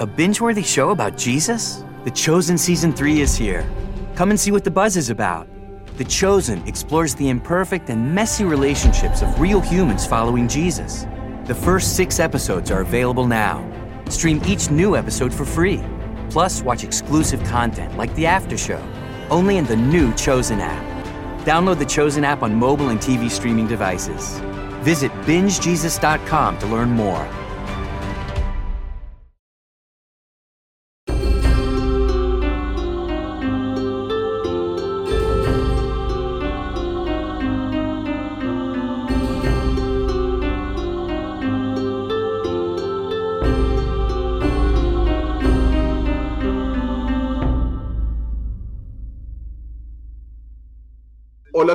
A binge worthy show about Jesus? The Chosen Season 3 is here. Come and see what the buzz is about. The Chosen explores the imperfect and messy relationships of real humans following Jesus. The first six episodes are available now. Stream each new episode for free. Plus, watch exclusive content like the after show, only in the new Chosen app. Download the Chosen app on mobile and TV streaming devices. Visit bingejesus.com to learn more.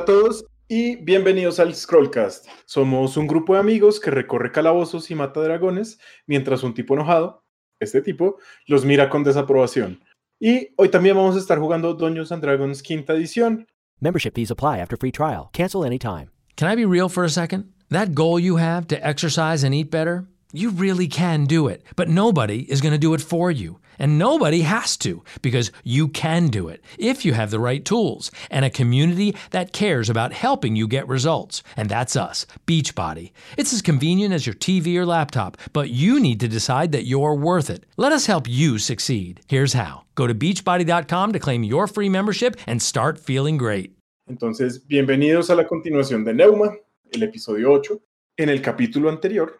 A todos y bienvenidos al Scrollcast. Somos un grupo de amigos que recorre calabozos y mata dragones mientras un tipo enojado, este tipo, los mira con desaprobación. Y hoy también vamos a estar jugando Dungeons and Dragons quinta edición. Membership fees apply after free trial. Cancel anytime. Can I be real for a second? That goal you have to exercise and eat better, you really can do it, but nobody is going to do it for you. And nobody has to because you can do it if you have the right tools and a community that cares about helping you get results. And that's us, Beachbody. It's as convenient as your TV or laptop, but you need to decide that you're worth it. Let us help you succeed. Here's how go to beachbody.com to claim your free membership and start feeling great. Entonces, bienvenidos a la continuación de Neuma, el episodio 8. En el capítulo anterior,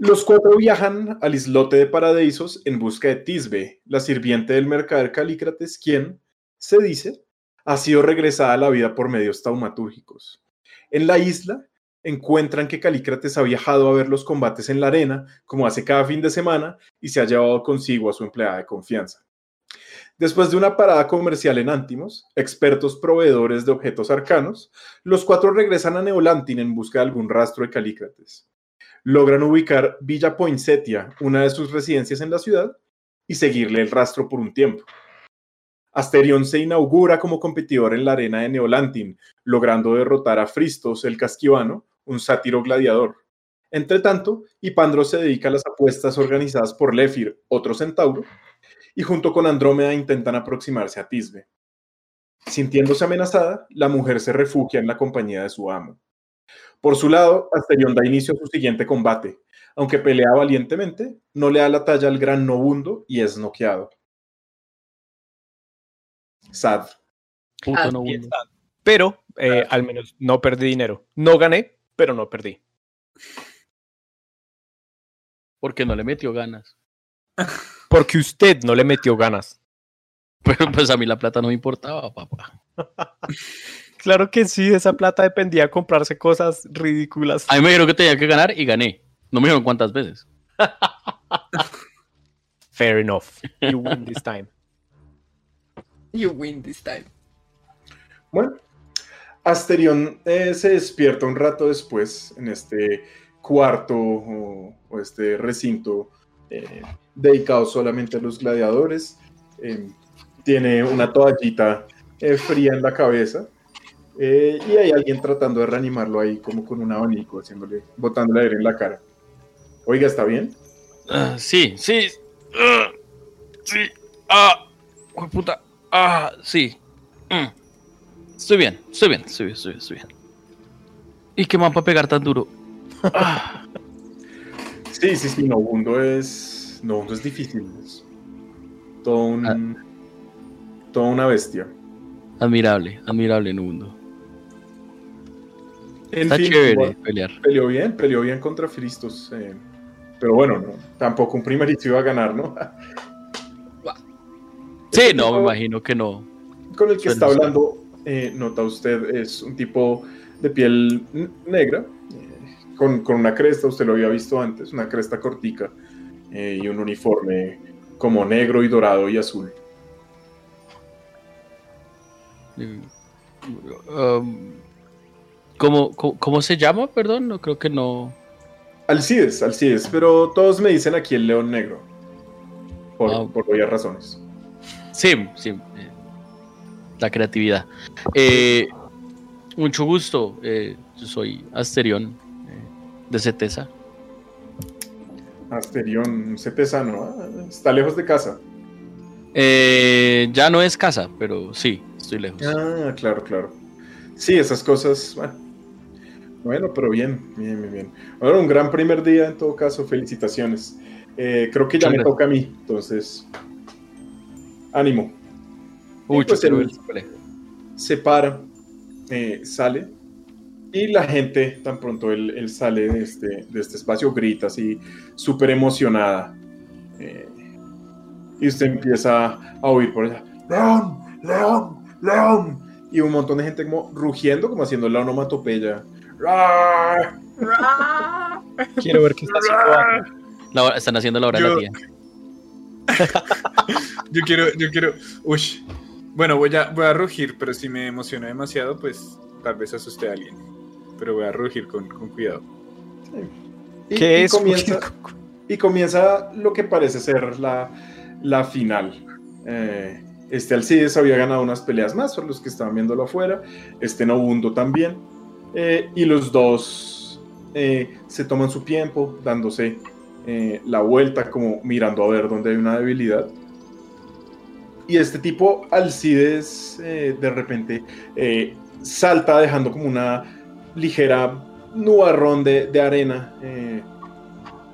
los cuatro viajan al islote de Paradisos en busca de Tisbe, la sirviente del mercader Calícrates, quien, se dice, ha sido regresada a la vida por medios taumatúrgicos. En la isla encuentran que Calícrates ha viajado a ver los combates en la arena, como hace cada fin de semana, y se ha llevado consigo a su empleada de confianza. Después de una parada comercial en Antimos, expertos proveedores de objetos arcanos, los cuatro regresan a Neolantin en busca de algún rastro de Calícrates logran ubicar Villa Poinsettia, una de sus residencias en la ciudad, y seguirle el rastro por un tiempo. Asterión se inaugura como competidor en la arena de Neolantin, logrando derrotar a Fristos el Casquivano, un sátiro gladiador. Entre tanto, Ipandro se dedica a las apuestas organizadas por Lefir, otro centauro, y junto con Andrómeda intentan aproximarse a Tisbe. Sintiéndose amenazada, la mujer se refugia en la compañía de su amo. Por su lado, Asterión da inicio a su siguiente combate. Aunque pelea valientemente, no le da la talla al gran Nobundo y es noqueado. Sad. Puto Nobundo. Pero eh, al menos no perdí dinero. No gané, pero no perdí. Porque no le metió ganas. Porque usted no le metió ganas. Pero pues a mí la plata no me importaba, papá. Claro que sí, esa plata dependía de comprarse cosas ridículas. A mí me dijeron que tenía que ganar y gané. No me dijeron cuántas veces. Fair enough. You win this time. You win this time. Bueno, Asterión eh, se despierta un rato después en este cuarto o, o este recinto eh, dedicado solamente a los gladiadores. Eh, tiene una toallita eh, fría en la cabeza eh, y hay alguien tratando de reanimarlo ahí como con un abanico, haciéndole, botándole aire en la cara. Oiga, ¿está bien? Ah, sí, sí. ah, sí. Ah, hijo de puta. Ah, sí. Mm. Estoy bien, estoy bien, estoy bien, estoy bien, estoy bien. ¿Y qué para pegar tan duro? Ah, Sí, sí, sí, Nobundo es. Nobundo es difícil. Es todo un. Toda una bestia. admirable, admirable Nubundo. En Está fin, chévere igual, pelear. peleó bien, peleó bien contra Fristos. eh, pero bueno, no, tampoco un primerito iba a ganar, ¿no? Sí, no, me imagino que no. Con el que está hablando, eh, nota usted, es un tipo de piel negra, eh, con, con una cresta, usted lo había visto antes, una cresta cortica eh, y un uniforme como negro y dorado y azul. Um, ¿cómo, cómo, cómo se llama? Perdón, no creo que no. Alcides, Alcides, pero todos me dicen aquí el león negro. Por, Ah. por obvias razones. Sí, sí. eh, la creatividad. Eh, mucho gusto. eh, yo soy Asterión eh, de Cetesa. Asterión, un setesano. ah, Está lejos de casa. Eh, ya no es casa, pero sí, estoy lejos. Ah, claro, claro. Sí, esas cosas. Bueno, bueno pero bien, bien, bien, bien. Bueno, un gran primer día en todo caso. Felicitaciones. Eh, creo que ya me toca a mí, entonces. Ánimo. Uy, pues el- se para, eh, sale, y la gente, tan pronto él, él sale de este, de este espacio, grita así, súper emocionada. Eh, y usted empieza a oír por allá, ¡León! ¡León! ¡León! Y un montón de gente como rugiendo, como haciendo la onomatopeya. ¡Rar! Quiero ver qué está haciendo. La están haciendo la hora de la Yo- tía. Yo quiero, yo quiero. Uy. Bueno, voy a, voy a rugir, pero si me emociono demasiado, pues tal vez asuste a alguien. Pero voy a rugir con, con cuidado. Y, ¿Qué y es? Comienza, y comienza lo que parece ser la, la final. Eh, este Alcides había ganado unas peleas más, por los que estaban viéndolo afuera. Este Nobundo también. Eh, y los dos eh, se toman su tiempo, dándose eh, la vuelta, como mirando a ver dónde hay una debilidad. Y este tipo, Alcides, de repente salta dejando como una ligera nubarrón de, de arena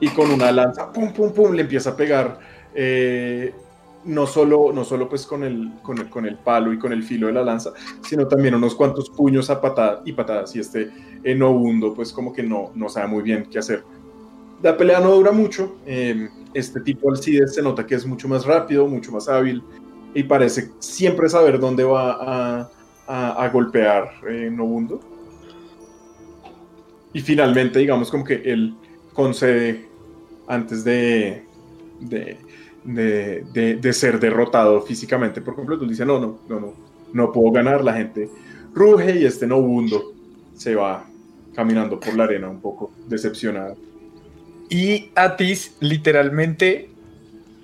y con una lanza, pum, pum, pum, le empieza a pegar. No solo, no solo pues con el, con, el, con el palo y con el filo de la lanza, sino también unos cuantos puños a patada y patadas. Y este enobundo pues como que no, no sabe muy bien qué hacer. La pelea no dura mucho. eh, este tipo Alcides se nota que es mucho más rápido, mucho más hábil y parece siempre saber dónde va a, a- a golpear eh, Nobundo. Y finalmente, digamos, como que él concede antes de, de, de- de- de ser derrotado físicamente por completo. Él dice, no, no, no, no, no puedo ganar. La gente ruge y este Nobundo se va caminando por la arena un poco decepcionado. Y Atis literalmente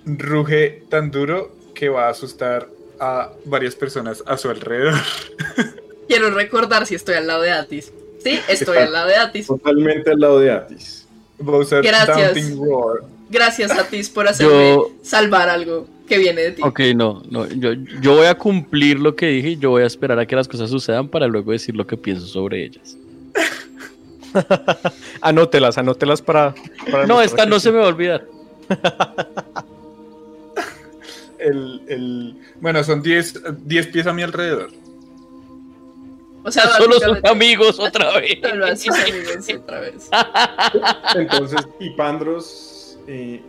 ruge tan duro que va a asustar a varias personas a su alrededor. Quiero recordar si estoy al lado de Atis. Sí, estoy al lado de Atis. Totalmente al lado de Atis. Va a usar Gracias. Roar. Gracias Atis por hacerme Yo- salvar algo que viene de ti. Ok, no, no, yo, yo voy a cumplir lo que dije y yo voy a esperar a que las cosas sucedan para luego decir lo que pienso sobre ellas. Anótelas, anótelas para. para No, esta no se me va a olvidar. El, el- Bueno, son 10 10 pies a mi alrededor. O sea, Solo son amigos otra vez. solo a sus amigos otra vez. Entonces, Ipandros eh,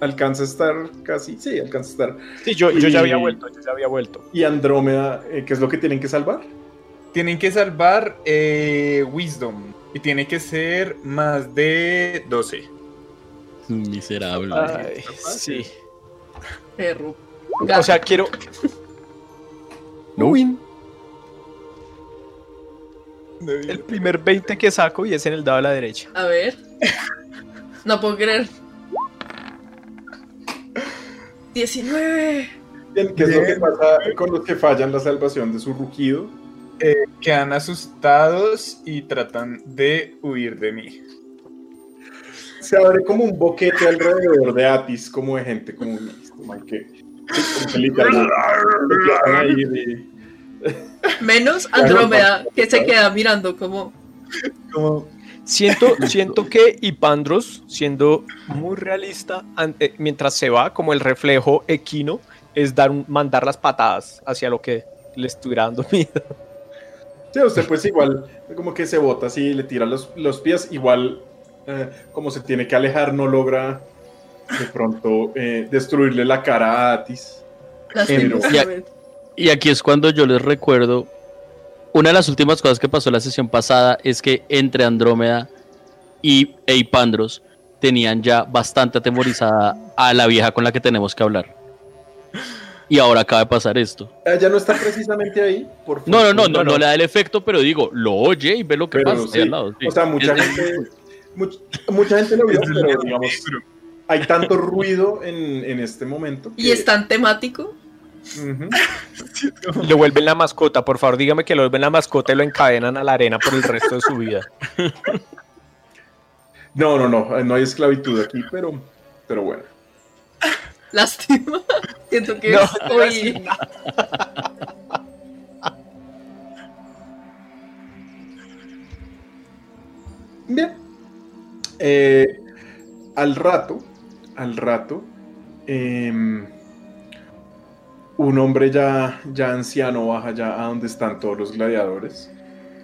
alcanza a estar casi, sí, alcanza a estar. Sí, yo, yo ya había Y- vuelto, yo ya había vuelto. Y Andrómeda, eh, ¿qué es lo que tienen que salvar? Tienen que salvar eh, Wisdom. Y tiene que ser más de 12. Miserable. Ay, sí. Perro. O sea, quiero. No. Win. El primer 20 que saco y es en el dado a la derecha. A ver. No puedo creer. 19. Bien, ¿Qué es lo que pasa con los que fallan la salvación de su rugido? Quedan asustados y tratan de huir de mí. Se abre como un boquete alrededor de Atis, como de gente, como que, Menos Andrómeda, que se queda mirando como. Como, Siento, siento que Ipandros, siendo muy realista, ante- mientras se va, como el reflejo equino, es dar un- mandar las patadas hacia lo que le estuviera dando miedo. Sí, usted pues igual, como que se bota así, le tira los, los pies, igual eh, como se tiene que alejar, no logra de pronto eh, destruirle la cara a Atis. lastimosamente. Y aquí es cuando yo les recuerdo. Una de las últimas cosas que pasó la sesión pasada es que entre Andrómeda y Eipandros tenían ya bastante atemorizada a la vieja con la que tenemos que hablar. Y ahora acaba de pasar esto. Eh, ya no está precisamente ahí, por No, no, no, no, no le da el efecto, pero digo, lo oye y ve lo que Pero pasa sí, ahí al lado. sí. O sea, mucha Es- gente, much- mucha gente lo vio, pero digamos, hay tanto ruido en, en este momento. Y es tan temático. Lo vuelven la mascota, por favor, dígame que lo vuelven la mascota y lo encadenan a la arena por el resto de su vida. No, no, no, no hay esclavitud aquí, pero pero bueno. Lástima. Siento que No, hoy. Bien. Eh, al rato, al rato, em, un hombre ya, ya anciano baja ya a donde están todos los gladiadores.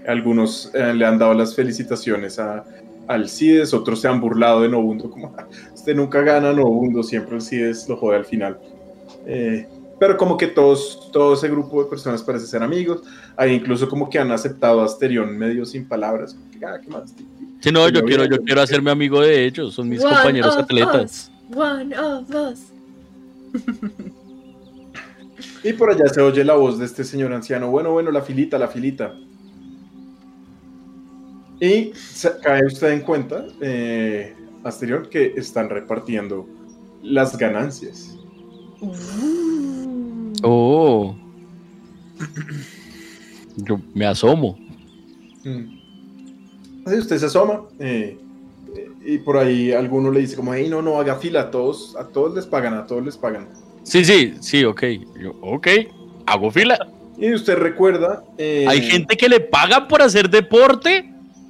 Algunos eh, le han dado las felicitaciones a Alcides, otros se han burlado de Nobundo, como "Ah, usted nunca gana Nobundo, siempre Alcides lo jode al final. Eh, pero como que todos, todo ese grupo de personas parece ser amigos. Hay incluso como que han aceptado a Asterión medio sin palabras. como que, "Ah, ¿qué más? Sí, no, yo Yo quiero, yo quiero hacerme amigo de ellos, son mis One compañeros of atletas. us, One of us. Y por allá se oye la voz de este señor anciano. Bueno, bueno, la filita, la filita. Y se- cae usted en cuenta, eh, Asterión, que están repartiendo las ganancias. Uh. Oh. Yo me asomo. Mm. Así usted se asoma eh, y por ahí alguno le dice como, hey, no, no, haga fila, a todos, a todos les pagan, a todos les pagan. Sí, sí, sí, ok. Yo, ok, hago fila. Y usted recuerda... eh, Hay gente que le paga por hacer deporte.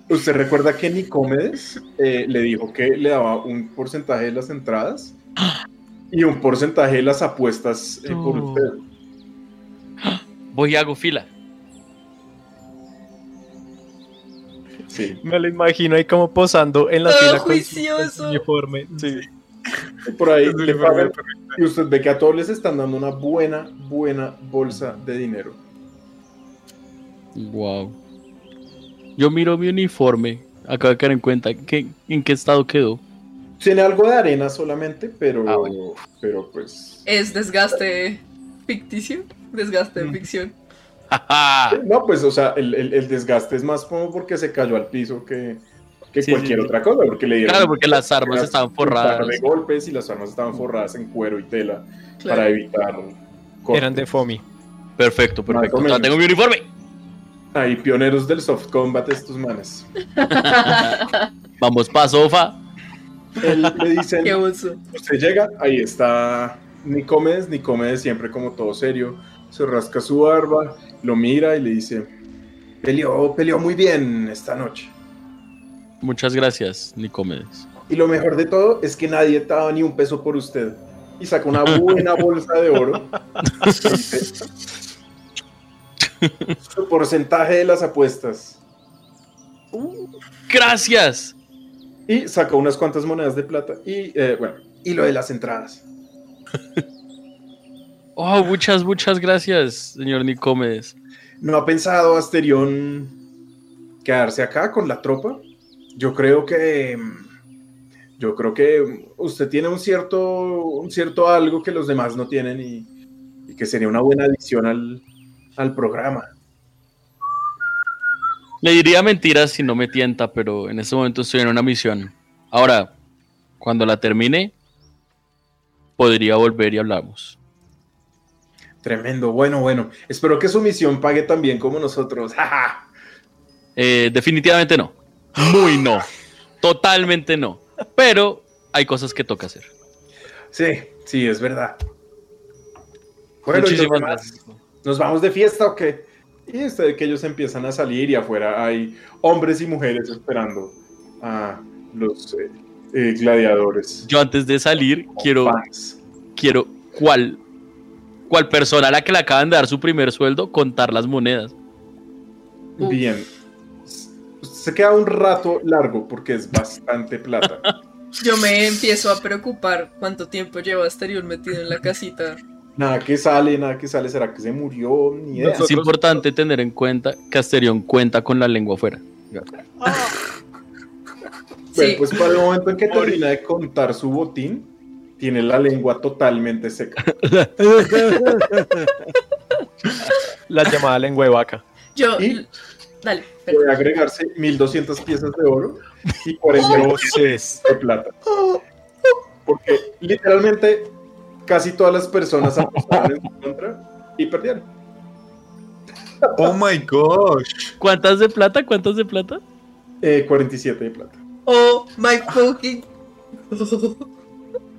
¿Usted recuerda que Nicomedes eh, le dijo que le daba un porcentaje de las entradas y un porcentaje de las apuestas eh, por usted? Voy y hago fila. Sí. Me lo imagino ahí como posando en la Todo fila con su- juicioso. con su uniforme. Sí. Por ahí le pagan y usted ve que a todos les están dando una buena, buena bolsa de dinero. Wow. Yo miro mi uniforme. Acabo de caer en cuenta. ¿qué- ¿En qué estado quedó? Tiene algo de arena solamente, pero, Ah, bueno. pero pues... Es desgaste ficticio. Desgaste de Mm. ficción. ¡Ja, No, pues, o sea, el, el- el desgaste es más como porque se cayó al piso que, que Sí, cualquier sí, sí. otra cosa, porque le dieron... Claro, porque las armas estaban forradas. de golpes y las armas estaban forradas en cuero y tela Claro. para evitar... cortes. Eran de Fomi. Perfecto, perfecto. tengo mi uniforme. Ahí, pioneros del soft combat estos manes. Vamos pa' sofá. Él le Qué uso. usted llega, ahí está Nicomedes, Nicomedes siempre como todo serio, se rasca su barba, lo mira y le dice, peleó, peleó muy bien esta noche. Muchas gracias, Nicomedes. Y lo mejor de todo es que nadie te daba ni un peso por usted. Y saca una buena bolsa de oro. Su porcentaje de las apuestas. Gracias. Y saca unas cuantas monedas de plata. Y eh, bueno, y lo de las entradas. Oh, muchas, muchas gracias, señor Nicomedes. ¿No ha pensado Asterión quedarse acá con la tropa? Yo creo que yo creo que usted tiene un cierto un cierto algo que los demás no tienen y, y que sería una buena adición al, al programa. Le diría mentiras si no me tienta, pero en este momento estoy en una misión. Ahora, cuando la termine, podría volver y hablamos. Tremendo, bueno, bueno. Espero que su misión pague tan bien como nosotros. ¡Ja, Eh, definitivamente no. Muy no. Totalmente no. Pero hay cosas que toca hacer. Sí, sí, es verdad. Bueno, ¿y los Muchísimas gracias. ¿Nos vamos de fiesta o qué? Y este, que ellos empiezan a salir y afuera hay hombres y mujeres esperando a los eh, eh, gladiadores. Yo antes de salir, quiero, Fans. quiero, ¿cuál, cuál persona a la que le acaban de dar su primer sueldo, contar las monedas? Uf. Bien. Se queda un rato largo porque es bastante plata. Yo me empiezo a preocupar cuánto tiempo lleva Asterión metido en la casita. Nada que sale, nada que sale. ¿Será que se murió? Ni idea. Es importante tener en cuenta que Asterión cuenta con la lengua afuera. Bueno, Sí. pues para el momento en que termina de contar su botín, tiene la lengua totalmente seca. La llamada lengua de vaca. Yo. ¿Y? Dale, Puede perdón. agregarse 1200 piezas de oro y 40 Entonces, de plata. Porque literalmente casi todas las personas apostaron en su contra y perdieron. Oh my gosh. ¿Cuántas de plata? ¿Cuántas de plata? Eh, 47 de plata. Oh my fucking.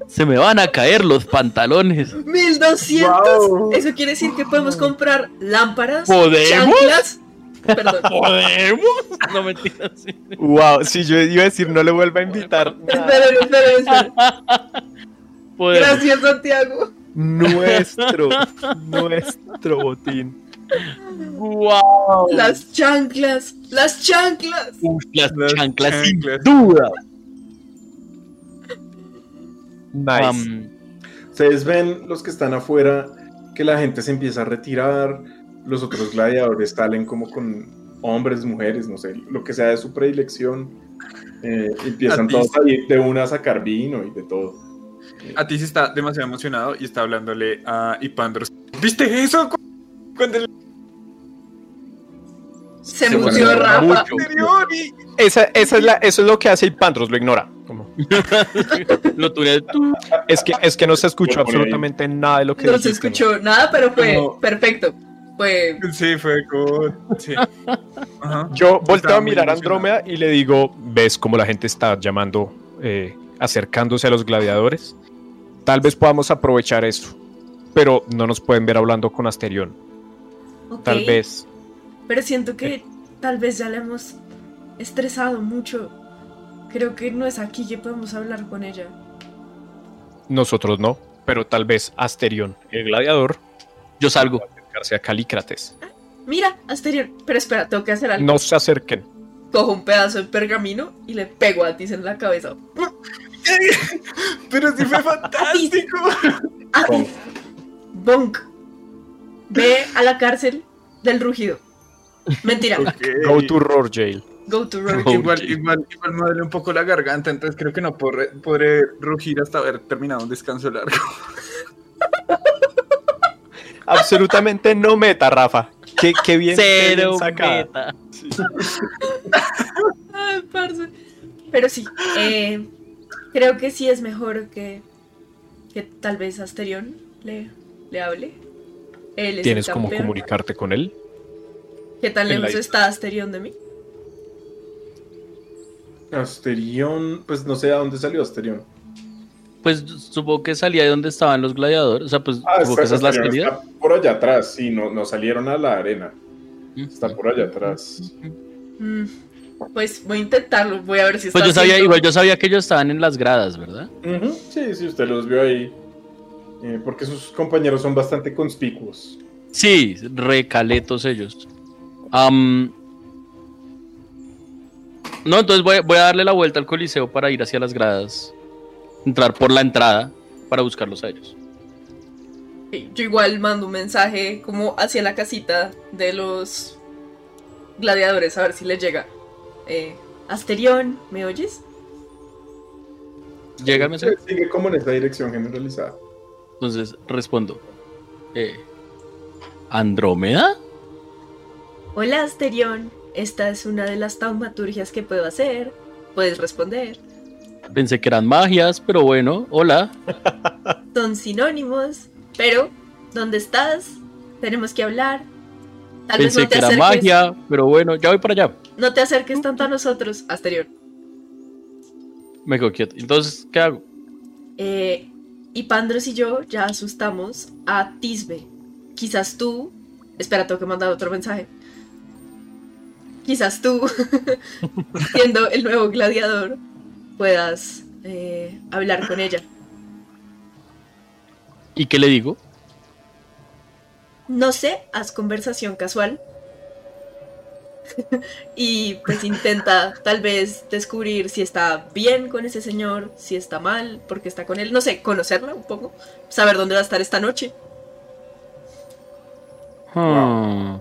Se me van a caer los pantalones. 1200. Wow. Eso quiere decir que podemos comprar lámparas, ¿Podemos? chanclas. Perdón. ¿Podemos? No mentiras. sí. Wow, si yo iba a decir no le vuelva a invitar. Esperen, esperen. Gracias, Santiago. Nuestro, nuestro botín. Wow. Las chanclas, las chanclas. Uf, las Las chanclas, sin chanclas. duda. Nice. Um, Ustedes ven los que están afuera que la gente se empieza a retirar, los otros gladiadores salen como con hombres, mujeres, no sé, lo que sea de su predilección. eh, empiezan A ti todos sí. a ir de una a sacar vino y de todo. Atis está demasiado emocionado y está hablándole a Ipandros. ¿Viste eso? Cu- Cuando el Se Se murió Rafa. y Esa, esa es la, eso es lo que hace Ipandros, lo ignora. Lo tuve tú. es, que, es que no se escuchó absolutamente nada de lo que No se escuchó nada, pero fue No. perfecto. Fue. sí, fue. Sí. Ajá. Yo volteo a mirar a. Andrómeda y le digo, ¿ves cómo la gente está llamando, eh, acercándose a los gladiadores? Tal vez podamos aprovechar esto, pero no nos pueden ver hablando con Asterión. Tal vez. Pero siento que tal vez ya le hemos estresado mucho. Creo que no es aquí que podemos hablar con ella. Nosotros no, pero tal vez Asterión, el gladiador, Yo salgo. Acercarse a Calícrates. Mira, Asterion. Pero espera, tengo que hacer algo. No se acerquen. Cojo un pedazo de pergamino y le pego a Atis en la cabeza. Pero sí fue fantástico. Atis. Bonk. Ve a la cárcel del rugido. Mentira. Go to Roar Jail. Go to Roar. Go. Igual, igual, igual me duele un poco la garganta, entonces creo que no podré, podré rugir hasta haber terminado un descanso largo. Absolutamente no meta, Rafa. Qué, qué bien. Cero. Ay, parce. Pero sí, eh, creo que sí es mejor que, que tal vez Asterión le, le hable. Él es ¿Tienes cómo comunicarte con él? ¿Qué tan la lejos está Asterión de mí? Asterión, pues no sé a dónde salió Asterión. Pues supongo que salía de donde estaban los gladiadores. O sea, pues Ah, supongo que esa es la Asterión salida. está por allá atrás, sí, no, no salieron a la arena. Mm. Está por allá atrás. Mm, pues voy a intentarlo, voy a ver si está Pues yo sabía, haciendo- igual yo sabía que ellos estaban en las gradas, ¿verdad? Sí, sí, usted los vio ahí. Eh, porque sus compañeros son bastante conspicuos. Sí, recaletos ellos. No, entonces voy, voy a darle la vuelta al coliseo para ir hacia las gradas. Entrar por la entrada para buscarlos a ellos. Yo igual mando un mensaje como hacia la casita de los gladiadores, a ver si les llega. Eh, Asterión, ¿me oyes? Llega el mensaje. Sigue como en esta dirección generalizada. Entonces respondo. Eh, ¿Andrómeda? Hola Asterión, esta es una de las taumaturgias que puedo hacer. Puedes responder. Pensé que eran magias, pero bueno, hola. Son sinónimos, pero ¿dónde estás? Tenemos que hablar. Tal vez Pensé no te que era acerques. magia, pero bueno, ya voy para allá. No te acerques tanto a nosotros, Asterión. Me quedo quieto. Entonces, ¿qué hago? Eh, y Pandros y yo ya asustamos a Tisbe. Quizás tú. Espera, tengo que mandar otro mensaje. Quizás tú, siendo el nuevo gladiador, puedas eh, hablar con ella. ¿Y qué le digo? No sé, haz conversación casual. y pues intenta tal vez descubrir si está bien con ese señor, si está mal, porque está con él. No sé, conocerla un poco. Saber dónde va a estar esta noche. Hmm.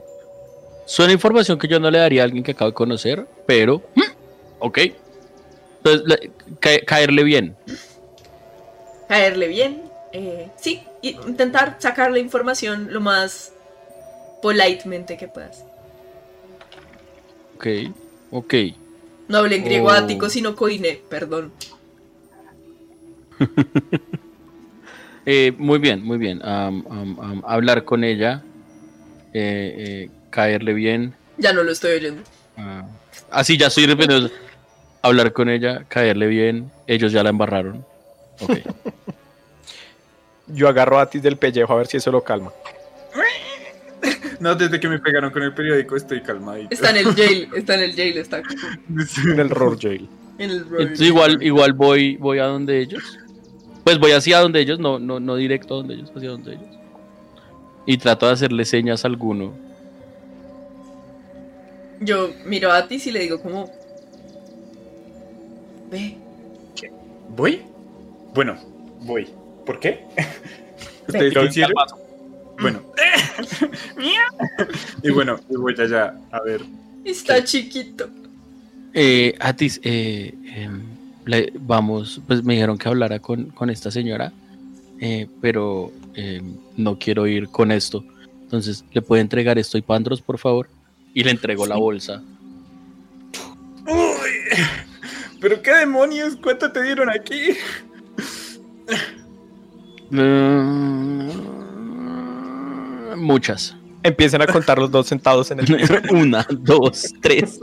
Suena información que yo no le daría a alguien que acabo de conocer, pero. hmm, Ok. Entonces, le- ca- caerle bien. caerle bien. eh, sí, intentar sacar la información lo más politemente que puedas. Ok. Ok. No hable en griego Oh. ático, sino coine, perdón. Eh, muy bien, muy bien. Hablar con ella. eh, eh, caerle bien. Ya no lo estoy oyendo. Ah, así ya estoy repitiendo. Hablar con ella, caerle bien. Ellos ya la embarraron. Ok. Yo agarro a Atis del pellejo a ver si eso lo calma. No, desde que me pegaron con el periódico estoy calmadito. Está en el jail, está en el jail, está En el road jail. en el. Entonces igual, igual voy, voy a donde ellos. Pues voy hacia donde ellos, no, no, no directo a donde ellos, hacia donde ellos. Y trato de hacerle señas a alguno. Yo miro a Atis y le digo como... Ve, ¿Voy? Bueno, voy. ¿Por qué? ¿Ustedes lo hicieron? Bueno. y bueno, y voy allá a ver. está chiquito. Eh, Atis, eh, em, le- vamos, pues me dijeron que hablara con, con esta señora, eh, pero em, no quiero ir con esto. Entonces, ¿le puede entregar esto a Ipandros, por favor? Y le entrego la bolsa. Uy, ¿Pero qué demonios? ¿Cuánto te dieron aquí? Mm, Muchas. Empiezan a contar los dos sentados en el piso. Una, dos, tres.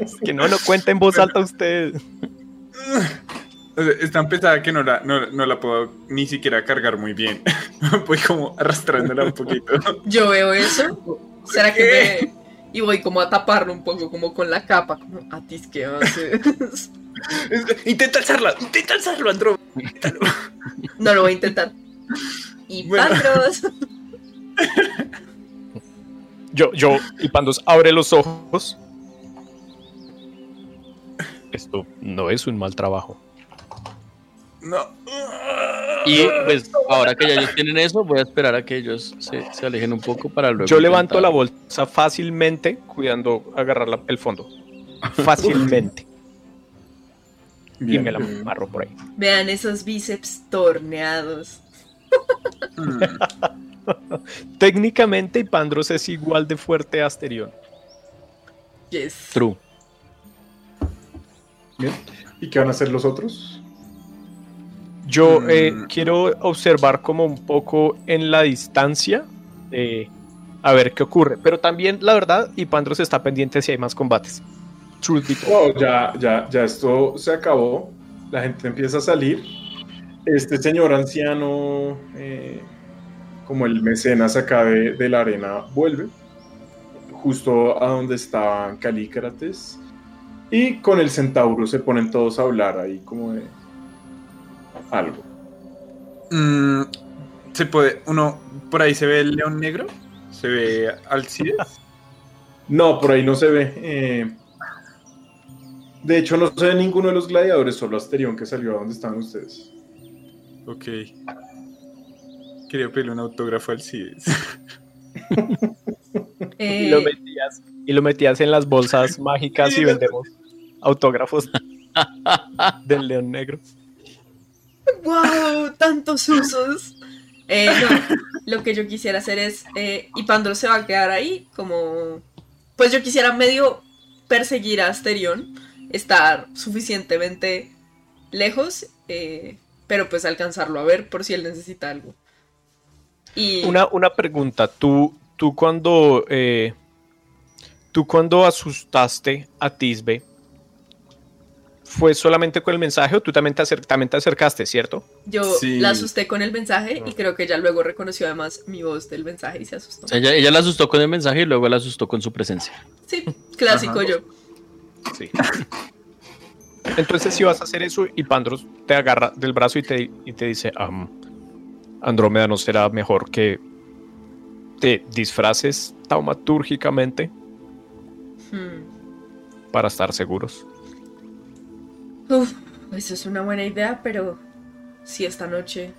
Es que no lo cuenta en voz alta usted. O sea, es tan pesada que no la, no, no la puedo ni siquiera cargar muy bien. Voy como arrastrándola un poquito. Yo veo eso. ¿Será que me.? Y voy como a taparlo un poco, como con la capa. Como, Atis, ¿qué haces? Intenta alzarla, intenta alzarlo, Andro. No lo voy a intentar. Y Bueno. Pandros. Yo, yo, y Pandos abre los ojos. Esto no es un mal trabajo. No. Y pues ahora que ya ellos tienen eso, voy a esperar a que ellos se, se alejen un poco para luego. Yo levanto la bolsa fácilmente, cuidando agarrar la- el fondo. Fácilmente. Y me la amarro por ahí. Vean esos bíceps torneados. Técnicamente, Ipandros es igual de fuerte a Asterión. Yes. True. Bien. ¿Y qué van a hacer los otros? Yo Mm. eh, quiero observar como un poco en la distancia, eh, a ver qué ocurre. Pero también, la verdad, Ipandros está pendiente si hay más combates. Truth be told. No, ya, ya, ya esto se acabó. La gente empieza a salir. Este señor anciano, eh, como el mecenas acá de, de la arena, vuelve justo a donde estaban Calícrates. Y con el centauro se ponen todos a hablar ahí como de algo. Mm, se puede. Uno. Por ahí se ve el león negro. Se ve Alcides. No, por ahí no se ve. eh, de hecho, no se ve ninguno de los gladiadores, solo Asterión que salió a donde estaban ustedes. Ok. Quería pedirle un autógrafo a Alcides. Eh, Y lo metías, y lo metías en las bolsas mágicas y vendemos autógrafos del león negro. ¡Wow! Tantos usos. Eh, no, lo que yo quisiera hacer es. Eh, y Pandro se va a quedar ahí, como. Pues yo quisiera medio perseguir a Asterión, estar suficientemente lejos, eh, pero pues alcanzarlo a ver por si él necesita algo. Y. Una, una pregunta, tú, tú cuando eh, tú cuando asustaste a Tisbe, ¿fue solamente con el mensaje o tú también te, acer- también te acercaste, cierto? Yo Sí. la asusté con el mensaje y creo que ella luego reconoció además mi voz del mensaje y se asustó. Ella, ella la asustó con el mensaje y luego la asustó con su presencia. Sí, clásico Ajá. yo. Sí. Entonces si vas a hacer eso y Pandros te agarra del brazo y te, y te dice, "Am, Andrómeda no será mejor que te disfraces taumatúrgicamente Hmm. para estar seguros. Uf, eso es una buena idea, pero si esta noche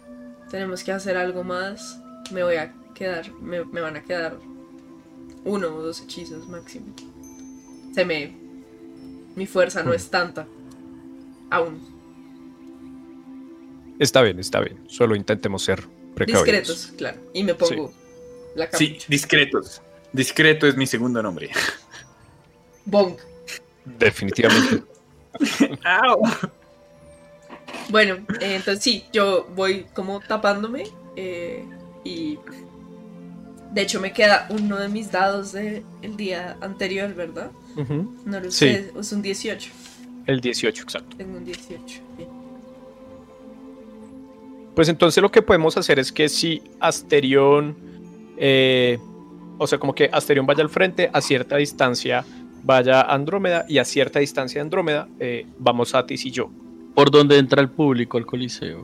tenemos que hacer algo más, me voy a quedar, me, me van a quedar uno o dos hechizos máximo. Se me... Mi fuerza no es tanta. Aún. Está bien, está bien. Solo intentemos ser precavidos. Discretos, claro. Y me pongo la Sí, capucha. discretos. Discreto es mi segundo nombre. Bonk. Definitivamente. Bueno, eh, entonces sí, yo voy como tapándome eh, y de hecho me queda uno de mis dados del día anterior, ¿verdad? No lo Sí. sé, es un 18. El 18, exacto. Tengo un 18. bien. Pues entonces lo que podemos hacer es que si Asterión, eh, o sea, como que Asterión vaya al frente, a cierta distancia vaya Andrómeda y a cierta distancia de Andrómeda eh, vamos Atis y yo. ¿Por dónde entra el público al coliseo?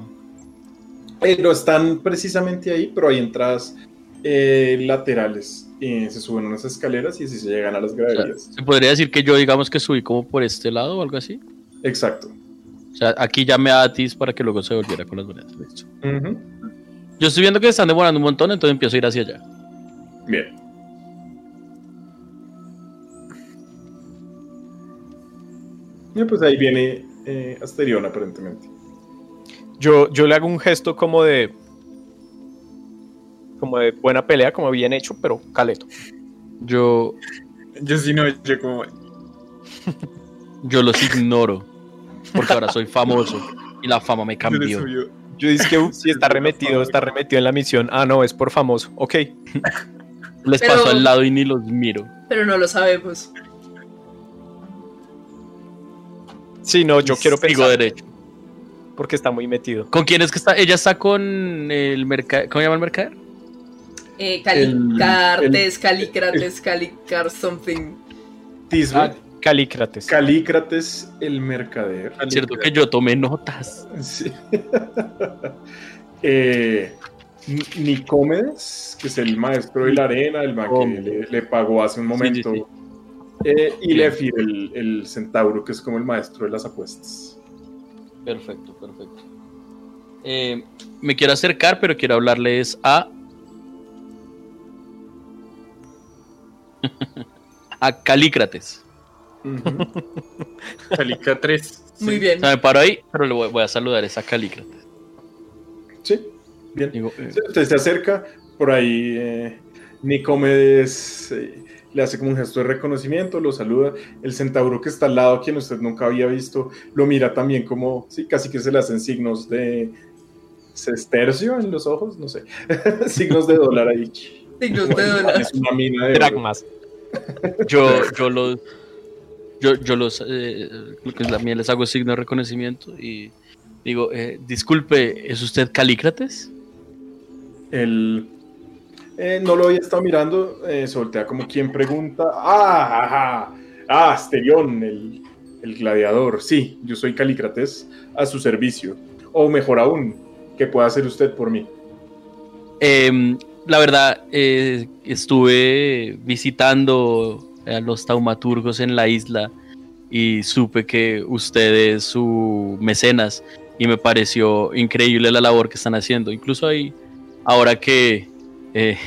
Eh, no están precisamente ahí, pero hay entradas eh, laterales. Y se suben unas escaleras y así se llegan a las O sea, graderías. ¿Se podría decir que yo, digamos, que subí como por este lado o algo así? Exacto. O sea, aquí llamé a Atis para que luego se volviera con las monedas. Listo. Yo estoy viendo que se están demorando un montón, entonces empiezo a ir hacia allá. Bien. Y pues ahí viene eh, Asterión aparentemente. Yo, yo le hago un gesto como de. Como de buena pelea, como bien hecho, pero caleto. Yo, Yo sí no, yo como. yo los ignoro. Porque ahora soy famoso y la fama me cambió. Yo dije que si está remetido, está remetido en la misión. Ah, no, es por famoso. Ok. Les Pero- paso al lado y ni los miro. Pero no lo sabemos. Sí, no, yo quiero Sigo pensar derecho. porque está muy metido. ¿Con quién es que está? Ella está con el mercader. ¿Cómo se llama el mercader? Eh, Calicartes, el- Calicrates, Calicar something. Tisbe, Ah, Calícrates. Calícrates el mercader. Cierto que yo tomé notas. Sí. eh, Ni- Nicómedes, que es el maestro de la arena, el man que le, le pagó hace un momento. sí, Eh, y el, el centauro, que es como el maestro de las apuestas. Perfecto, perfecto. Eh, me quiero acercar, pero quiero hablarles a. a Calícrates. Calica 3. Muy O bien. sea, me paro ahí, pero le voy, voy a saludar es a Calícrates. Sí, bien. Digo, eh, Sí, Usted se acerca, por ahí eh, Nicomedes eh, le hace como un gesto de reconocimiento, lo saluda. El centauro que está al lado, quien usted nunca había visto, lo mira también como, sí, casi que se le hacen signos de sestercio en los ojos, no sé, signos de dólar ahí. Es una mina de. Dragmas. yo, yo los. Yo, yo los. Eh, lo que es la mía les hago signo de reconocimiento y digo, eh, disculpe, ¿es usted Calícrates? El, eh, no lo había estado mirando, eh, se voltea como quien pregunta. Ah, ajá, ah, Asterión, el, el gladiador. Sí, yo soy Calícrates, a su servicio. O mejor aún, ¿qué puede hacer usted por mí? Em, la verdad, eh, estuve visitando a los taumaturgos en la isla y supe que usted es su mecenas y me pareció increíble la labor que están haciendo. Incluso ahí, ahora que, eh,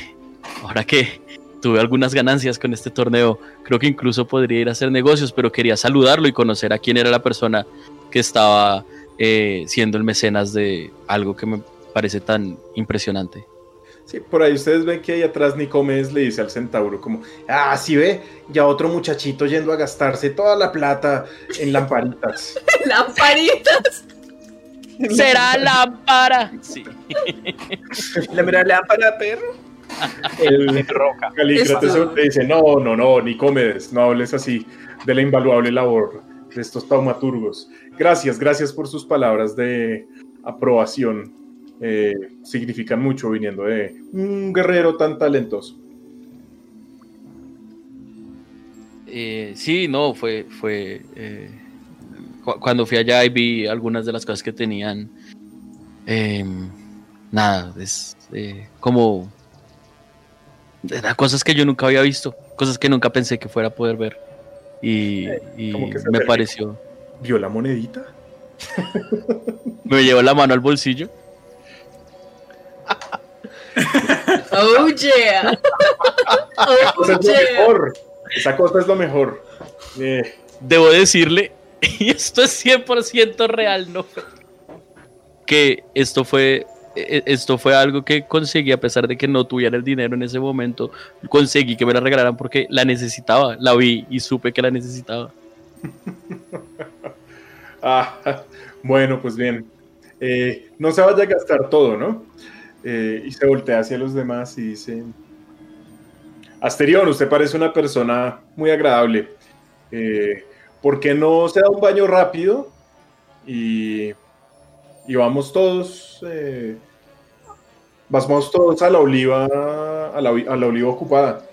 ahora que tuve algunas ganancias con este torneo, creo que incluso podría ir a hacer negocios, pero quería saludarlo y conocer a quién era la persona que estaba eh, siendo el mecenas de algo que me parece tan impresionante. Sí, por ahí ustedes ven que ahí atrás Nicomedes le dice al centauro como, ah, sí ve, ya otro muchachito yendo a gastarse toda la plata en lamparitas. Lamparitas. ¡Será lámpara! Sí. La mera lámpara, perro. El Roca. Calícrates le dice, no, no, no, Nicomedes, no hables así de la invaluable labor de estos taumaturgos. Gracias, gracias por sus palabras de aprobación. Eh, significan mucho viniendo de un guerrero tan talentoso. Eh, sí, no, fue. fue eh, cu- cuando fui allá y vi algunas de las cosas que tenían. eh, nada, es eh, como. Eran cosas que yo nunca había visto, cosas que nunca pensé que fuera a poder ver. Y, y que me pareció. ¿Vio la monedita? Me llevó la mano al bolsillo. Oh yeah. Oh Esa es lo yeah. mejor. Esa cosa es lo mejor. Eh, debo decirle, y esto es 100% real, no que esto fue e- esto fue algo que conseguí a pesar de que no tuviera el dinero en ese momento, conseguí que me la regalaran porque la necesitaba, la vi y supe que la necesitaba. ah, bueno, pues bien. Eh, no se vaya a gastar todo, ¿no? Eh, y se voltea hacia los demás y dice, Asterión, usted parece una persona muy agradable. Eh, ¿Por qué no se da un baño rápido y y vamos todos, eh, vamos todos a la oliva, a la, a la oliva ocupada.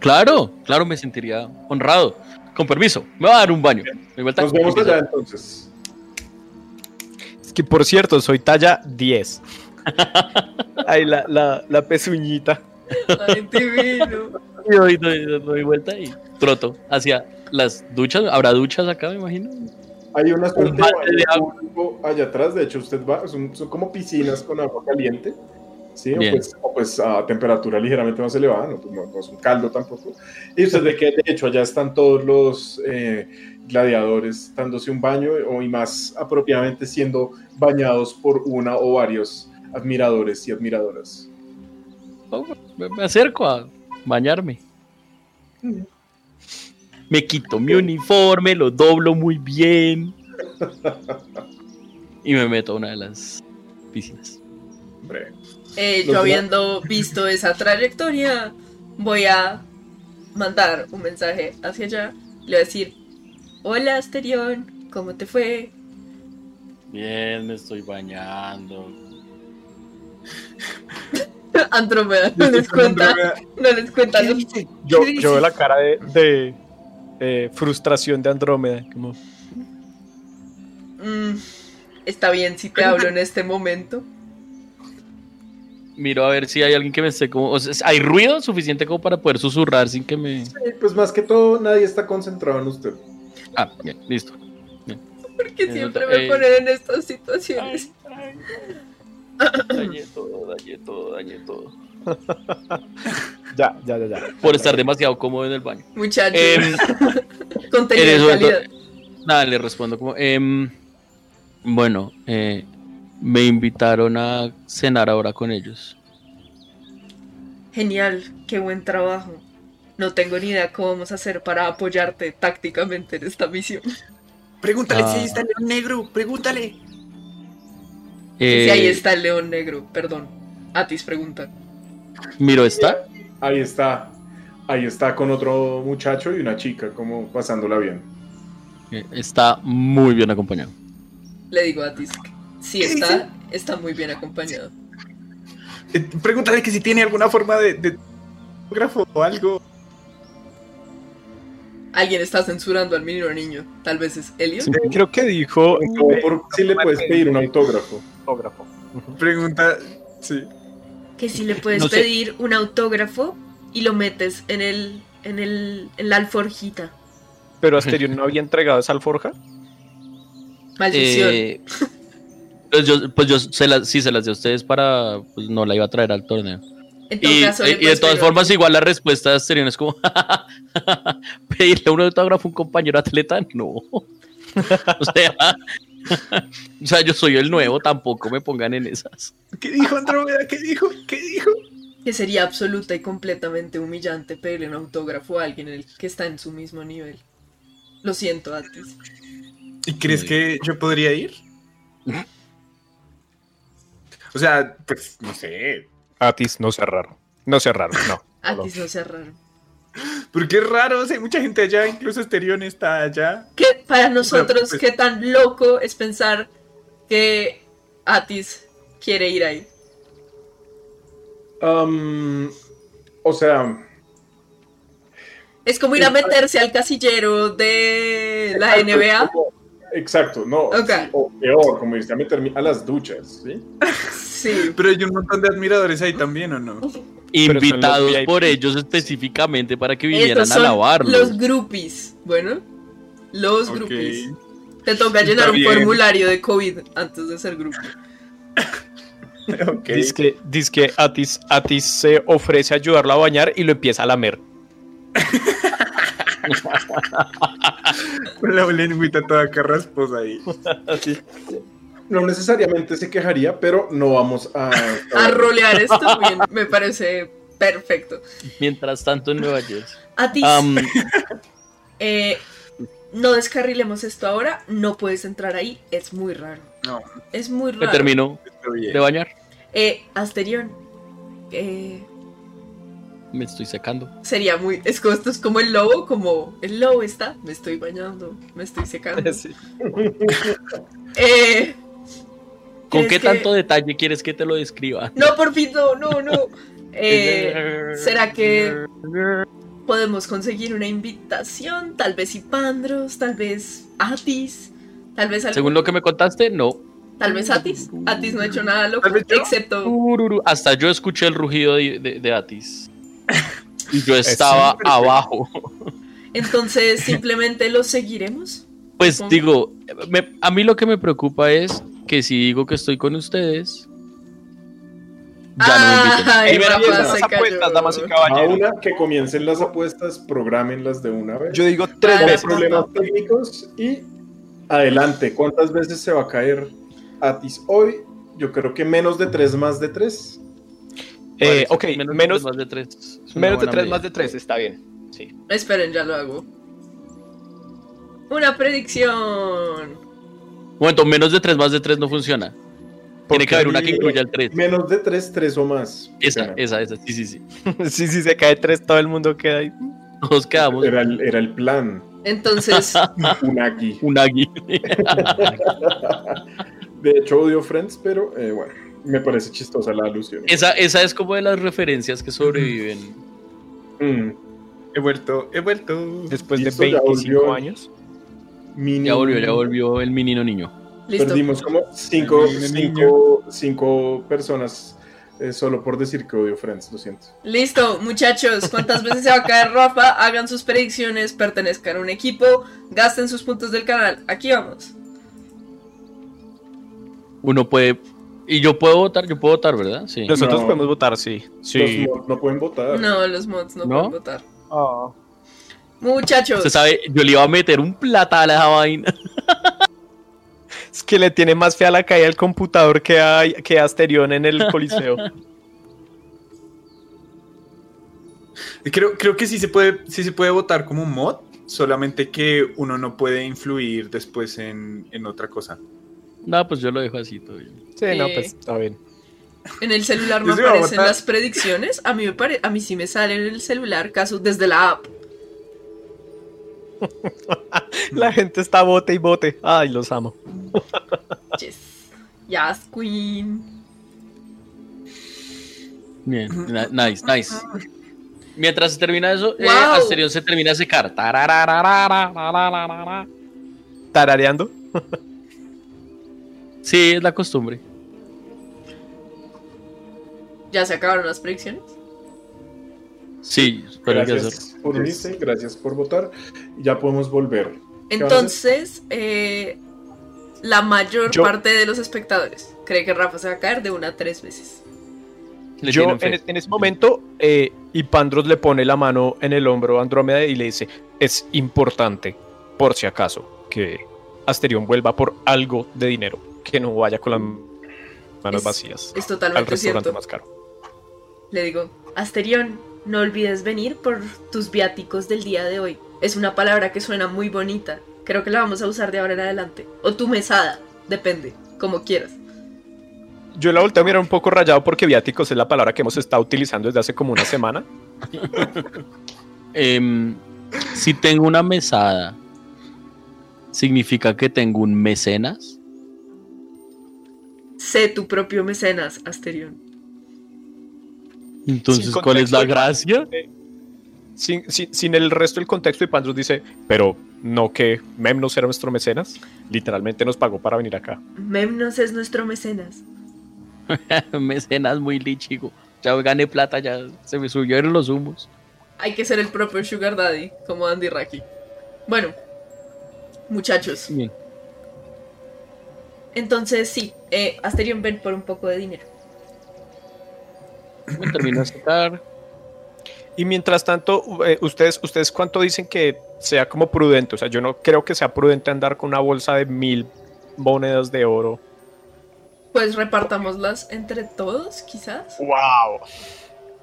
Claro, claro, me sentiría honrado. Con permiso, me va a dar un baño. Nos vemos allá entonces. Es que por cierto, soy talla 10. Ahí la, la, la pezuñita. Ay, divino. Y doy, doy- doy vuelta y troto hacia las duchas. ¿Habrá duchas acá, me imagino? Hay una suerte de allá atrás, de hecho usted va, son, son como piscinas con agua caliente, ¿sí? O pues, o pues a temperatura ligeramente más elevada, no, pues, no- no es un caldo tampoco. Y usted ve que de hecho allá están todos los eh, gladiadores dándose un baño o y más apropiadamente siendo bañados por una o varios admiradores y admiradoras. Oh, Me, me acerco a bañarme. Me quito mi uniforme, lo doblo muy bien. Y me meto a una de las piscinas. Eh, yo habiendo visto esa trayectoria, voy a mandar un mensaje hacia allá. Le voy a decir, hola Asterión, ¿cómo te fue? Bien, me estoy bañando. Andrómeda, no les cuenta, no les cuenta. Yo, yo veo la cara de, de, eh, frustración de Andrómeda. Como, Mm, está bien si te hablo en este momento. Miro a ver si hay alguien que me esté como. o sea, ¿Hay ruido suficiente como para poder susurrar sin que me. sí, pues más que todo nadie está concentrado en usted. Ah, bien, listo. Porque siempre me eh. ponen en estas situaciones. Dañé todo, dañé todo, dañé todo. ya, ya, ya, ya. Por estar demasiado cómodo en el baño. Muchachos, Em, contenido en de eso, calidad. Nada, le respondo como, em, bueno, eh, me invitaron a cenar ahora con ellos. Genial, qué buen trabajo. No tengo ni idea cómo vamos a hacer para apoyarte tácticamente en esta misión. Pregúntale Ah. si ahí está el león negro, pregúntale. Eh, si ahí está el león negro, perdón. Atis pregunta. Miro, ¿está? Ahí está, ahí está con otro muchacho y una chica, como pasándola bien. Eh, Está muy bien acompañado. Le digo a Atis. que Sí, ¿Qué está, está muy bien acompañado. Eh, pregúntale que si tiene alguna forma de, de autógrafo o algo. Alguien está censurando al menino niño. Tal vez es Elliot. Sí, creo que dijo Como por si le puedes pedir un autógrafo. Autógrafo. Pregunta, sí. Que si le puedes No sé. pedir un autógrafo y lo metes en el. en el. en la alforjita. Pero Asterion no había entregado esa alforja. Maldición. Eh, pues yo, pues yo se sí se las di a ustedes para, pues no la iba a traer al torneo. en todo Y, caso, le y de todas formas, igual la respuesta de Asterion es como, pedirle un autógrafo a un compañero atleta, no. o sea, o sea, yo soy el nuevo, tampoco me pongan en esas. ¿Qué dijo Andrómeda? ¿Qué dijo? ¿Qué dijo? Que sería absoluta y completamente humillante pedirle un autógrafo a alguien en el que está en su mismo nivel. Lo siento, Atis. ¿Y crees que yo podría ir? O sea, pues no sé. Atis, no sea raro. No sea raro, no. Atis no sea raro. Porque es raro, o sea, hay mucha gente allá, incluso Esterión está allá. Que para nosotros, pues- qué tan loco es pensar que Atis quiere ir ahí. O sea, Es como ir a meterse al casillero de la NBA. Exacto, no. O peor, como dice, a meterme a las duchas, ¿sí? Sí. Pero hay un montón de admiradores ahí también, ¿o no? Invitados por ellos específicamente para que vinieran Estos a lavarlos. los groupies. Bueno, los Ok. groupies. Te toca Está llenar un formulario de COVID antes de ser grupo. Ok. Dice que, dice que Atis, Atis se ofrece a ayudarlo a bañar y lo empieza a lamer. Con la lengüita toda carrasposa ahí. Así. No necesariamente se quejaría, pero no vamos a... A rolear esto, bien, me parece perfecto. Mientras tanto en Nueva Jersey. Atis, Am, eh, no descarrilemos esto ahora. No puedes entrar ahí. Es muy raro. No, Es muy me raro. termino está bien. de bañar. Eh, Asterión. Eh, Me estoy secando. sería muy. Es como, esto es como el lobo, como el lobo está. Me estoy bañando, me estoy secando. Sí. Eh, ¿Con ¿Crees qué que- tanto detalle quieres que te lo describa? No, por fin, no, no, no. Eh, ¿Será que podemos conseguir una invitación? Tal vez Ipandros, tal vez Atis, tal vez algún- Según lo que me contaste, no. Tal vez Atis. Atis no ha hecho nada loco, excepto... Hasta yo escuché el rugido de, de- de Atis. Y yo estaba abajo. Entonces, simplemente los seguiremos. Pues digo, me- a mí lo que me preocupa es que si digo que estoy con ustedes, ya no me vez se las apuestas, damas y A caballeros. una que comiencen las apuestas, programenlas de una vez. Yo digo tres veces. problemas técnicos y adelante. ¿Cuántas veces se va a caer Atis hoy? Yo creo que menos de tres más de tres. Eh, ok, que menos, más de tres. menos de tres medida. más de tres, está bien. Sí. Esperen, ya lo hago. Una predicción. Momento, menos de tres más de tres no funciona. Tiene que haber una que incluya el tres. Menos de tres, tres o más. Esa, esa, esa, sí, sí, sí. sí, sí, se cae tres, todo el mundo queda ahí. Todos quedamos Era el, era el plan. Entonces, Unagi. un agui. De hecho, odio Friends, pero eh, bueno, me parece chistosa la alusión. esa, esa es como de las referencias que sobreviven. Mm, He vuelto, he vuelto. Después de Listo, ya 25 volvió. años. Mini- Ya volvió, ya volvió el menino niño. listo. Perdimos como cinco, cinco, cinco personas eh, solo por decir que odio Friends, lo siento. Listo, muchachos. ¿Cuántas veces se va a caer Rafa? Hagan sus predicciones, pertenezcan a un equipo, gasten sus puntos del canal. Aquí vamos. Uno puede. Y yo puedo votar, yo puedo votar, ¿verdad? Sí. Nosotros No. podemos votar, sí. Sí. Los mods no pueden votar. No, los mods no, ¿No? pueden votar. Ah. Muchachos. Usted sabe, yo le iba a meter un platal a esa vaina. Es que le tiene más fe a la caída del computador que a, que a Asterión en el Coliseo. Creo, creo que sí se puede, sí se puede votar como un mod, solamente que uno no puede influir después en, en otra cosa. No, pues yo lo dejo así todo bien. Sí, no, Eh. pues está bien. En el celular me aparecen las predicciones. A mí me pare a mí sí me sale en el celular, caso desde la app. La gente está bote y bote. Ay, los amo. yes. Yes, Queen. Bien, nice, nice. Mientras se termina eso, eh, wow. eh, se termina de secar. Tarareando. sí, es la costumbre. ¿Ya se acabaron las predicciones? Sí, pero hay que hacerlo. Gracias por unirse, gracias por votar. Ya podemos volver. Entonces, eh, la mayor Yo- parte de los espectadores cree que Rafa se va a caer de una a tres veces. Le Yo en, es- en ese momento, eh, Ipandros le pone la mano en el hombro a Andrómeda y le dice: Es importante, por si acaso, que Asterión vuelva por algo de dinero, que no vaya con las manos Es- vacías Es al totalmente restaurante cierto. más caro. Le digo, Asterión, no olvides venir por tus viáticos del día de hoy. Es una palabra que suena muy bonita. Creo que la vamos a usar de ahora en adelante. O tu mesada, depende, como quieras. Yo la volteo a mirar un poco rayado porque viáticos es la palabra que hemos estado utilizando desde hace como una semana. Em, si tengo una mesada, ¿significa que tengo un mecenas? Sé tu propio mecenas, Asterión. Entonces, ¿cuál es la gracia? Sin, sin- sin el resto del contexto, Ipandros dice: Pero no que Memnos era nuestro mecenas. Literalmente nos pagó para venir acá. Memnos es nuestro mecenas. mecenas muy lichigo. Ya gané plata, ya se me subieron los humos. Hay que ser el propio Sugar Daddy, como Andy Raki. Bueno, muchachos, Bien. entonces sí, eh, Asterión ven por un poco de dinero. Me termino de sacar. Y mientras tanto, eh, ustedes, ustedes cuánto dicen que sea como prudente. O sea, yo no creo que sea prudente andar con una bolsa de mil monedas de oro. Pues repartámoslas entre todos, quizás. ¡Wow!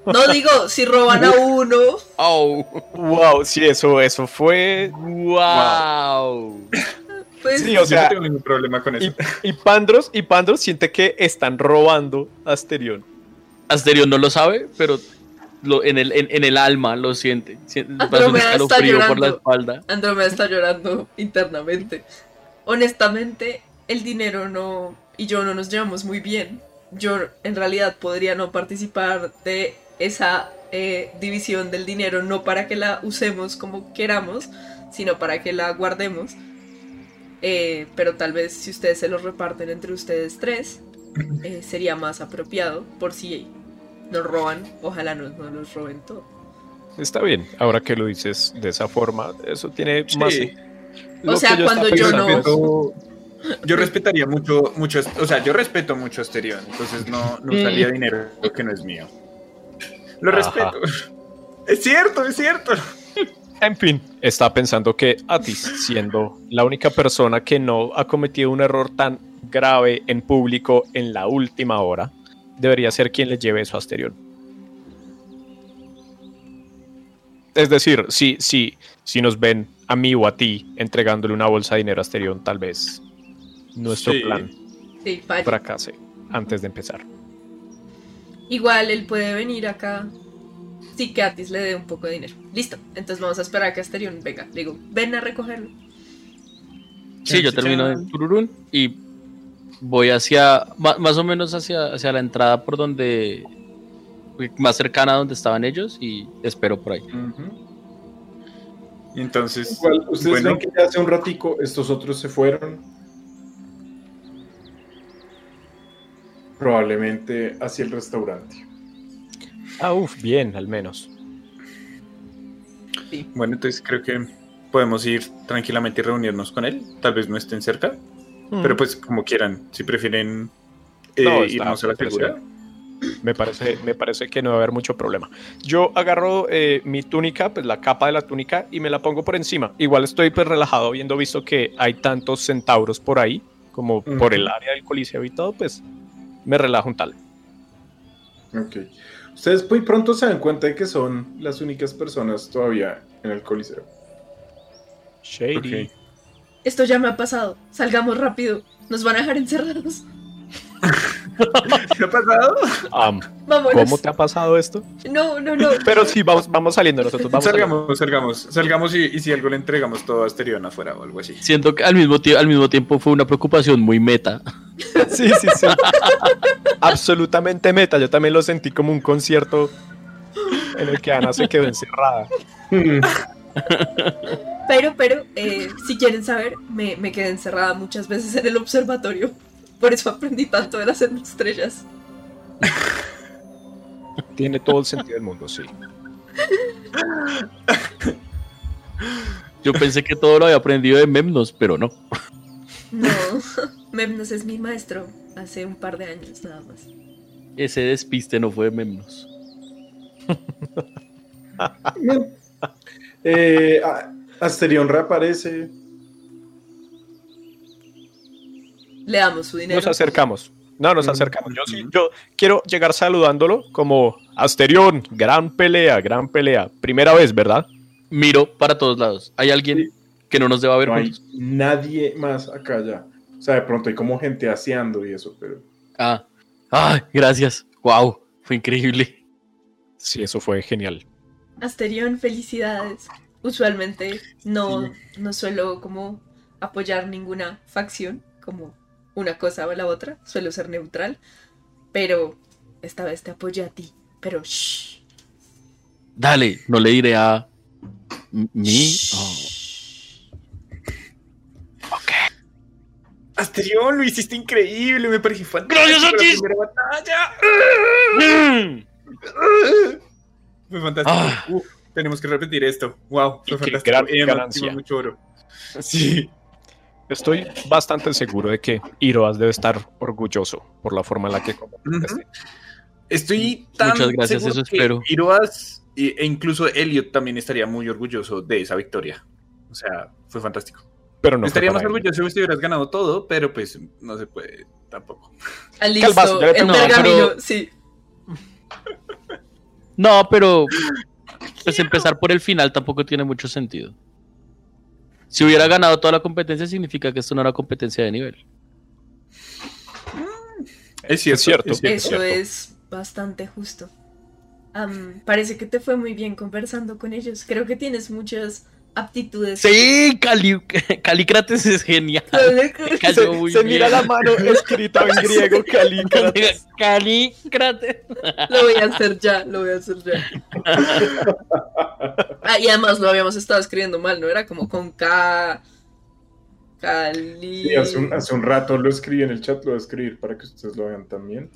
No digo, si roban a uno, ¡Oh! ¡Wow! Sí, eso, eso fue. ¡Wow! pues Sí, o Yo sea, no tengo ningún problema con eso. Y, y Pandros, y Pandros siente que están robando a Asterión. Asterión no lo sabe, pero lo- en, el, en, en el alma lo siente. Me está escalofrío por la llorando. espalda. Andrómeda está llorando internamente. Honestamente, el dinero no, y yo no nos llevamos muy bien. Yo en realidad podría no participar de esa eh, división del dinero, no para que la usemos como queramos, sino para que la guardemos. Eh, pero tal vez si ustedes se los reparten entre ustedes tres, eh, sería más apropiado por si nos roban, ojalá no nos los roben todo. Está bien, ahora que lo dices de esa forma, eso tiene Sí. más... O lo sea, cuando yo no- yo respetaría mucho, mucho, o sea, yo respeto mucho a Asterión, entonces no, no usaría dinero que no es mío. Lo Ajá. respeto. Es cierto, es cierto. En fin, estaba pensando que Atis, siendo la única persona que no ha cometido un error tan grave en público en la última hora, debería ser quien le lleve eso a Asterión. Es decir, si, si, si nos ven a mí o a ti entregándole una bolsa de dinero a Asterión, tal vez nuestro Sí. plan Sí, fracase antes de empezar. Igual él puede venir acá. Sí, que Atis le dé un poco de dinero. Listo. Entonces vamos a esperar a que Asterion venga. Le digo, ven a recogerlo. Sí, yo termino en Tururún y voy hacia, más o menos hacia, hacia la entrada por donde, más cercana a donde estaban ellos y espero por ahí. Y entonces, Igual, ustedes bueno, ven que ya hace un ratico estos otros se fueron. Probablemente hacia el restaurante. Ah, uff, bien, al menos. bueno, entonces creo que podemos ir tranquilamente y reunirnos con él. Tal vez no estén cerca, pero pues como quieran, si prefieren eh, No, irnos a la segura. Me parece, me parece que no va a haber mucho problema. Yo agarro eh, mi túnica, pues la capa de la túnica, y me la pongo por encima. Igual estoy pues relajado, viendo visto que hay tantos centauros por ahí, como por el área del coliseo y todo, pues me relajo un tal. Ok. Ustedes muy pronto se dan cuenta de que son las únicas personas todavía en el coliseo. Shady. Ok. Esto ya me ha pasado. Salgamos rápido. Nos van a dejar encerrados. ¿Qué ha pasado? Vámonos. ¿Cómo te ha pasado esto? No, no, no. Pero sí, vamos, vamos saliendo nosotros. Vamos saliendo. salgamos, salgamos, salgamos y, y si algo le entregamos todo a Asterión afuera o algo así. Siento que al mismo, al mismo tiempo fue una preocupación muy meta. Sí, sí, sí. Absolutamente meta. Yo también lo sentí como un concierto en el que Ana se quedó encerrada. Pero, pero, eh, si quieren saber, me, me quedé encerrada muchas veces en el observatorio. Por eso aprendí tanto de las estrellas. Tiene todo el sentido del mundo, sí. Yo pensé que todo lo había aprendido de Memnos, pero no. No, Memnos es mi maestro hace un par de años nada más. Ese despiste no fue de Memnos. Eh, a- Asterión reaparece. Le damos su dinero. Nos acercamos. No, nos Mm. acercamos. Yo sí, yo quiero llegar saludándolo como Asterión, gran pelea, gran pelea. Primera vez, ¿verdad? Miro para todos lados. ¿Hay alguien que no nos deba ver No hay nadie más acá ya. O sea, de pronto hay como gente aseando y eso, pero Ah. ah, gracias. Wow, fue increíble. Sí, eso fue genial. Asterión, felicidades. Usualmente no, no suelo como apoyar ninguna facción, como una cosa o la otra, suelo ser neutral, pero esta vez te apoyo a ti, pero shh. Dale, no le diré a mí. Oh. Asterión, lo hiciste increíble, me pareció fantástico. ¡Gracias, la Otis! primera batalla. Fue fantástico. Ah. Tenemos que repetir esto. Wow, fue qué fantástico. gran ganancia. mucho oro. Sí. Estoy bastante seguro de que Iroas debe estar orgulloso por la forma en la que Ujú. Estoy tan Muchas gracias, seguro eso que espero. Iroas e incluso Elliot también estaría muy orgulloso de esa victoria. O sea, fue fantástico. pero no estaría más él. orgulloso si hubieras ganado todo, pero pues no se puede tampoco. Ah, listo, Calvazo, el pero- sí. No, pero pues empezar por el final tampoco tiene mucho sentido. Si hubiera ganado toda la competencia, significa que esto no era competencia de nivel. Es cierto. Es cierto. es cierto. Eso cierto. es bastante justo. Parece que te fue muy bien conversando con ellos. Creo que tienes muchas aptitudes. Sí, Cali, Calícrates es genial. Cayó Se, muy se bien. mira la mano escrita en griego, Calícrates. Calícrates. Lo voy a hacer ya, lo voy a hacer ya. Ah, y además lo habíamos estado escribiendo mal, ¿no? Era como con K. Cali. Sí, hace, un, hace un rato lo escribí en el chat, lo voy a escribir para que ustedes lo vean también.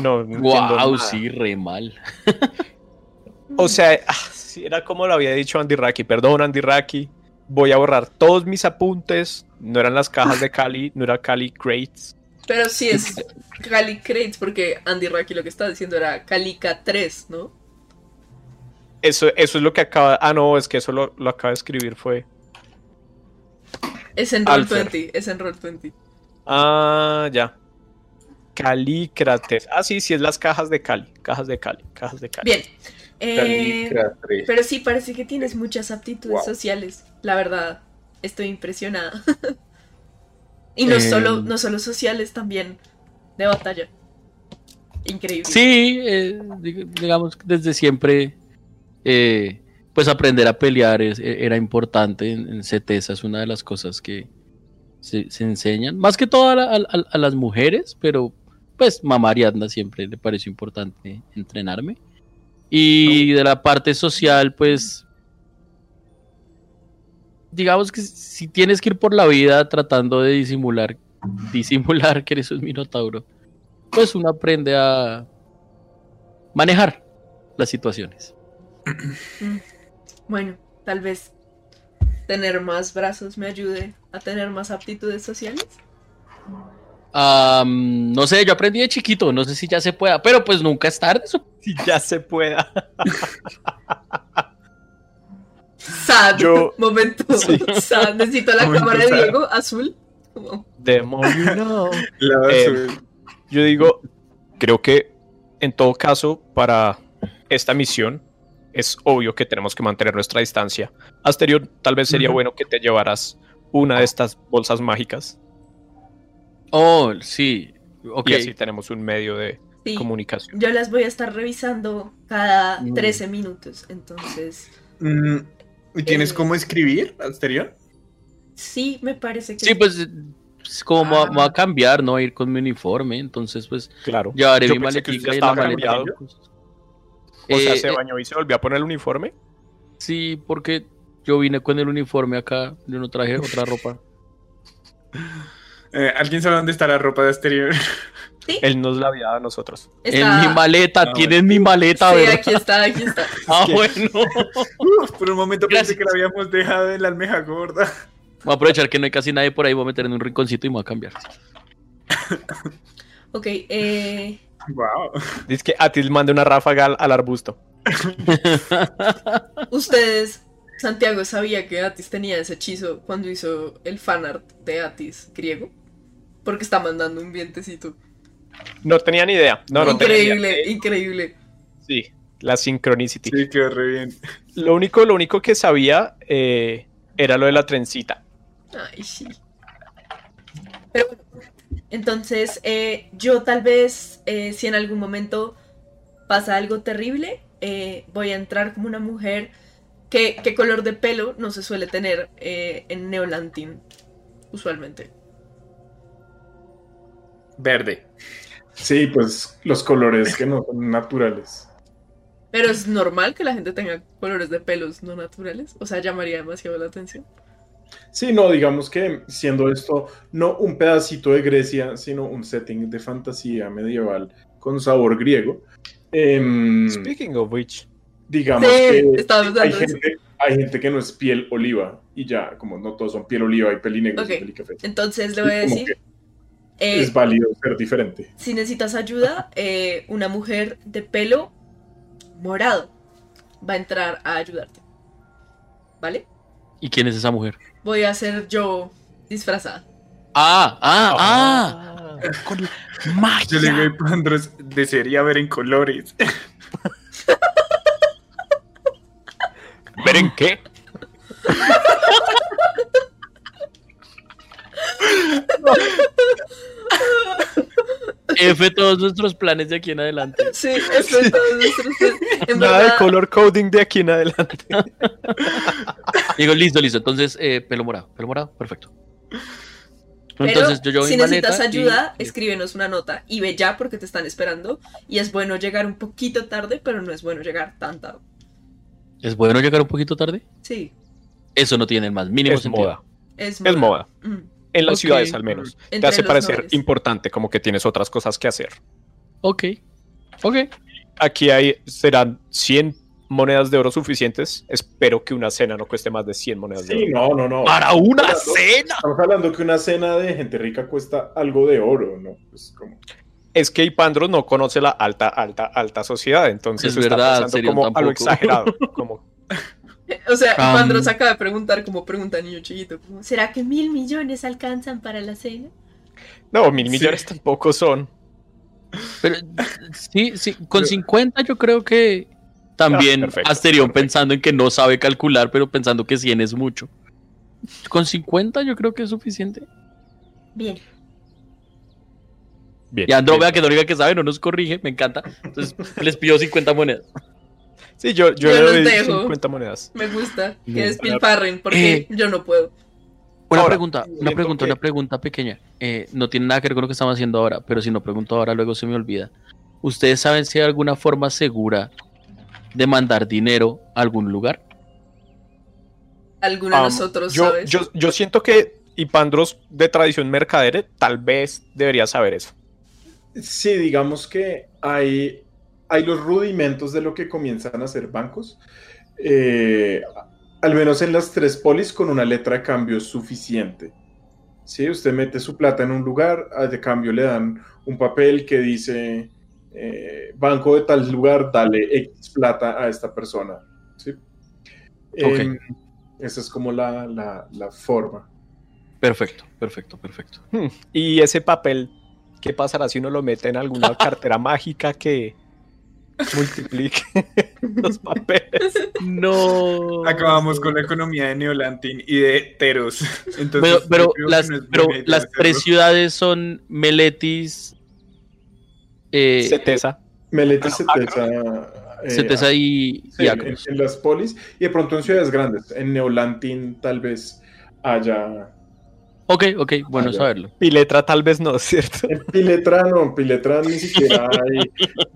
No, no Wow, sí, re mal. O sea, ah, era como lo había dicho Andy Raki. Perdón, Andy Raki. Voy a borrar todos mis apuntes. No eran las cajas de Cali, no era Cali Crates. Pero sí es Cali Crates, porque Andy Raki lo que estaba diciendo era Calica 3, ¿no? Eso, eso es lo que acaba. Ah, no, es que eso lo, lo acaba de escribir fue. Es en Alfer. Roll20, es en Roll20. Ah, ya. Calícrates. Ah, sí, sí, es las cajas de Cali. Cajas de Cali, cajas de Cali. Bien. Eh, pero sí parece que tienes muchas aptitudes Wow. sociales. La verdad, estoy impresionada. y no, Eh, solo, no solo sociales, también de batalla. Increíble. Sí, eh, dig- digamos que desde siempre, eh, pues aprender a pelear es- e- era importante en, en CETESA, es una de las cosas que se, se enseñan, más que todo a, la- a- a las mujeres, pero pues mamá Ariadna siempre le pareció importante entrenarme. Y de la parte social, pues digamos que si tienes que ir por la vida tratando de disimular, disimular que eres un minotauro, pues uno aprende a manejar las situaciones. Bueno, tal vez tener más brazos me ayude a tener más aptitudes sociales. No sé, yo aprendí de chiquito, no sé si ya se pueda, pero pues nunca es tarde. Si ya se pueda. Sad. Yo- Momento. Sad. Necesito la Momento cámara de. Diego azul. Know. La Eh. Yo digo, creo que en todo caso, para esta misión, es obvio que tenemos que mantener nuestra distancia. Asterior, tal vez sería bueno que te llevaras una de estas bolsas mágicas Oh, sí, ok. y así tenemos un medio de Sí. comunicación. Yo las voy a estar revisando cada Mm. 13 minutos. Entonces, Mm, ¿Y tienes eh, cómo escribir, Asterion? sí, me parece que. Sí, pues es como va- Ah. va a cambiar, ¿no? A ir con mi uniforme, entonces pues Claro. llevaré Yo mi maletica y la maleta. pues, O sea, eh, se eh, bañó y se volvió a poner el uniforme. Sí, porque yo vine con el uniforme acá, yo no traje otra ropa. Eh, ¿Alguien sabe dónde está la ropa de Asterion? Él nos la había dado a nosotros. Está- En mi maleta, Ah, tienen mi maleta, Sí, ¿verdad? aquí está, aquí está. Ah, bueno. Uf, por un momento pensé Gracias. que la habíamos dejado en la almeja gorda. Voy a aprovechar que no hay casi nadie por ahí, voy a meter en un rinconcito y me voy a cambiar. Ok, eh. Wow. Dice que Atil mande una ráfaga al, al arbusto. Ustedes, Santiago sabía que Atis tenía ese hechizo cuando hizo el fanart de Atis griego. Porque está mandando un vientecito. No tenía ni idea. No, no tenía ni idea. increíble, increíble. Sí, la synchronicity. Sí, quedó re bien. Lo único, lo único que sabía eh, era lo de la trencita. Ay, sí. Pero bueno, entonces eh, yo tal vez, eh, si en algún momento pasa algo terrible, eh, voy a entrar como una mujer. Qué color de pelo no se suele tener eh, en Neolantin? Usualmente. Verde. Sí, pues los colores que no son naturales. Pero es normal que la gente tenga colores de pelos no naturales. O sea, llamaría demasiado la atención. Sí, no, digamos que siendo esto no un pedacito de Grecia, sino un setting de fantasía medieval con sabor griego. em, Speaking of which, digamos Sí, que hay gente, hay gente que no es piel oliva y ya, como no todos son piel oliva, hay pelinegros Ok. y. Entonces le voy a decir, eh, es válido ser diferente. si necesitas ayuda, eh, una mujer de pelo morado va a entrar a ayudarte. ¿Vale? ¿Y quién es esa mujer? Voy a ser yo disfrazada. Ah, ah, ah. Con Yo le magia. digo a Pandros, desearía ver en colores. ¿ver en qué? F todos nuestros planes de aquí en adelante. Sí, eso es todo nuestro En Nada de color coding de aquí en adelante. Digo, listo, listo. Entonces, eh, pelo morado, pelo morado, perfecto. pero Entonces yo llevo si necesitas ayuda, y- escríbenos una nota y ve ya porque te están esperando. Y es bueno llegar un poquito tarde, pero no es bueno llegar tan tarde. ¿Es bueno llegar un poquito tarde? Sí, Eso no tiene el más mínimo Es sentido. moda. es Es moda. Mm. En las ciudades al menos. Te hace parecer nobles. importante, como que tienes otras cosas que hacer. Ok. Ok. Aquí hay, serán 100 monedas de oro suficientes. Espero que una cena no cueste más de 100 monedas de Sí, oro. no, no, no. ¡Para una cena! Estamos hablando que una cena de gente rica cuesta algo de oro, ¿no? Pues como... Es que Ipandros no conoce la alta, alta, alta sociedad. Entonces Es está verdad, pensando como a lo tampoco. exagerado. Como, O sea, Am. Pandro se acaba de preguntar como pregunta niño chiquito. como, ¿Será que mil millones alcanzan para la cena? no, mil millones tampoco son. Pero sí, sí, con 50 yo creo que también Ah, perfecto, Asterión perfecto. pensando en que no sabe calcular, pero pensando que 100 es mucho. Con 50 yo creo que es suficiente. Bien. Bien. Y Andrómeda, bien. que la única que sabe, no nos corrige, me encanta. Entonces les pido 50 monedas. Sí, yo, yo, Yo le doy dejo. 50 monedas. Me gusta que Bien. despilfarren porque Eh. yo no puedo. Una Ahora, pregunta, una pregunta, que- una pregunta pequeña. Eh, no tiene nada que ver con lo que estamos haciendo ahora, pero si no pregunto ahora, luego se me olvida. ¿Ustedes saben si hay alguna forma segura de mandar dinero a algún lugar? Alguno de nosotros, yo, ¿sabes? yo, yo siento que Ipandros de tradición mercadere tal vez debería saber eso. Sí, digamos que hay, hay los rudimentos de lo que comienzan a hacer bancos. Eh, al menos en las tres polis con una letra de cambio suficiente. Si usted mete su plata en un lugar, de cambio le dan un papel que dice eh, banco de tal lugar, dale X plata a esta persona. ¿sí? Em, esa es como la, la- la forma. Perfecto, perfecto, perfecto. Hmm, Y ese papel, ¿qué pasará si uno lo mete en alguna cartera mágica que multiplique los papeles? No. Acabamos con la economía de Neolantin y de Teros. Entonces, Pero, las, no pero las tres ciudades son Meletis, eh, Cetesa. Melete, Ah, no, Cetesa, eh, Cetesa y, Sí, y en, en las polis y de pronto en ciudades grandes. En Neolantin tal vez haya. Ok, ok, bueno Ah, saberlo. Piletra tal vez no, ¿cierto? En Piletra no, en Piletra ni siquiera hay,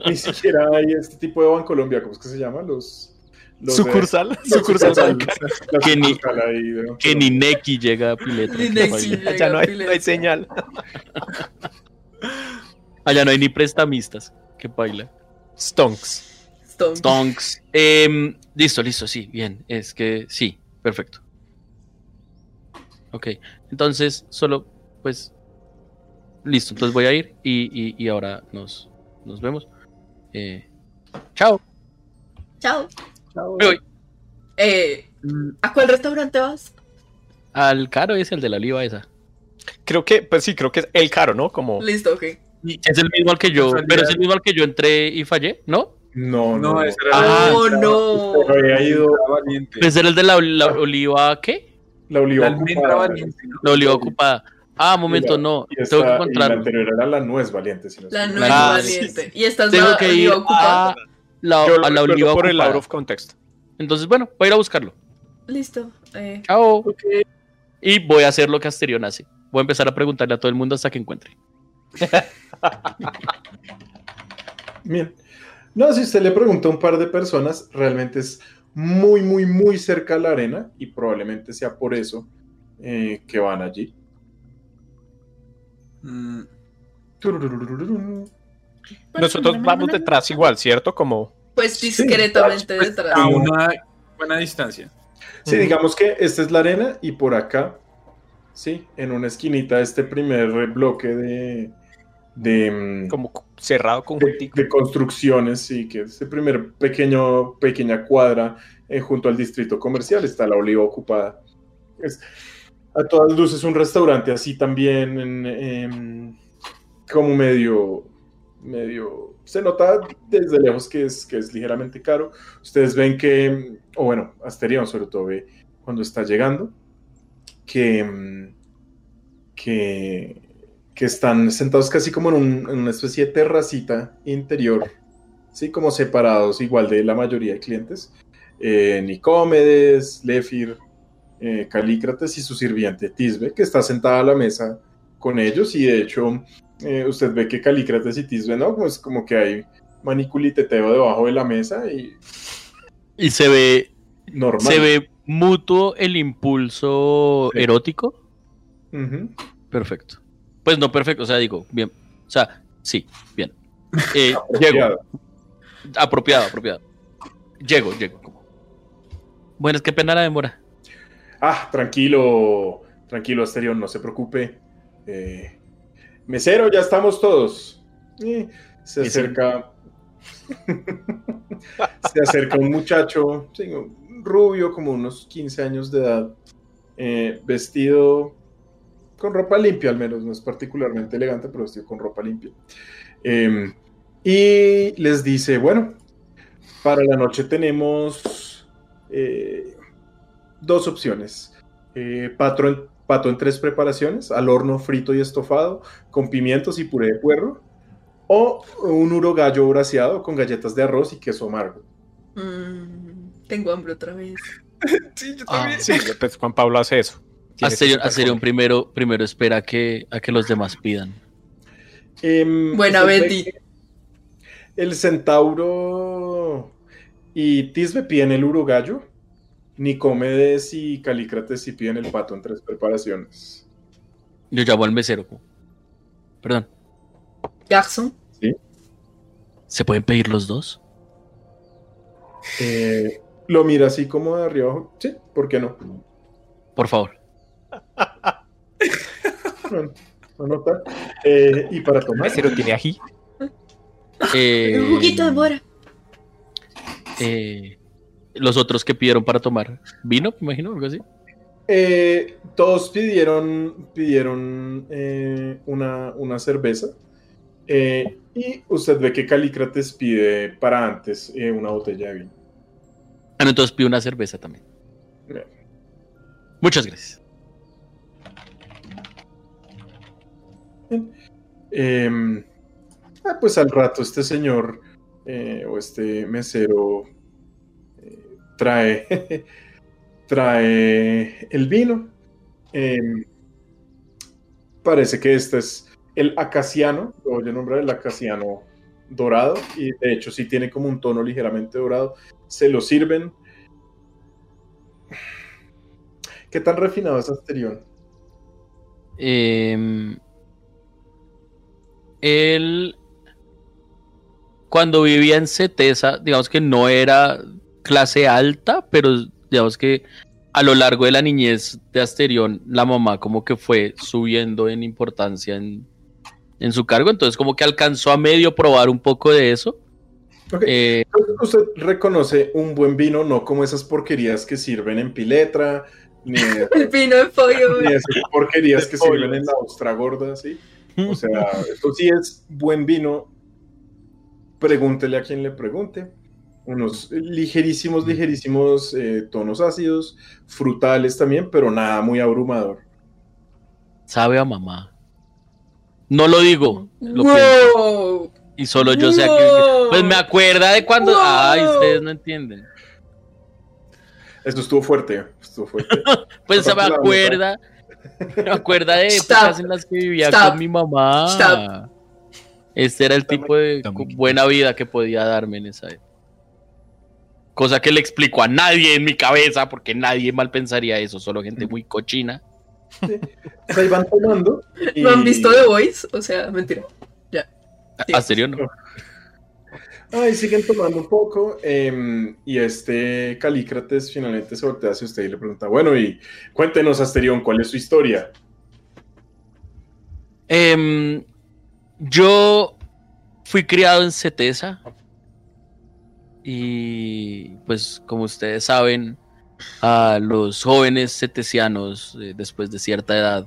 ni siquiera hay este tipo de Bancolombia, ¿cómo es que se llama? Los. los de- Sucursal. los Sucursal sucursal- bancaria. la Que ni- sucursal ahí de Que ni Neki llega a Piletra. Ni Neki llega. Ya no hay, no hay Piletra. señal. Allá no hay ni prestamistas. Que baila. Stonks. Stone. Stonks. Em, listo, listo, sí, bien. Es que sí, perfecto. Ok, entonces solo, pues, listo. Entonces voy a ir y, y- y ahora nos, nos vemos. Eh, chao. Chao. Me voy. Eh, ¿A cuál restaurante vas? Al caro es el de la oliva esa. Creo que, pues sí, creo que es el caro, ¿no? Como Listo, ok. Es el mismo al que yo, pero es el mismo al que yo entré y fallé, ¿no? No, no. No, ese era Ah, no. Pero había ido valiente. Pues era el de la, la oliva, ¿qué? La almendra ocupada. valiente, ¿no? La oliva ocupada. Ah, momento, no. Y, Tengo que y la anterior era la nuez valiente. Si no La nuez. Ah, valiente. Y esta es Tengo la que ir oliva ocupada. a la, yo lo a la oliva por el out of context. Entonces, bueno, voy a ir a buscarlo. Listo. Eh, Chao. Y voy a hacer lo que Asterión hace. Voy a empezar a preguntarle a todo el mundo hasta que encuentre. Bien. No, si usted le pregunta a un par de personas, realmente es muy, muy, muy cerca a la arena y probablemente sea por eso eh, que van allí. Mm. Nosotros vamos detrás igual, ¿cierto? Como pues discretamente detrás. a una buena distancia. Sí, digamos que esta es la arena y por acá, sí, en una esquinita este primer bloque de, de, como cerrado de, de construcciones, sí, que este primer pequeño, pequeña cuadra eh, junto al distrito comercial está la oliva ocupada. Es a todas luces un restaurante así también, en, em, como medio, medio, se nota desde lejos que es, que es ligeramente caro. Ustedes ven que, o bueno, Asterion sobre todo ve cuando está llegando, que, mm, que que están sentados casi como en, un- en una especie de terracita interior, sí, como separados igual de la mayoría de clientes. Eh, Nicómedes, Lefir, eh, Calícrates y su sirviente Tisbe, que está sentada a la mesa con ellos y de hecho eh, usted ve que Calícrates y Tisbe, ¿no? Pues como que hay maniculiteteo debajo de la mesa y Y se ve, normal. se ve mutuo el impulso Sí. erótico. Perfecto. Pues no perfecto, o sea, digo, bien. O sea, sí, bien. Eh, llego. Apropiado. Apropiado. Llego, llego. Bueno, es que pena la demora. Ah, tranquilo, tranquilo, Asterión, no se preocupe. Eh, mesero, ya estamos todos. Eh, se acerca. se acerca un muchacho, sí, rubio, como unos 15 años de edad, eh, vestido con ropa limpia, al menos, no es particularmente elegante, pero vestido con ropa limpia. Eh, y les dice: Bueno, para la noche tenemos. eh, dos opciones. Eh, pato, en, pato en tres preparaciones, al horno frito y estofado, con pimientos y puré de puerro. O un uro gallo braseado con galletas de arroz y queso amargo. Mm, tengo hambre otra vez. Sí, yo Ah, también. sí, pues Juan Pablo hace eso. Asterion, primero, primero espera que, a que los demás pidan. Em, Buena Betty. El centauro y Tisbe piden el uro gallo. Nicómedes y Calícrates sí piden el pato en tres preparaciones. Yo llamo al mesero. Perdón, Garçon. ¿se pueden pedir los dos? Eh, lo mira así como de arriba abajo. Sí, ¿por qué no? Por favor. Bueno, anota. Eh, y para tomar. Mesero tiene ají. Eh, Un juguito de mora. eh, los otros que pidieron para tomar. ¿Vino, me imagino? Algo así. Eh, todos pidieron, pidieron eh, una, una cerveza. eh, y usted ve que Calícrates pide para antes eh, una botella de vino. Ah, no, entonces pido una cerveza también. Bien. Muchas gracias. Eh, ah, pues al rato este señor eh, o este mesero eh, trae, trae el vino. Eh, parece que este es el acaciano, lo voy a nombrar el acaciano dorado, y de hecho sí tiene como un tono ligeramente dorado. Se lo sirven. ¿Qué tan refinado es Asterión? Em, él, cuando vivía en Cetesa, digamos que no era clase alta, pero digamos que a lo largo de la niñez de Asterión, la mamá como que fue subiendo en importancia en, en su cargo, entonces como que alcanzó a medio probar un poco de eso. Eh, Usted reconoce un buen vino, no como esas porquerías que sirven en Piletra, ni, El vino de pollo. ni esas porquerías que sirven en la ostra gorda, ¿sí? O sea, esto sí es buen vino. Pregúntele a quien le pregunte. Unos ligerísimos, ligerísimos eh, tonos ácidos, frutales también, pero nada muy abrumador. sabe a mamá. No lo digo, lo wow. Y solo yo sé a qué. Wow. Pues me acuerda de cuando. Wow. Ay, ustedes no entienden. Esto estuvo fuerte, estuvo fuerte. Pues se me acuerda. Me acuerda de épocas en las que vivía Stop. con mi mamá. Stop. Este era el tipo de buena vida que podía darme en esa época. Cosa que le explico a nadie en mi cabeza, porque nadie mal pensaría eso, solo gente muy cochina. Pues ahí van tomando. y- ¿No han visto The Voice? O sea, mentira. Sí. ¿A serio no? Ay, siguen tomando un poco. em, y este Calícrates finalmente se voltea hacia usted y le pregunta: Bueno, y cuéntenos, Asterión, ¿cuál es su historia? Em, yo fui criado en Cetesa y pues como ustedes saben, a los jóvenes cetesianos eh, después de cierta edad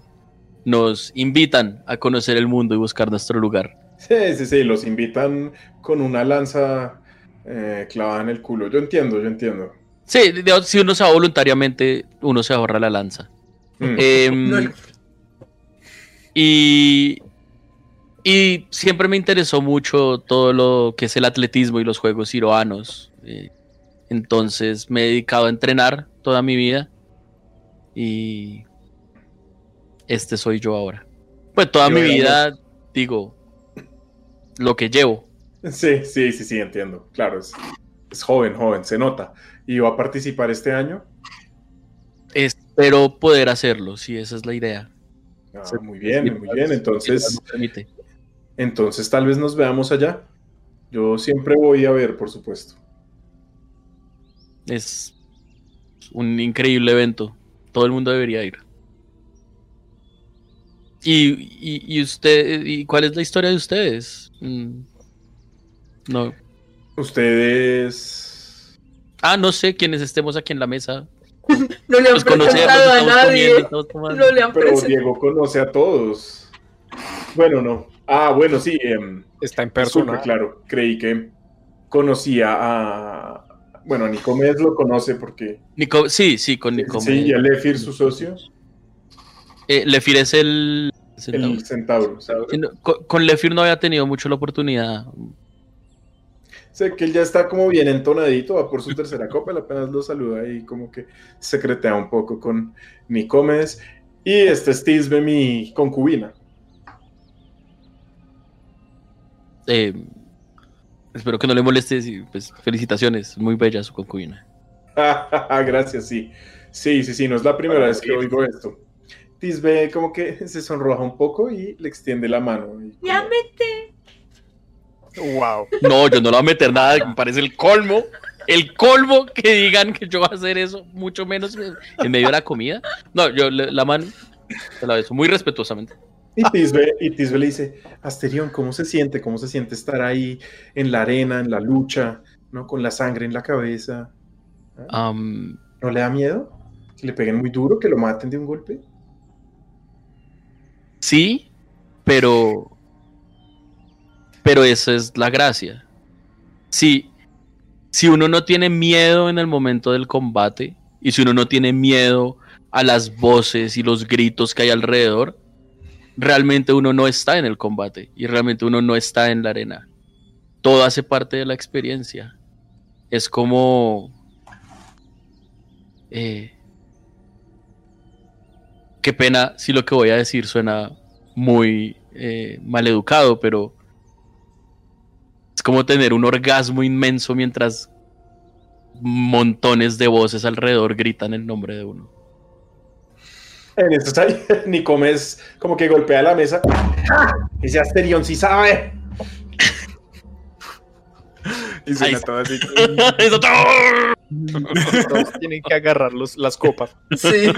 nos invitan a conocer el mundo y buscar nuestro lugar. Sí, sí, sí, los invitan con una lanza eh, clavada en el culo. Yo entiendo, yo entiendo. Sí, si uno se va voluntariamente, uno se ahorra la lanza. Mm. Em, y Y siempre me interesó mucho todo lo que es el atletismo y los juegos ciroanos. Eh, entonces me he dedicado a entrenar toda mi vida. Y este soy yo ahora. Pues toda mi vida, digo, lo que llevo. Sí, sí, sí, sí, entiendo. Claro, es, es joven, joven, se nota. ¿Y va a participar este año? Espero poder hacerlo, si esa es la idea. Ah, Sí, muy bien, sí, muy bien. Entonces, entonces tal vez nos veamos allá. Yo siempre voy a ver, por supuesto. Es un increíble evento. Todo el mundo debería ir. ¿Y, y, y usted, y cuál es la historia de ustedes? Mm, No. Ustedes. Ah, no sé quiénes estemos aquí en la mesa. No le han presentado a nadie. No le han Pero presentado. Diego conoce a todos. Bueno, no. Ah, bueno, sí. em, Está en persona. claro. Creí que conocía a. Bueno, Nicomedes lo conoce porque. Nico- sí, sí, con Nicomedes. Sí, y a Lefir, su socio, Eh, Lefir es el... centauro. el centauro. con, con Lefir no había tenido mucho la oportunidad. Sé que él ya está como bien entonadito, va por su tercera copa, él apenas lo saluda y como que secretea un poco con Nicomedes. Y este es Tisbe, mi concubina. Eh, espero que no le molestes y pues felicitaciones. Muy bella su concubina. Gracias, sí. Sí, sí, sí, no es la primera vez que oigo esto. Tisbe como que se sonroja un poco y le extiende la mano. y como- Ya mete. Wow. No, yo no le voy a meter nada, me parece el colmo. El colmo que digan que yo voy a hacer eso, mucho menos en medio de la comida. No, yo le- la mano se la beso muy respetuosamente. Y Tisbe, y Tisbe le dice, Asterión, ¿cómo se siente? ¿Cómo se siente estar ahí en la arena, en la lucha, ¿no? con la sangre en la cabeza? Am, ¿No le da miedo? ¿Que le peguen muy duro? ¿Que lo maten de un golpe? Sí, pero. Pero esa es la gracia. Si, si uno no tiene miedo en el momento del combate, y si uno no tiene miedo a las voces y los gritos que hay alrededor, realmente uno no está en el combate y realmente uno no está en la arena. Todo hace parte de la experiencia. Es como... eh, qué pena si lo que voy a decir suena muy eh, maleducado, pero es como tener un orgasmo inmenso mientras montones de voces alrededor gritan el nombre de uno. En eso está ahí, Nicomedes como que golpea la mesa. ¡Ah! Ese Asterión sí sabe. Y suena Ahí- todo así. Eso todo. Todos tienen que agarrar los- las copas. Sí.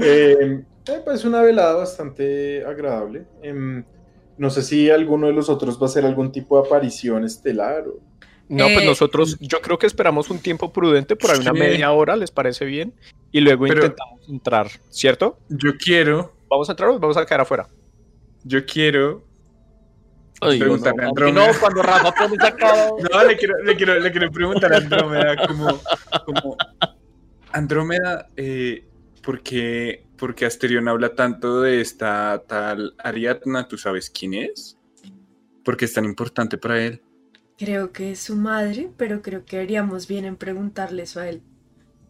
Eh, pues una velada bastante agradable. Em, no sé si alguno de los otros va a hacer algún tipo de aparición estelar. o- No, pues Eh, nosotros, yo creo que esperamos un tiempo prudente, por ahí una Sí. media hora, ¿les parece bien? Y luego Pero- intentamos entrar, ¿cierto? Yo quiero, ¿Vamos a entrar o vamos a quedar afuera? yo quiero. Ay, Preguntarle no, a Andrómeda. no, cuando Rafa pone esa cara. No, le quiero, le quiero, le quiero preguntar a Andrómeda como, como Andrómeda, eh, ¿por qué, por qué Asterión habla tanto de esta tal Ariadna? ¿Tú sabes quién es? ¿Por qué es tan importante para él? Creo que es su madre, pero creo que haríamos bien en preguntarle eso a él.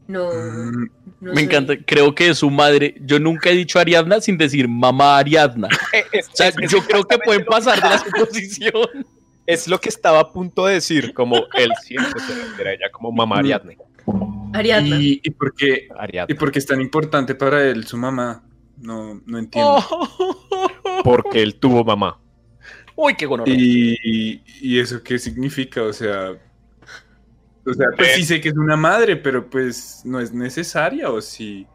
No, Mm, no Me soy- encanta, creo que es su madre. Yo nunca he dicho Ariadna sin decir mamá Ariadna. O sea, yo creo que pueden pasar de la suposición. Es lo que estaba a punto de decir, como él siempre se refiere a ella como mamá Ariadne. Ariadna. ¿Y, y por qué, ¿Y Ariadne. por qué es tan importante para él su mamá? No, no entiendo. Porque él tuvo mamá. Uy, qué gonorrea. ¿Y, y eso qué significa? O sea, o sea, pues sí sé que es una madre, pero pues no es necesaria o sí.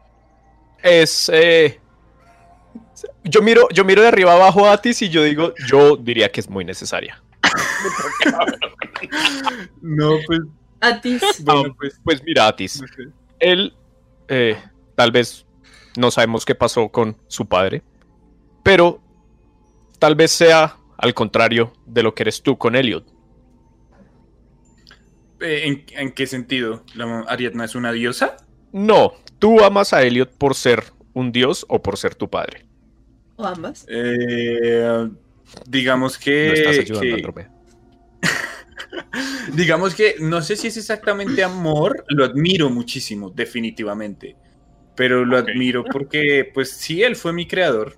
Es. eh, yo, miro, yo miro de arriba abajo a Atis y yo digo, yo diría que es muy necesaria. No, pues, Atis. bueno, pues. Pues mira, Atis. no. Él, eh, tal vez no sabemos qué pasó con su padre, pero tal vez sea al contrario de lo que eres tú con Elliot. Eh, ¿En, en qué sentido? ¿La Ariadna es una diosa? No, tú amas a Elliot por ser un dios o por ser tu padre. ¿O ambas? Eh, digamos No que, estás ayudando, que-. digamos que no sé si es exactamente amor, lo admiro muchísimo, definitivamente. Pero lo admiro porque, pues sí, él fue mi creador.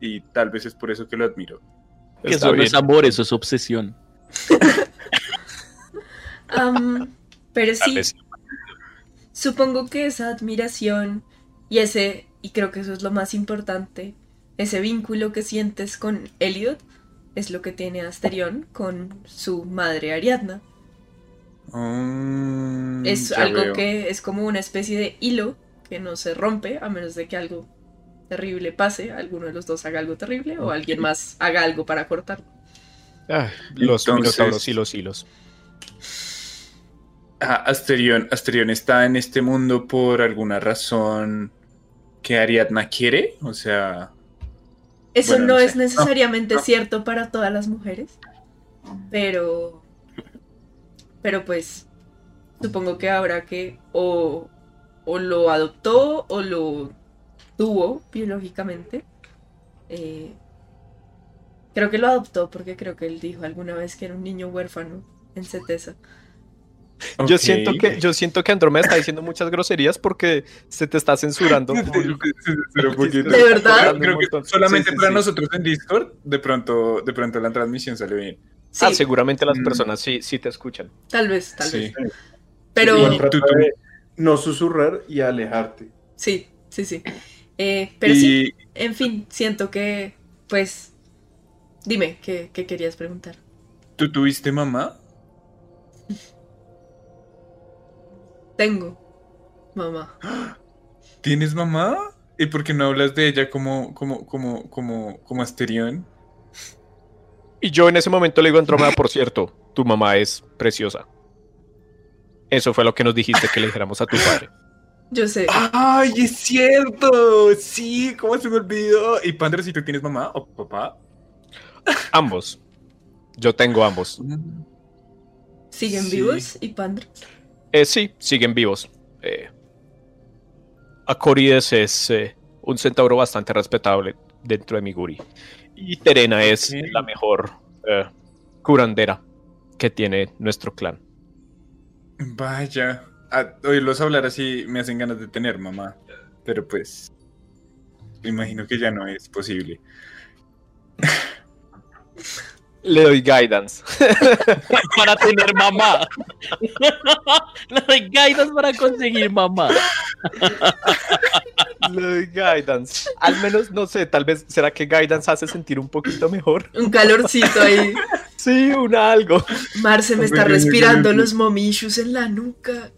Y tal vez es por eso que lo admiro. Que eso no es amor, eso es obsesión. Am, pero sí, supongo que esa admiración y ese, y creo que eso es lo más importante, ese vínculo que sientes con Elliot es lo que tiene Asterión con su madre Ariadna. Mm, Es algo veo. que es como una especie de hilo que no se rompe a menos de que algo terrible pase, alguno de los dos haga algo terrible o alguien más haga algo para cortarlo. Ay, los Entonces- minotauros y los hilos. Ah, Asterión, Asterión está en este mundo por alguna razón que Ariadna quiere. O sea, Eso Bueno, no, no es necesariamente No, no. cierto para todas las mujeres, pero, pero pues supongo que habrá que o, o lo adoptó o lo tuvo biológicamente. Eh, creo que lo adoptó porque creo que él dijo alguna vez que era un niño huérfano en Cetesa. Yo siento que yo siento que Andrómeda está diciendo muchas groserías porque se te está censurando. Pero un poquito. ¿De verdad? Creo que solamente Sí, sí, para sí. nosotros en Discord, de pronto, de pronto la transmisión sale bien. Sí, Ah, seguramente las Mm. personas sí, sí te escuchan. tal vez, tal Sí. vez. Pero Y tú- tú- no susurrar y alejarte. sí, sí, sí. Eh, pero sí, En fin, siento que, pues, dime, ¿qué, qué querías preguntar? tú tuviste mamá. Tengo, mamá. ¿Tienes mamá? ¿Y por qué no hablas de ella como, como, como, como, como Asterión? Y yo en ese momento le digo a Andrómeda, por cierto, tu mamá es preciosa. Eso fue lo que nos dijiste que le dijéramos a tu padre. Yo sé, ¡Ay, es cierto! Sí, ¿cómo se me olvidó? ¿Y Pandro, si tú tienes mamá o papá? Ambos. Yo tengo ambos. siguen sí. vivos y Pandro. Eh, sí, siguen vivos. Eh, Acorides es eh, un centauro bastante respetable dentro de Miguri. Y Terena es la mejor curandera que tiene nuestro clan. Vaya. A- oírlos hablar así me hacen ganas de tener mamá. Pero pues. Me imagino que ya no es posible. Le doy guidance. para tener mamá. Le doy guidance para conseguir mamá. Le doy guidance. Al menos, no sé, tal vez, ¿será que guidance hace sentir un poquito mejor? Un calorcito ahí. Sí, un algo. Marce me está respirando los momishus en la nuca.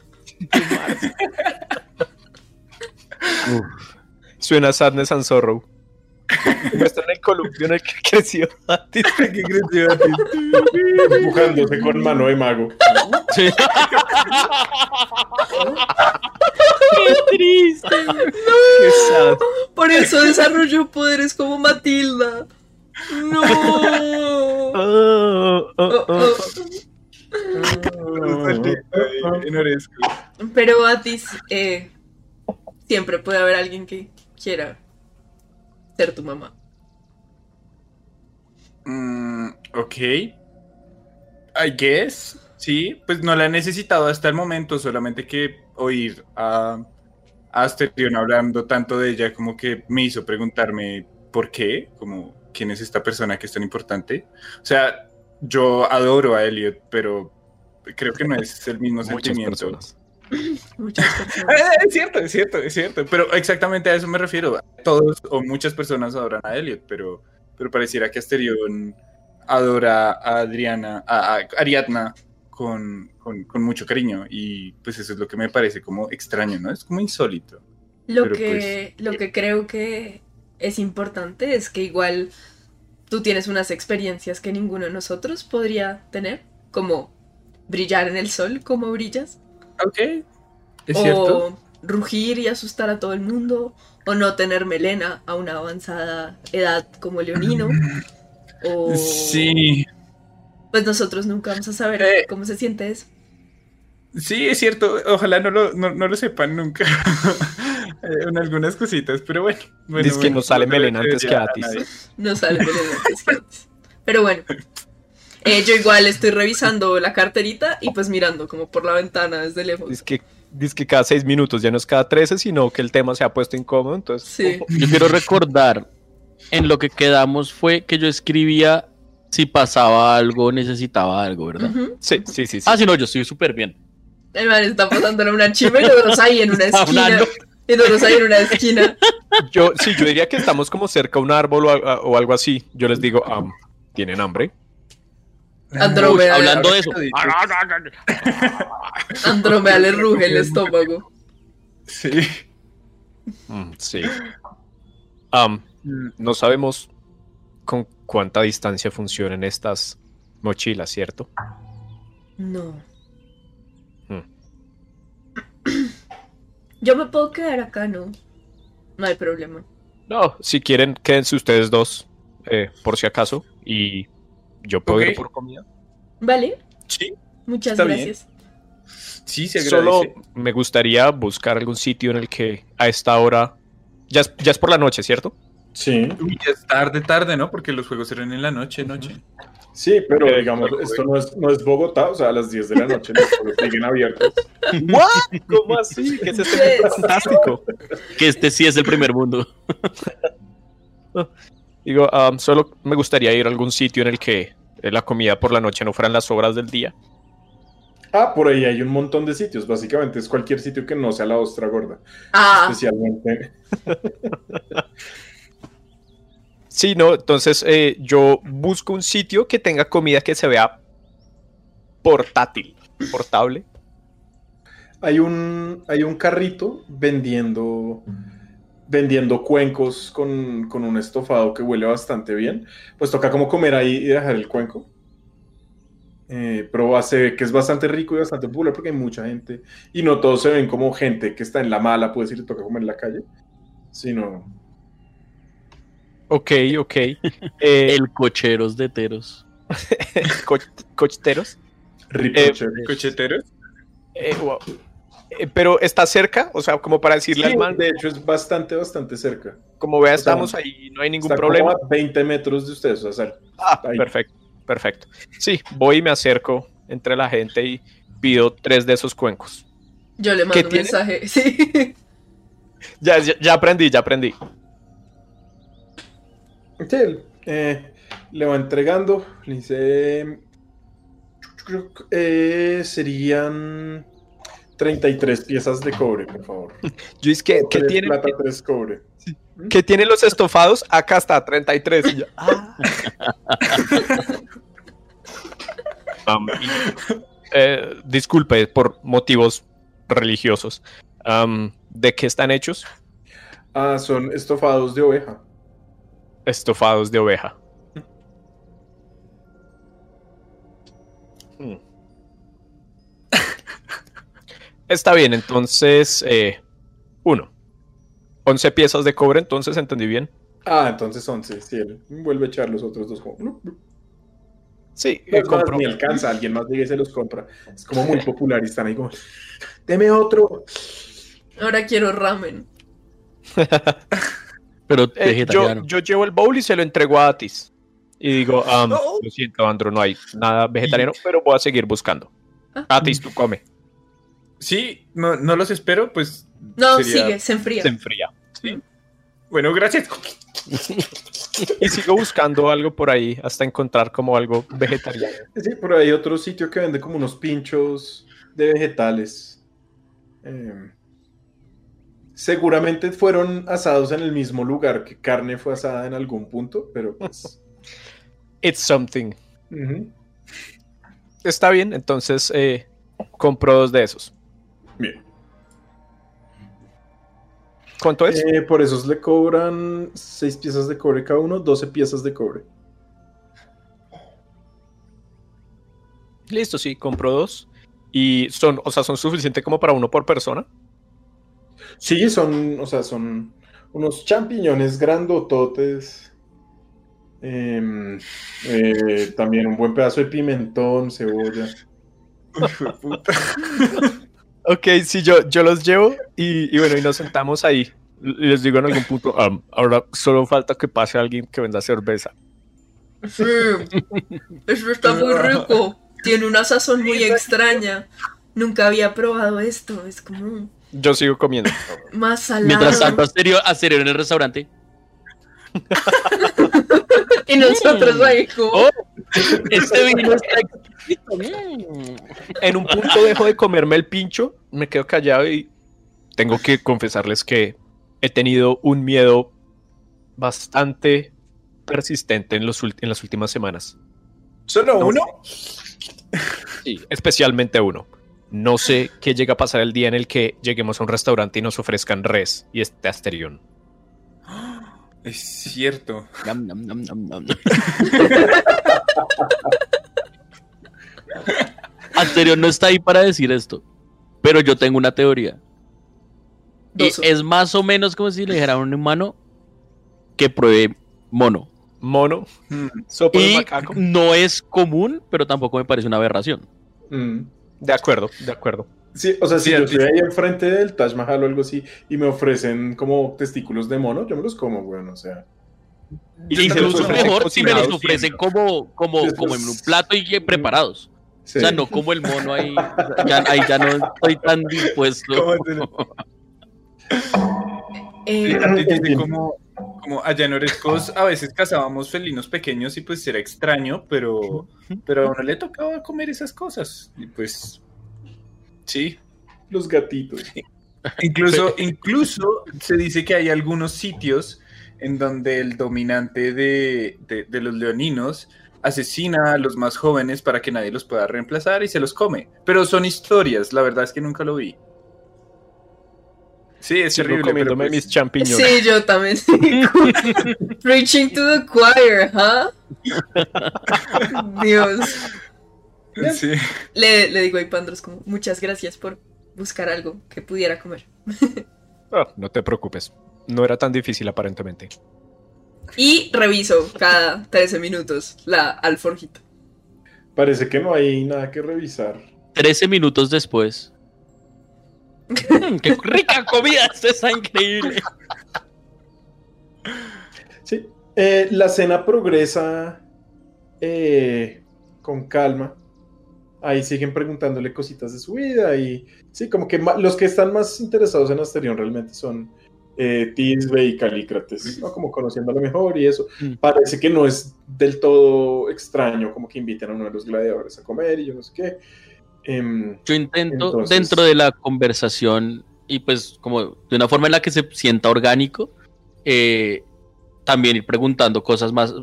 Suena Sadness and Sorrow. Muestran el columpio en el que creció Atis. ¿Qué creció a ti? Empujándose con mano de mago. Sí. Qué triste. Qué sad. Por eso desarrolló poderes como Matilda. No. Oh, oh, Oh, oh. oh. Enorezco. Pero Atis, eh, siempre puede haber alguien que quiera ser tu mamá. Mm, ok. I guess. Sí, pues no la he necesitado hasta el momento, solamente que oír a, Asterion hablando tanto de ella como que me hizo preguntarme por qué, como quién es esta persona que es tan importante. O sea, yo adoro a Elliot, pero creo que no es el mismo sentimiento. personas. Muchas personas. Eh, Es cierto, es cierto, es cierto. Pero exactamente a eso me refiero. Todos o muchas personas adoran a Elliot, pero, pero pareciera que Asterion adora a Adriana, a, a Ariadna con, con, con mucho cariño. Y pues eso es lo que me parece como extraño, ¿no? Es como insólito. Lo Pero, que, lo que creo que es importante es que igual tú tienes unas experiencias que ninguno de nosotros podría tener, como brillar en el sol, como brillas, Ok. Es o cierto. rugir y asustar a todo el mundo, o no tener melena a una avanzada edad como Leonino, o Sí, pues nosotros nunca vamos a saber Eh. cómo se siente eso. sí, es cierto. Ojalá no lo, no, no lo sepan nunca. Eh, en algunas cositas, pero bueno. bueno Dice que no sale no melena antes que Atis. No sale Belén antes que antes. Pero bueno. Eh, yo igual estoy revisando la carterita y pues mirando como por la ventana desde lejos. Dice que, dice que cada seis minutos, ya no es cada 13, sino que el tema se ha puesto incómodo. Entonces, Sí. Yo quiero recordar, en lo que quedamos fue que yo escribía si pasaba algo, necesitaba algo, ¿verdad? Ujú. sí, sí, sí. sí. Ah, sí, no, yo estoy súper bien. El man está pasándole una chiva y nosotros ahí en una Está esquina. hablando. Y nosotros ahí en una esquina. Yo, sí, yo diría que estamos como cerca a un árbol o, a- o algo así. Yo les digo, am, ¿tienen hambre? Andrómeda. Hablando de eso. Dices. Andrómeda le ruge el estómago. Sí. Mm, sí. Am, no sabemos con cuánta distancia funcionan estas mochilas, ¿cierto? No. Hmm. Yo me puedo quedar acá, ¿no? No hay problema. No, si quieren, quédense ustedes dos, eh, por si acaso, y yo puedo ir por comida. ¿Vale? Sí, Muchas Está bien. gracias. sí, se Solo me gustaría buscar algún sitio en el que a esta hora... Ya es, ya es por la noche, ¿cierto? Sí, Uy, ya es tarde, tarde, ¿no? Porque los juegos eran en la noche, noche. sí, pero Eh, digamos, esto no es, no es Bogotá, o sea, a las 10 de la noche los juegos siguen abiertos. ¿What? ¿Cómo así? ¿Qué es este ¿Qué? mundo fantástico? Que este sí es el primer mundo. Digo, am, solo me gustaría ir a algún sitio en el que la comida por la noche no fueran las horas del día. Ah, por ahí hay un montón de sitios. Básicamente es cualquier sitio que no sea la ostra gorda. Ah, Especialmente. Sí, no, entonces eh, yo busco un sitio que tenga comida que se vea portátil, portable. Hay un, hay un carrito vendiendo, vendiendo cuencos con, con un estofado que huele bastante bien. Pues toca como comer ahí y dejar el cuenco. Eh, pero se ve que es bastante rico y bastante popular porque hay mucha gente. Y no todos se ven como gente que está en la mala, puede decir, toca comer en la calle. Sino. Ok, ok. Eh, El cocheros de teros. co- cocheteros. ripoche. ¿Cocheteros? Eh, wow. Eh, pero está cerca, o sea, como para decirle Sí, al man, de hecho es bastante, bastante cerca. como vea, o sea, estamos ahí, no hay ningún Está problema. como a 20 metros de ustedes, o sea, Ah, perfecto, perfecto. Sí, voy y me acerco entre la gente y pido tres de esos cuencos. yo le ¿Qué mando un tiene? mensaje. Sí. Ya, ya, ya aprendí, ya aprendí. Sí, eh, le va entregando, le dice, yo creo que eh, serían 33 piezas de cobre, por favor. Yo es que, ¿qué Tres tienen, plata, tres cobre. ¿qué tienen los estofados? Acá está, 33. Y yo, ah. Um, eh, disculpe por motivos religiosos. Um, ¿De qué están hechos? Ah, son estofados de oveja. Estofados de oveja. Está bien, entonces, eh, uno. 11 piezas de cobre, entonces entendí bien. Ah, entonces 11, sí, él vuelve a echar los otros dos. No, no, Sí, no, eh, más, ni alcanza, alguien más llega y se los compra. Es como muy popular y están ahí como, deme otro. Ahora quiero ramen. Pero Eh, yo, vegetariano. yo llevo el bowl y se lo entrego a Atis. Y digo, um, lo siento, Andro, no hay nada vegetariano, pero voy a seguir buscando. Ah. Atis, tú come. Sí, no, no los espero, pues. No, sería- sigue, se enfría. Se enfría. Bueno, gracias. Y sigo buscando algo por ahí hasta encontrar como algo vegetariano. Sí, por ahí hay otro sitio que vende como unos pinchos de vegetales. Eh, seguramente fueron asados en el mismo lugar que carne fue asada en algún punto, pero pues. It's something. Está bien, entonces eh, compro dos de esos. Bien. ¿Cuánto es? Eh, por esos le cobran 6 piezas de cobre cada uno, 12 piezas de cobre. Listo, sí, compro dos. Y son, o sea, son suficientes como para uno por persona. Sí, son, o sea, son unos champiñones grandototes. Em, eh, también un buen pedazo de pimentón, cebolla. Hijo de puta. Ok, sí, yo, yo los llevo y, y bueno, y nos sentamos ahí. Y les digo en algún punto, "Am, ahora solo falta que pase alguien que venda cerveza. Sí, eso está muy rico. Tiene una sazón muy extraña. Nunca había probado esto. Es como Yo sigo comiendo. más salado. Mientras tanto, Asterio, Asterio en el restaurante. Y nosotros ahí como... Oh, este vino está. En un punto dejo de comerme el pincho, me quedo callado y tengo que confesarles que he tenido un miedo bastante persistente en, los en las últimas semanas. ¿Solo uno? Sí, especialmente uno. No sé qué llega a pasar el día en el que lleguemos a un restaurante y nos ofrezcan res y este Asterion. Es cierto. nam, nam. Asterio no está ahí para decir esto, pero yo tengo una teoría. Y es más o menos como si le dijera a un humano que pruebe mono. Mono, de Y macaco. no es común, pero tampoco me parece una aberración. Mm. De acuerdo, de acuerdo. Sí, o sea, si Sí, yo estoy ahí enfrente del Taj Mahal o algo así y me ofrecen como testículos de mono, yo me los como, weón, o sea. Y si se los Incluso mejor si me los ofrecen como, como, como en un plato y que preparados. Sí. O sea, no como el mono ahí. ya, ahí ya no estoy tan dispuesto. ¿Cómo te lo- Eh, como, como allá en Orescos a veces cazábamos felinos pequeños y pues era extraño, pero, pero a uno le tocaba comer esas cosas. Y pues sí. Los gatitos. Incluso, incluso se dice que hay algunos sitios en donde el dominante de, de- de los leoninos asesina a los más jóvenes para que nadie los pueda reemplazar y se los come. Pero son historias, la verdad es que nunca lo vi. Sí, es Sigo terrible. pero comiéndome pues- mis champiñones. sí, yo también. sí. Preaching to the choir, ¿huh? Dios. sí. Le, le digo a Ipandros como, muchas gracias por buscar algo que pudiera comer. Ah, no te preocupes. No era tan difícil aparentemente. Y reviso cada 13 minutos la alforjita. Parece que no hay nada que revisar. 13 minutos después. Mm, ¡Qué rica comida! Esto está increíble. Sí. Eh, la cena progresa eh, con calma. Ahí siguen preguntándole cositas de su vida y sí, como que los que están más interesados en Asterión realmente son eh, Tisbe y Calícrates, ¿no? Como conociéndolo mejor y eso. Mm. Parece que no es del todo extraño como que inviten a uno de los gladiadores a comer y yo no sé qué. Em, Yo intento, Entonces- dentro de la conversación, y pues como de una forma en la que se sienta orgánico, eh, también ir preguntando cosas más,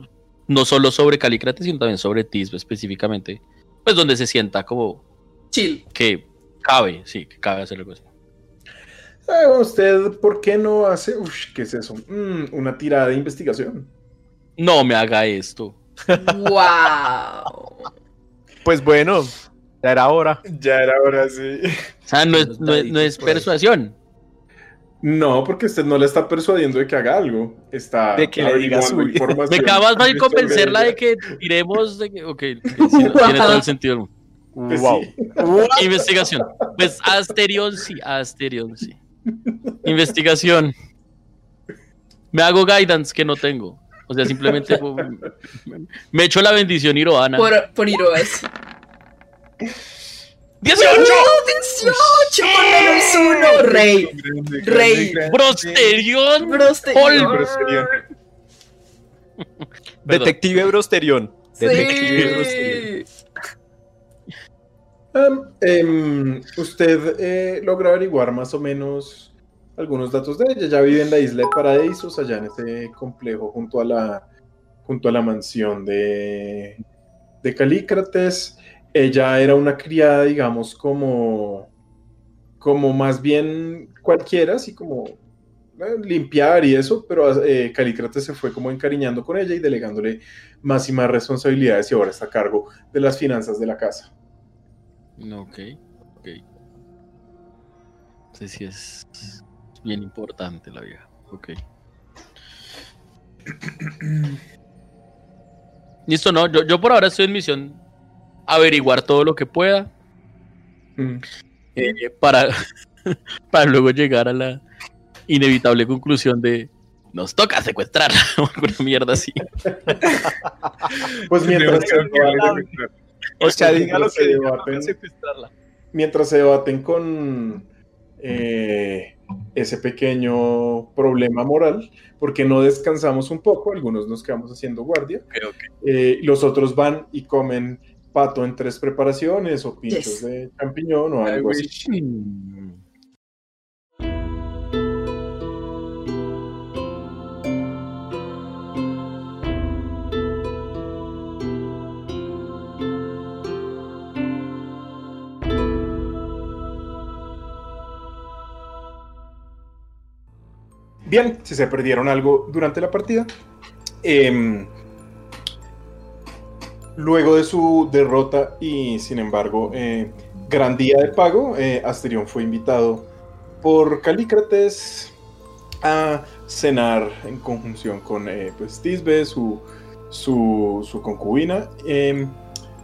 no solo sobre Calícrates, sino también sobre Tisbe específicamente, pues donde se sienta como Chill. que cabe, sí, que cabe hacer algo así. Ah, ¿Usted por qué no hace, Ush, qué es eso? Mm, una tirada de investigación. No me haga esto. ¡Wow! Pues bueno, ya era hora. Ya era hora, sí. O sea, no es, no es- no es persuasión. No, porque usted no le está persuadiendo de que haga algo. Está De que le diga su- información Me acabas de convencerla de que tiremos de que. Ok, sí, tiene todo el sentido. Pues wow. sí. Investigación. Pues Asterion sí, Asterion sí. Investigación. Me hago guidance que no tengo. O sea, simplemente me echo la bendición iroana. Por, por Iroas. ¡18! ¡18! ¡Con menos uno! ¡Rey! Rey. ¡Brosterion! Broste. Ol- Brosterión. Detective Brosterión. Detective Sí. Brosterión. Em, usted eh, logra averiguar más o menos algunos datos de ella. Ya vive en la isla de Paradisos, allá en ese complejo junto a la, junto a la mansión de, de Calícrates. Ella era una criada, digamos, como, como más bien cualquiera, así como eh, limpiar y eso, pero eh, Calícrates se fue como encariñando con ella y delegándole más y más responsabilidades y ahora está a cargo de las finanzas de la casa. Ok, ok. Sí, sí, es bien importante la vieja. Ok. Listo, no, yo, yo por ahora estoy en misión averiguar todo lo que pueda. Mm. eh, para, para luego llegar a la inevitable conclusión de nos toca secuestrarla o alguna mierda así. Pues mientras que O sea, diga lo mientras se que diga, debaten- secuestrarla. mientras se debaten con eh, ese pequeño problema moral, porque no descansamos un poco, algunos nos quedamos haciendo guardia, eh, los otros van y comen pato en tres preparaciones o pinchos Yes. de champiñón o I algo así. Si se perdieron algo durante la partida. em, luego de su derrota y sin embargo eh, gran día de pago, eh, Asterión fue invitado por Calícrates a cenar en conjunción con eh, pues, Tisbe, su, su, su concubina, em,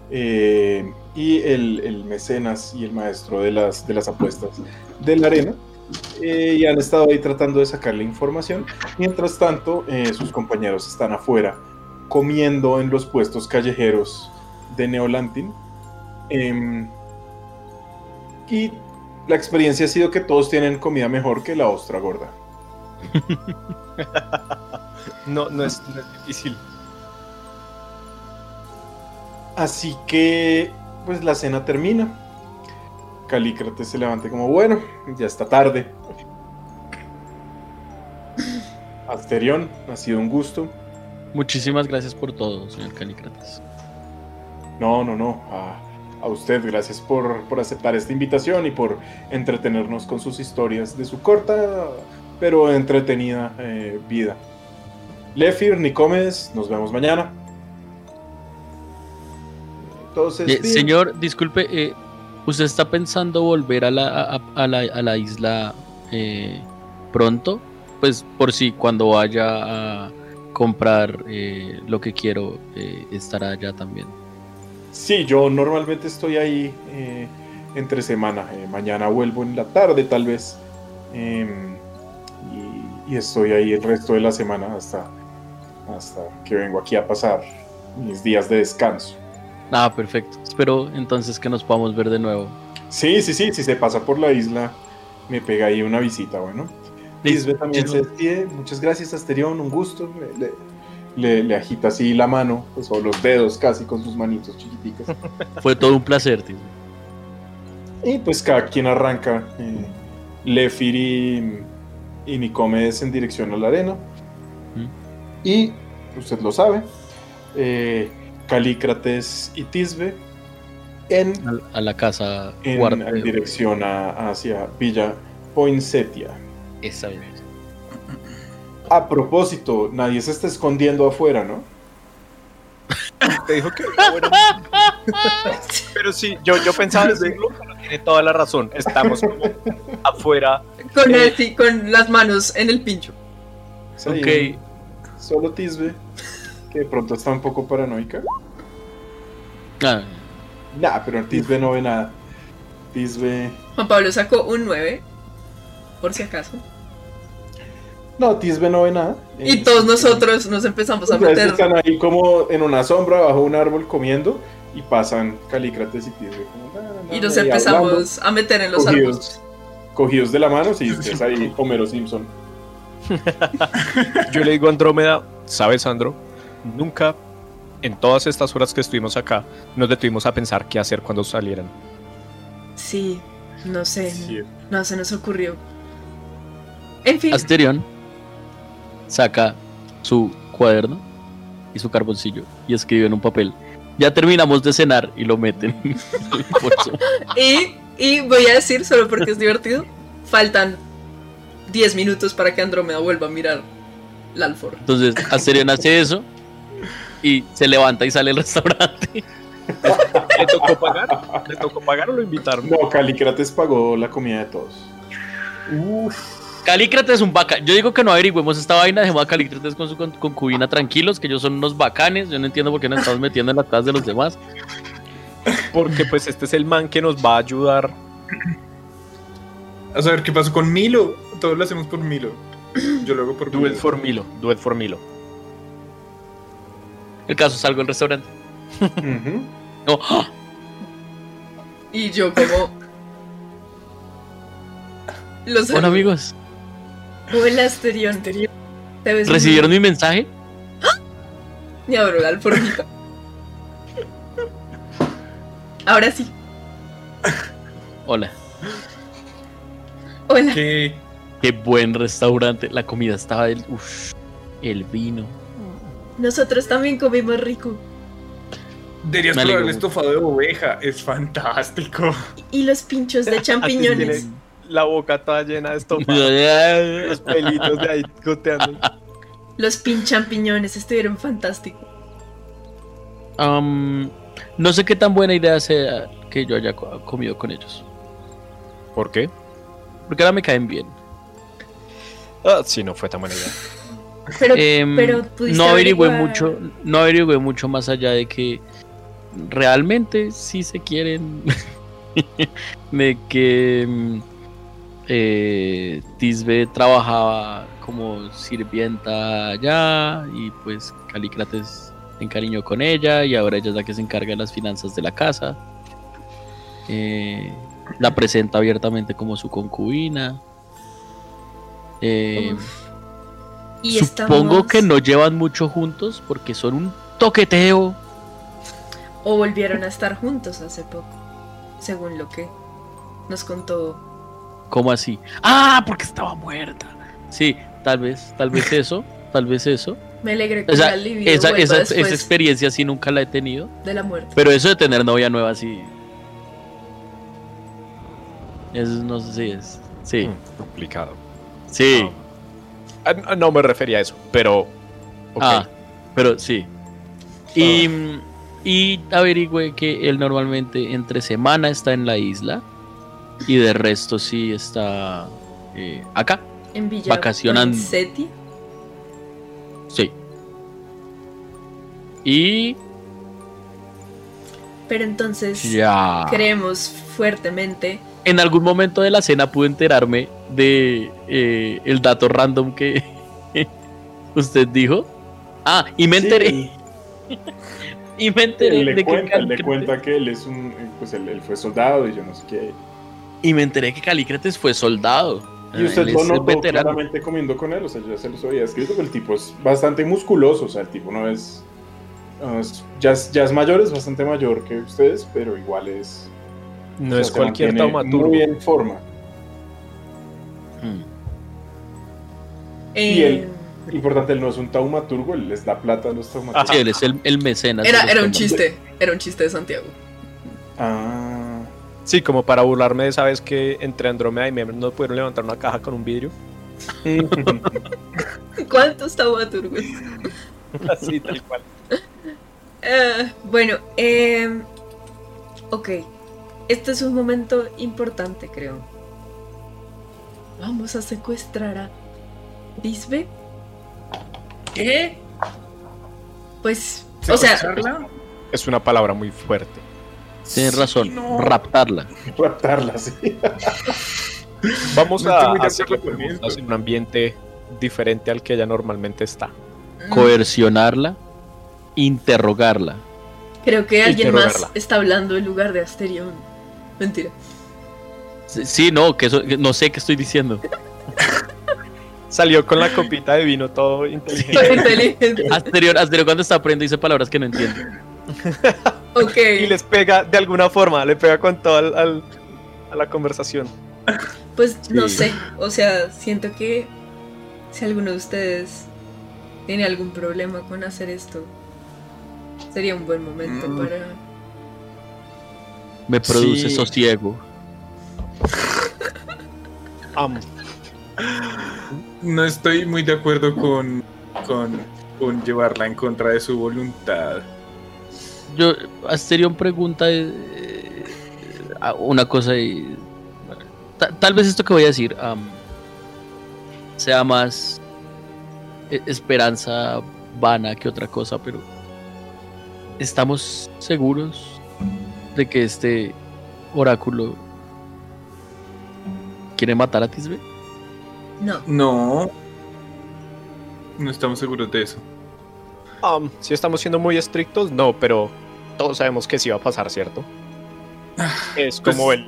eh, y el, el mecenas y el maestro de las, de las apuestas de la arena eh, y han estado ahí tratando de sacarle información. Mientras tanto, eh, sus compañeros están afuera comiendo en los puestos callejeros de Neolantin. Em, y la experiencia ha sido que todos tienen comida mejor que la ostra gorda. No, no es, no es difícil. Así que, pues la cena termina. Calícrates se levanta como, bueno, ya está tarde. Asterión, ha sido un gusto. Muchísimas gracias por todo, señor Calicrates. No, no, no. A, a usted, gracias por, por aceptar esta invitación y por entretenernos con sus historias de su corta pero entretenida eh, vida. Lefir, Nicomedes, nos vemos mañana. Entonces, Eh, bien. señor, disculpe, eh, ¿usted está pensando volver a la, a, la, a la isla eh, pronto? Pues por si cuando vaya a comprar eh, lo que quiero, eh, estará allá también. Sí, yo normalmente estoy ahí eh, entre semana. Eh, mañana vuelvo en la tarde, tal vez. Em, y, y estoy ahí el resto de la semana hasta, hasta que vengo aquí a pasar mis días de descanso. Ah, perfecto. Espero entonces que nos podamos ver de nuevo. Sí, sí, sí, si se pasa por la isla, me pega ahí una visita, bueno. Lisbeth también se despide. Muchas gracias, Asterión, un gusto. Le, le- le- le agita así la mano, pues, o los dedos casi con sus manitos chiquiticas. Fue todo un placer, tío. Y pues cada quien arranca. eh, Lefir y, y Nicomedes en dirección a la arena. Mm. Y, usted lo sabe, eh, Calícrates y Tisbe en, A, a la casa en, guarda- en dirección a- hacia Villa Poinsettia. Esa vez. A propósito, nadie se está escondiendo afuera, ¿no? Te dijo que bueno. Pero sí, yo, yo pensaba decirlo, pero tiene toda la razón. Estamos como afuera. Con, Eh. el- sí, con las manos en el pincho. Ahí Ok. Solo Tisbe, que de pronto está un poco paranoica. Ah, Nah, pero Tisbe no ve nada. Tisbe. Juan Pablo sacó un 9, por si acaso. No, Tisbe no ve nada. Y Eh, todos nosotros nos empezamos a meter. están ahí como en una sombra bajo un árbol comiendo y pasan Calícrates y Tisbe. como, na, na, Y nos hablando, empezamos a meter en los cogidos, arbustos. cogidos de la mano, y ustedes ahí, Homero Simpson. Yo le digo a Andrómeda, ¿sabes, Sandro? Nunca en todas estas horas que estuvimos acá nos detuvimos a pensar qué hacer cuando salieran. Sí, no sé. Sí. No se nos ocurrió. En fin, Asterión saca su cuaderno y su carboncillo y escribe en un papel. Ya terminamos de cenar y lo meten y, y voy a decir, solo porque es divertido, faltan 10 minutos para que Andrómeda vuelva a mirar la alforja. Entonces Asterión hace eso y se levanta y sale al restaurante. ¿Le tocó pagar? ¿Le tocó pagar o lo invitaron? No, Calícrates pagó la comida de todos. Calícrates es un bacán. Yo digo que no averigüemos esta vaina, dejemos a Calícrates con su con- concubina tranquilos, que ellos son unos bacanes. Yo no entiendo por qué nos estamos metiendo en las casas de los demás. Porque pues este es el man que nos va a ayudar A saber qué pasó con Milo. Todos lo hacemos por Milo. Yo lo hago por Milo. for Milo. Do it for Milo. El caso salgo del restaurante. No, ¡ah! Y yo como... Los hola amigos. Hola, Asterión. ¿Te ves muy- ¿Recibieron mi mensaje? Me abro la alforjita. Ahora sí. Hola. Hola. ¿Qué? Qué buen restaurante. La comida estaba del. Uf, el vino. Nosotros también comimos rico. Deberías probar el estofado de oveja. Es fantástico. Y los pinchos de champiñones. La boca toda llena de estofado. Los pelitos de ahí goteando. Los pin champiñones estuvieron fantásticos. no sé qué tan buena idea sea que yo haya co- comido con ellos. ¿Por qué? Porque ahora me caen bien. Ah, sí, no fue tan buena idea. Pero, Em, pero no averigüé averiguar- mucho, no averigüé mucho más allá de que realmente sí se quieren de que mm, eh, Tisbe trabajaba como sirvienta allá y pues Calícrates se encariñó con ella y ahora ella es la que se encarga de las finanzas de la casa. Eh, la presenta abiertamente como su concubina. Eh. Y Supongo estamos- que no llevan mucho juntos porque son un toqueteo. O volvieron a estar juntos hace poco. Según lo que nos contó. ¿Cómo así? Ah, porque estaba muerta. Sí, tal vez, tal vez eso, tal vez eso. Me alegré que O sea, esa, experiencia sí nunca la he tenido. de la muerte. Pero eso de tener novia nueva sí. Eso no sé si es. Sí, Mm, Complicado. sí. No me refería a eso, pero. ok. Ah, pero sí. Y, y averigüé que él normalmente entre semana está en la isla y de resto sí está eh, acá. En Villa vacacionando. Poinsettia. Sí. Y Pero entonces ya. creemos fuertemente. En algún momento de la cena pude enterarme de eh, el dato random que usted dijo. Ah, y me enteré. y me enteré Él le, de que cuenta, él le cuenta que él es un. Pues él, él fue soldado y yo no sé qué. y me enteré que Calícrates fue soldado. Y usted Él lo notó claramente comiendo con él, o sea, yo ya se los había escrito, que el tipo es bastante musculoso, o sea, el tipo no es... no es- ya, es ya es mayor, es bastante mayor que ustedes, pero igual es... No o sea, es cualquier taumaturgo. Muy en forma. Mm. Y eh, él- Importante, él no es un taumaturgo, él les da plata a los taumaturgos. Sí, él es el, el mecenas. era, era un chiste. Era un chiste de Santiago. Ah, Sí, como para burlarme de esa vez que entre Andrómeda y Mem no pudieron levantar una caja con un vidrio. ¿Cuántos taumaturgos? Así, tal cual. Eh, bueno, eh, ok. Este es un momento importante, creo. Vamos a secuestrar a Bisbe. ¿Qué? Pues, o sea. Es una palabra muy fuerte. Tienes razón, no. raptarla. raptarla, sí. Vamos No a esto. en un ambiente diferente al que ella normalmente está. Coercionarla, interrogarla. creo que alguien más está hablando en lugar de Asterión. Mentira. Sí, Sí, no, que eso, no sé qué estoy diciendo. Salió con la copita de vino todo inteligente. Inteligente. Asterior, Asterior cuando está aprendiendo dice palabras que no entiendo. Ok. y les pega de alguna forma, le pega con todo al, al- a la conversación. Pues no sé, o sea, siento que si alguno de ustedes tiene algún problema con hacer esto, sería un buen momento Mm. para... Me produce Sí. sosiego. Am. No estoy muy de acuerdo con, con, con llevarla en contra de su voluntad. Yo, Asterión pregunta eh, una cosa y... ta- tal vez esto que voy a decir sea más eh, esperanza vana que otra cosa, pero ¿estamos seguros de que este oráculo quiere matar a Tisbe? No. No. No estamos seguros de eso. Um, si estamos siendo muy estrictos, no, pero todos sabemos que sí va a pasar, ¿cierto? Es pues- como el,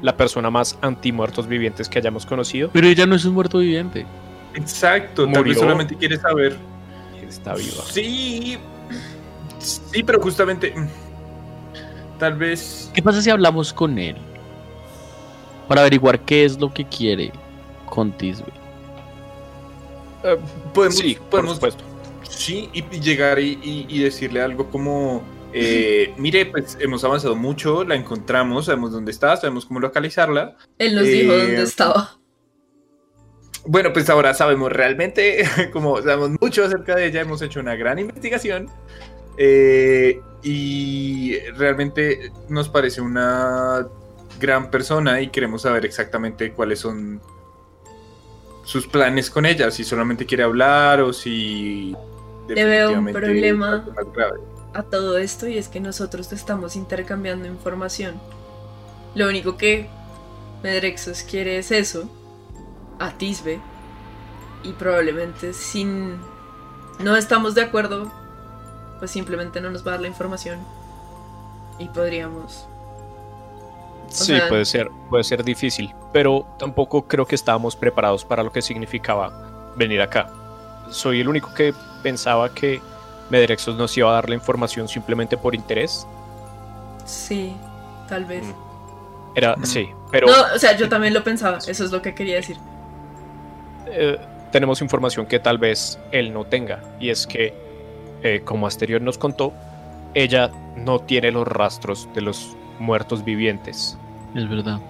la persona más anti muertos vivientes que hayamos conocido. Pero ella no es un muerto viviente. Exacto, tal vez Murió. solamente quiere saber. Está viva. Sí. Sí, pero justamente. Tal vez. ¿Qué pasa si hablamos con él? Para averiguar qué es lo que quiere con Tisbe. Eh, Podemos, sí, por podemos supuesto. Sí, y, y llegar y, y- y decirle algo como, eh, mire, pues hemos avanzado mucho, la encontramos, sabemos dónde está, sabemos cómo localizarla. Él nos Eh, dijo dónde estaba. Bueno, pues ahora sabemos realmente, como sabemos mucho acerca de ella, hemos hecho una gran investigación eh, y realmente nos parece una gran persona y queremos saber exactamente cuáles son sus planes con ella, si solamente quiere hablar o si... Le veo un problema. a todo esto y es que nosotros estamos intercambiando información. Lo único que Medrexos quiere es eso, a Tisbe, y probablemente sin no estamos de acuerdo, pues simplemente no nos va a dar la información y podríamos. Sí, sea- puede ser, puede ser difícil, pero tampoco creo que estábamos preparados para lo que significaba venir acá. Soy el único que pensaba que Medrexos nos iba a dar la información simplemente por interés. Sí, tal vez. Mm. Era, Mm. sí, pero No, o sea, yo también lo pensaba, eso es lo que quería decir. eh, tenemos información que tal vez él no tenga, y es que, eh, como Asterior nos contó, ella no tiene los rastros de los muertos vivientes. Es verdad.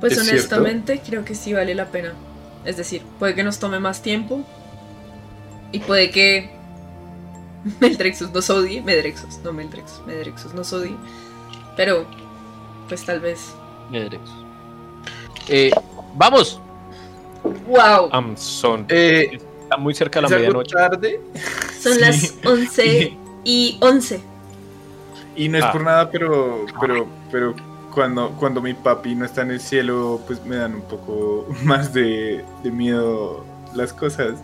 Pues ¿Es cierto? honestamente creo que sí vale la pena. Es decir, puede que nos tome más tiempo y puede que Meldrexus nos odie, Medrexus, no Meldrexus, Medrexus nos odie, pero pues tal vez. Medrexos. Eh, ¡Vamos! ¡Wow! Am, son, Eh, está muy cerca de ¿es la medianoche. tarde? Son sí. las 11 y 11. Y no es Ah. por nada, pero, pero, pero cuando, cuando mi papi no está en el cielo, pues me dan un poco más de, de miedo las cosas.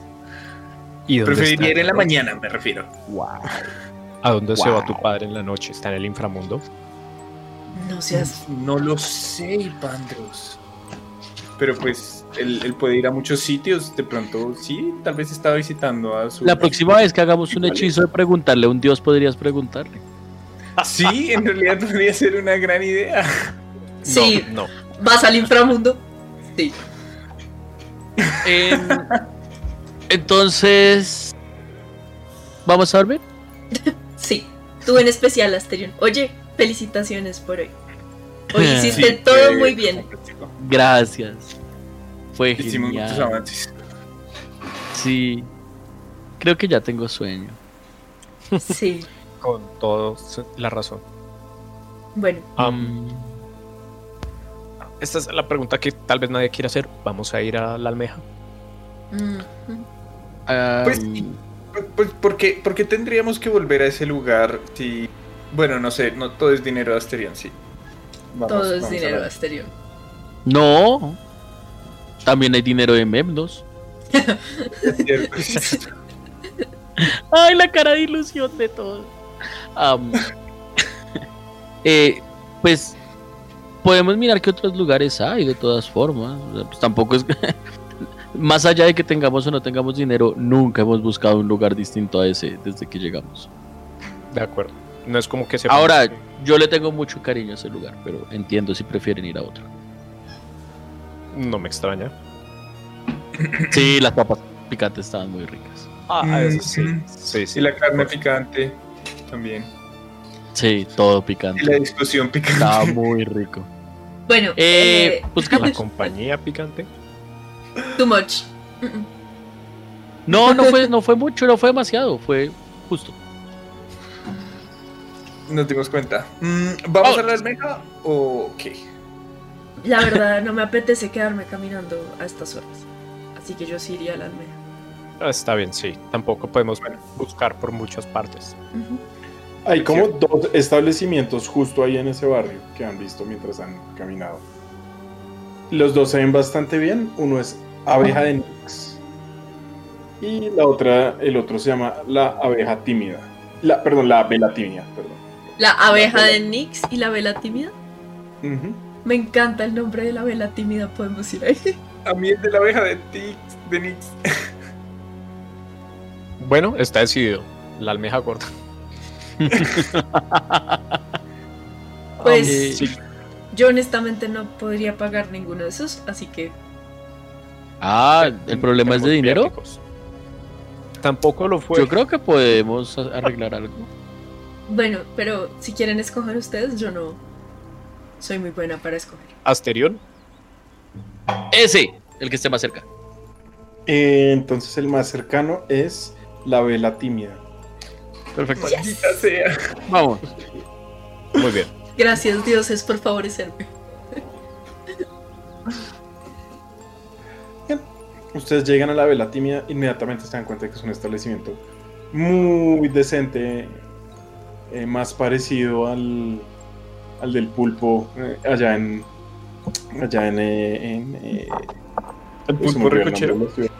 ¿Y dónde Preferiría está? ir en la mañana, me refiero. ¿A dónde se va Wow. tu padre en la noche? ¿Está en el inframundo? No seas. No lo sé, Pandros. Pero pues él, él puede ir a muchos sitios. De pronto, sí, tal vez está visitando a su. La próxima vez que hagamos un hechizo de preguntarle a un dios, podrías preguntarle. Sí, en realidad podría ser una gran idea. Sí, No, no. vas al inframundo. Sí. Em, entonces. ¿Vamos a dormir? Sí. Tú en especial, Asterion. Oye, felicitaciones por hoy. Hoy Sí, hiciste Sí, todo eh, muy bien. Gracias. Fue Hicimos muchos genial. avances. Sí. Creo que ya tengo sueño. Sí. Con todo la razón. Bueno, esta es la pregunta que tal vez nadie quiera hacer. ¿Vamos a ir a la almeja? mm, ah, Pues sí. Pues, pues, ¿por, qué, por qué tendríamos que volver a ese lugar si... Bueno, no sé, no todo es dinero de Asterion, sí. Vamos- todo es dinero, ver. Asterion. No. También hay dinero de Memnos. Es cierto, es cierto. Ay, la cara de ilusión de todos. Am, eh, pues podemos mirar qué otros lugares hay de todas formas. O sea, pues, tampoco es más allá de que tengamos o no tengamos dinero, nunca hemos buscado un lugar distinto a ese desde que llegamos. De acuerdo. No es como que se Ahora, yo le tengo mucho cariño a ese lugar, pero entiendo si prefieren ir a otro. No me extraña. Sí, las papas picantes estaban muy ricas. Ah, Mm, eso sí. mm. Sí, sí. Y la carne picante también. Sí, todo Y la picante. discusión picante. Estaba muy rico. Bueno, Eh, eh, La buscamos. compañía picante. too much. Mm, mm. No, no fue, no fue mucho, no fue demasiado, fue justo. Nos dimos cuenta. Mm, ¿Vamos Oh. a la almeja o qué? La verdad, no me apetece quedarme caminando a estas horas. Así que yo sí iría a la almeja. Ah, Está bien, sí. Tampoco podemos buscar por muchas partes. Hay como dos establecimientos justo ahí en ese barrio que han visto mientras han caminado. Los dos se ven bastante bien. Uno es abeja de Nix. Y la otra, el otro se llama la abeja tímida. La, perdón, la vela tímida, perdón. La abeja de Nix y la vela tímida. Ujú. Me encanta el nombre de la vela tímida, podemos ir ahí. A mí es de la abeja de Tix, de Nix. Bueno, está decidido. La almeja corta. Pues Eh, Sí. yo honestamente no podría pagar ninguno de esos, así que Ah, el problema es de dinero. viáticos. Tampoco lo fue. Yo creo que podemos arreglar algo. bueno, pero si quieren escoger ustedes, yo no soy muy buena para escoger. Asterión. Ese, el que esté más cerca. Eh, entonces el más cercano es la vela tímida. Perfecto. Maldita sea. Vamos. Muy bien. Gracias dioses por favorecerme. Ustedes llegan a la vela tímida, inmediatamente se dan cuenta que es un establecimiento muy decente, eh, más parecido al, al del pulpo eh, allá en allá en, eh, en, eh, El pulpo recochero. nombre.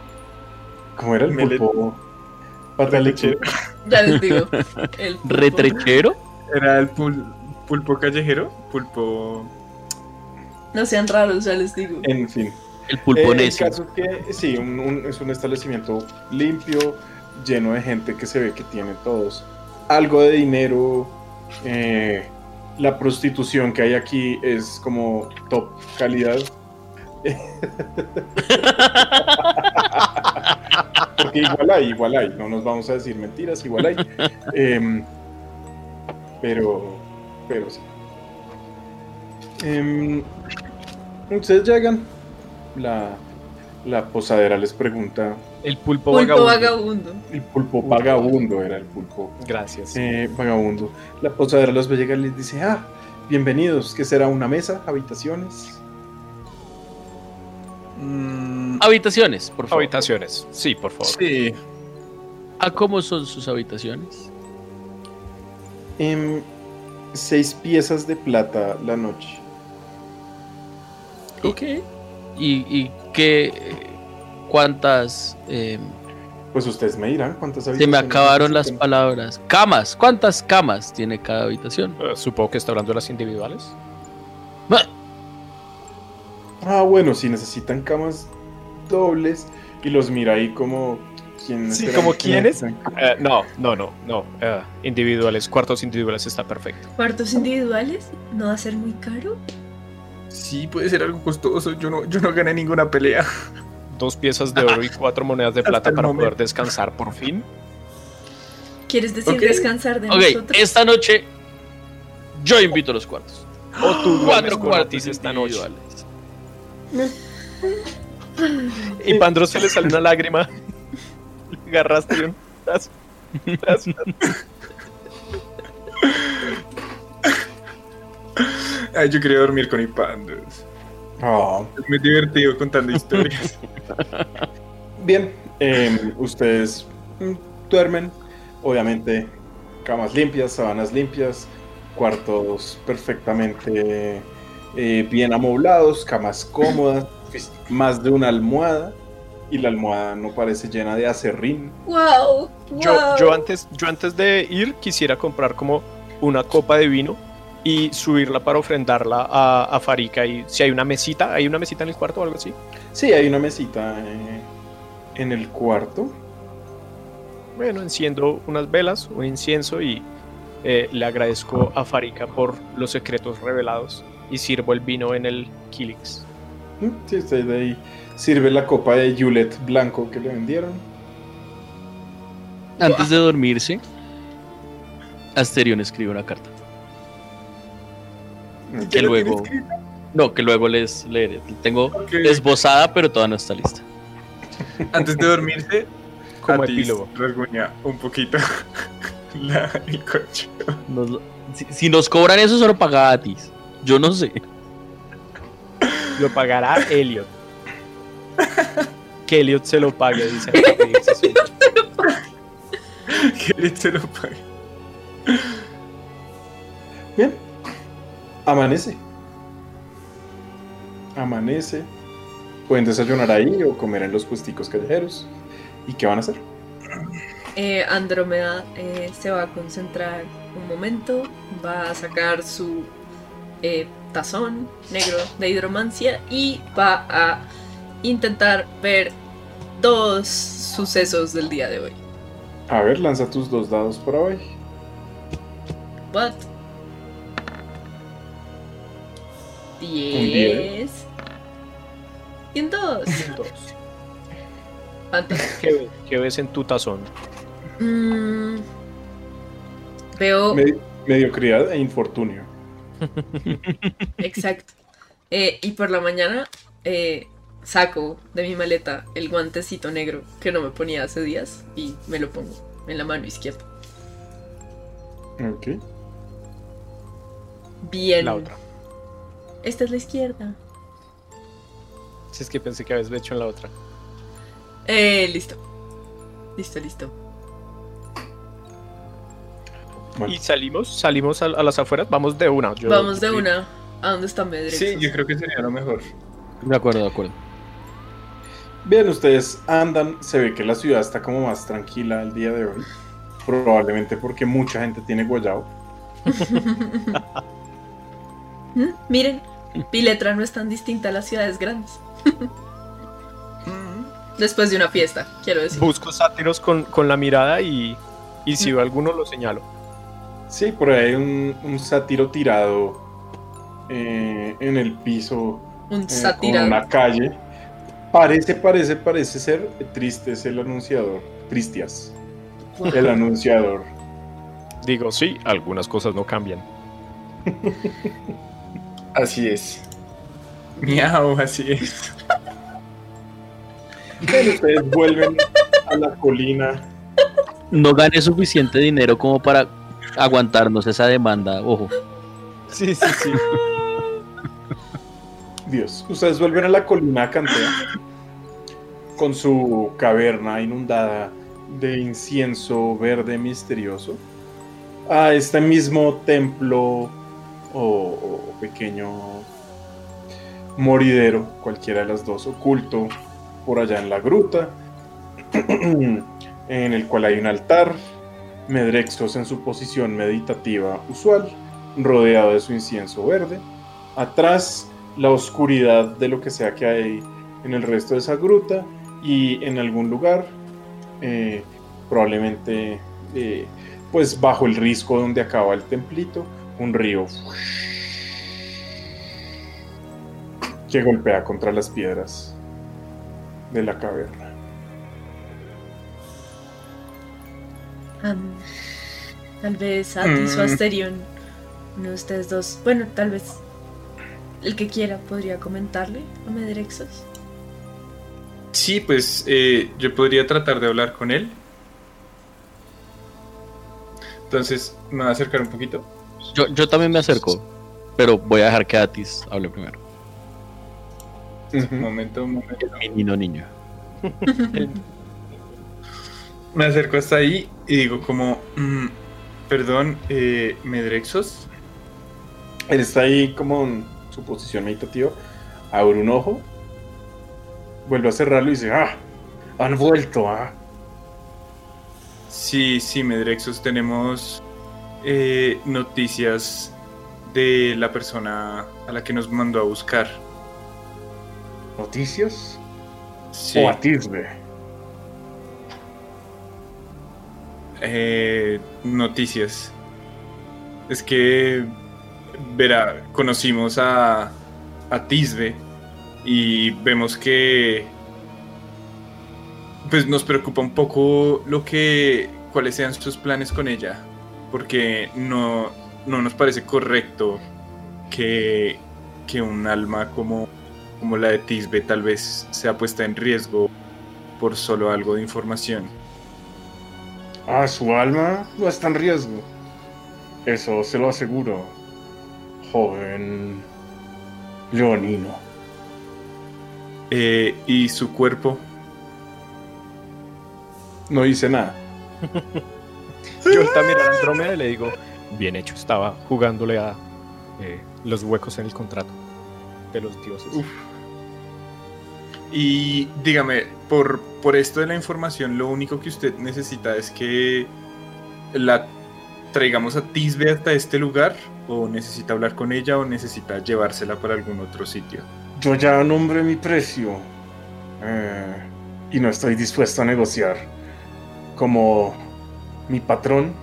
¿Cómo era el Melet- pulpo? Pata de leche. Ya les digo. El pulpo. Retrechero. Era el pul- pulpo callejero. Pulpo. No sean raros, ya les digo. En fin. El pulpo Eh, el necio. caso es que sí, un- un- es un establecimiento limpio, lleno de gente que se ve que tiene todos algo de dinero. eh, la prostitución que hay aquí es como top calidad. Porque igual hay, igual hay, no nos vamos a decir mentiras, igual hay. Em, pero, pero sí. Em, ustedes llegan, la, la posadera les pregunta, El pulpo, Pulpo vagabundo. vagabundo. el pulpo vagabundo era el pulpo Gracias. eh, vagabundo. La posadera los ve llegar y les dice, ah, bienvenidos, ¿qué será? ¿Una mesa? ¿Habitaciones? Mm, Habitaciones, por favor. Habitaciones. Sí, por favor. sí. ¿A cómo son sus habitaciones? Em, seis piezas de plata la noche. Ok. ¿Y, y qué? ¿Cuántas? eh, Pues ustedes me dirán cuántas se me habitaciones acabaron las palabras. Camas. ¿Cuántas camas tiene cada habitación? Eh, supongo que está hablando de las individuales. Ah, Ah, bueno, si necesitan camas dobles y los mira ahí como... ¿quién Sí? ¿como quiénes? ¿Quién Eh, no, no, no, no. eh, individuales, cuartos individuales está perfecto. ¿Cuartos individuales? ¿No va a ser muy caro? Sí, puede ser algo costoso. Yo no, yo no gané ninguna pelea. Dos piezas de oro y cuatro monedas de plata para momento. poder descansar por fin. ¿Quieres decir Ok. descansar de ok, nosotros? esta noche yo invito a los cuartos. O tú Cuatro cuartos esta noche. Y Pandro se le sale una lágrima. Le agarraste un brazo. Ay, yo quería dormir con Ipandos. Ah, Es muy divertido contando historias. Bien, em, ustedes mm, duermen, obviamente, camas limpias, sábanas limpias, cuartos perfectamente eh, bien amoblados, camas cómodas, más de una almohada, y la almohada no parece llena de acerrín. ¡Wow! Yo, wow. yo, antes, yo antes de ir quisiera comprar como una copa de vino y subirla para ofrendarla a, a Farika. Y si hay una mesita, ¿hay una mesita en el cuarto o algo así? Sí, hay una mesita eh, en el cuarto. Bueno, enciendo unas velas, un incienso y eh, le agradezco a Farika por los secretos revelados y sirvo el vino en el Kilix. Mm, Sí, de ahí sirve la copa de Yulet blanco que le vendieron. Antes de dormirse, Asterion escribe una carta. Que luego. No, que luego les leeré. Tengo Ok. esbozada, pero todavía no está lista. Antes de dormirse, Como epílogo. rasguña un poquito la, el coche. Nos- si, si nos cobran eso, solo paga Atis. Yo no sé. Lo pagará Elliot. que Elliot se lo pague, dice. Que le se lo pague. Bien, amanece. amanece. Pueden desayunar ahí o comer en los puesticos callejeros. ¿Y qué van a hacer? Eh, Andrómeda eh, se va a concentrar un momento, va a sacar su eh, tazón negro de hidromancia y va a intentar ver dos sucesos del día de hoy. A ver, lanza tus dos dados por hoy. What? 10 y un 2. Dos. Fantástico. ¿Qué, ves- qué ves en tu tazón? Mm, veo Medi- mediocridad e infortunio. Exacto. Eh, y por la mañana eh, saco de mi maleta el guantecito negro que no me ponía hace días y me lo pongo en la mano izquierda. Ok. Bien. La otra. Esta es la izquierda. Si es que pensé que habías hecho en la otra. Eh, listo. Listo, listo. Bueno, Y salimos, salimos a, a las afueras, vamos de una. Yo- Vamos de sí. una. ¿A dónde está Medrexos? Sí, yo creo que sería lo mejor. De acuerdo, de acuerdo. Bien, ustedes andan, se ve que la ciudad está como más tranquila el día de hoy. Probablemente porque mucha gente tiene guayao. ¿Mm? Miren, Piletra no es tan distinta a las ciudades grandes. Después de una fiesta, quiero decir. Busco sátiros con, con la mirada y, y si veo alguno lo señalo. Sí, por ahí hay un, un sátiro tirado eh, en el piso Un eh, con una calle. Parece, parece, parece ser triste es el anunciador. Tristias. El anunciador. Digo, sí, algunas cosas no cambian. Así es. Miau, así es. Ustedes vuelven a la colina. No gané suficiente dinero como para aguantarnos esa demanda, ojo. Sí, sí, sí. Dios, ustedes vuelven a la colina Cantea con su caverna inundada de incienso verde misterioso a este mismo templo o, pequeño moridero, cualquiera de las dos, oculto por allá en la gruta, en el cual hay un altar, Medrexos en su posición meditativa usual, rodeado de su incienso verde, atrás la oscuridad de lo que sea que hay en el resto de esa gruta y en algún lugar, eh, probablemente eh, pues bajo el risco donde acaba el templito, un río que golpea contra las piedras de la caverna. Tal vez Atis o Mm. Asterion, uno de ustedes dos. Bueno, tal vez el que quiera podría comentarle a Medrexos. Sí, pues eh, yo podría tratar de hablar con él. Entonces me voy a acercar un poquito. Yo, yo también me acerco, pero voy a dejar que Atis hable primero. Un momento, un momento. Menino niño. Me acerco hasta ahí y digo como, mm, perdón, eh, Medrexos. Él está ahí como en su posición meditativa, abre un ojo, vuelve a cerrarlo y dice, ah, han vuelto, ah. Sí, sí, Medrexos, tenemos eh, noticias de la persona a la que nos mandó a buscar. ¿Noticias? Sí, O a Tisbe. eh, noticias. Es que, verá, conocimos a, a Tisbe y vemos que pues nos preocupa un poco lo que cuáles sean sus planes con ella porque no, no nos parece correcto que, que un alma como, como la de Tisbe tal vez sea puesta en riesgo por solo algo de información. Ah, su alma no está en riesgo. Eso se lo aseguro, joven leonino. Eh, y su cuerpo No dice nada. Yo ahorita miro a Andrómeda y le digo, bien hecho, estaba jugándole a eh, los huecos en el contrato. de los dioses. Uf. Y dígame, por, por esto de la información, lo único que usted necesita es que la traigamos a Tisbe hasta este lugar, o necesita hablar con ella, o necesita llevársela para algún otro sitio. Yo ya nombré mi precio eh, y no estoy dispuesto a negociar. Como mi patrón,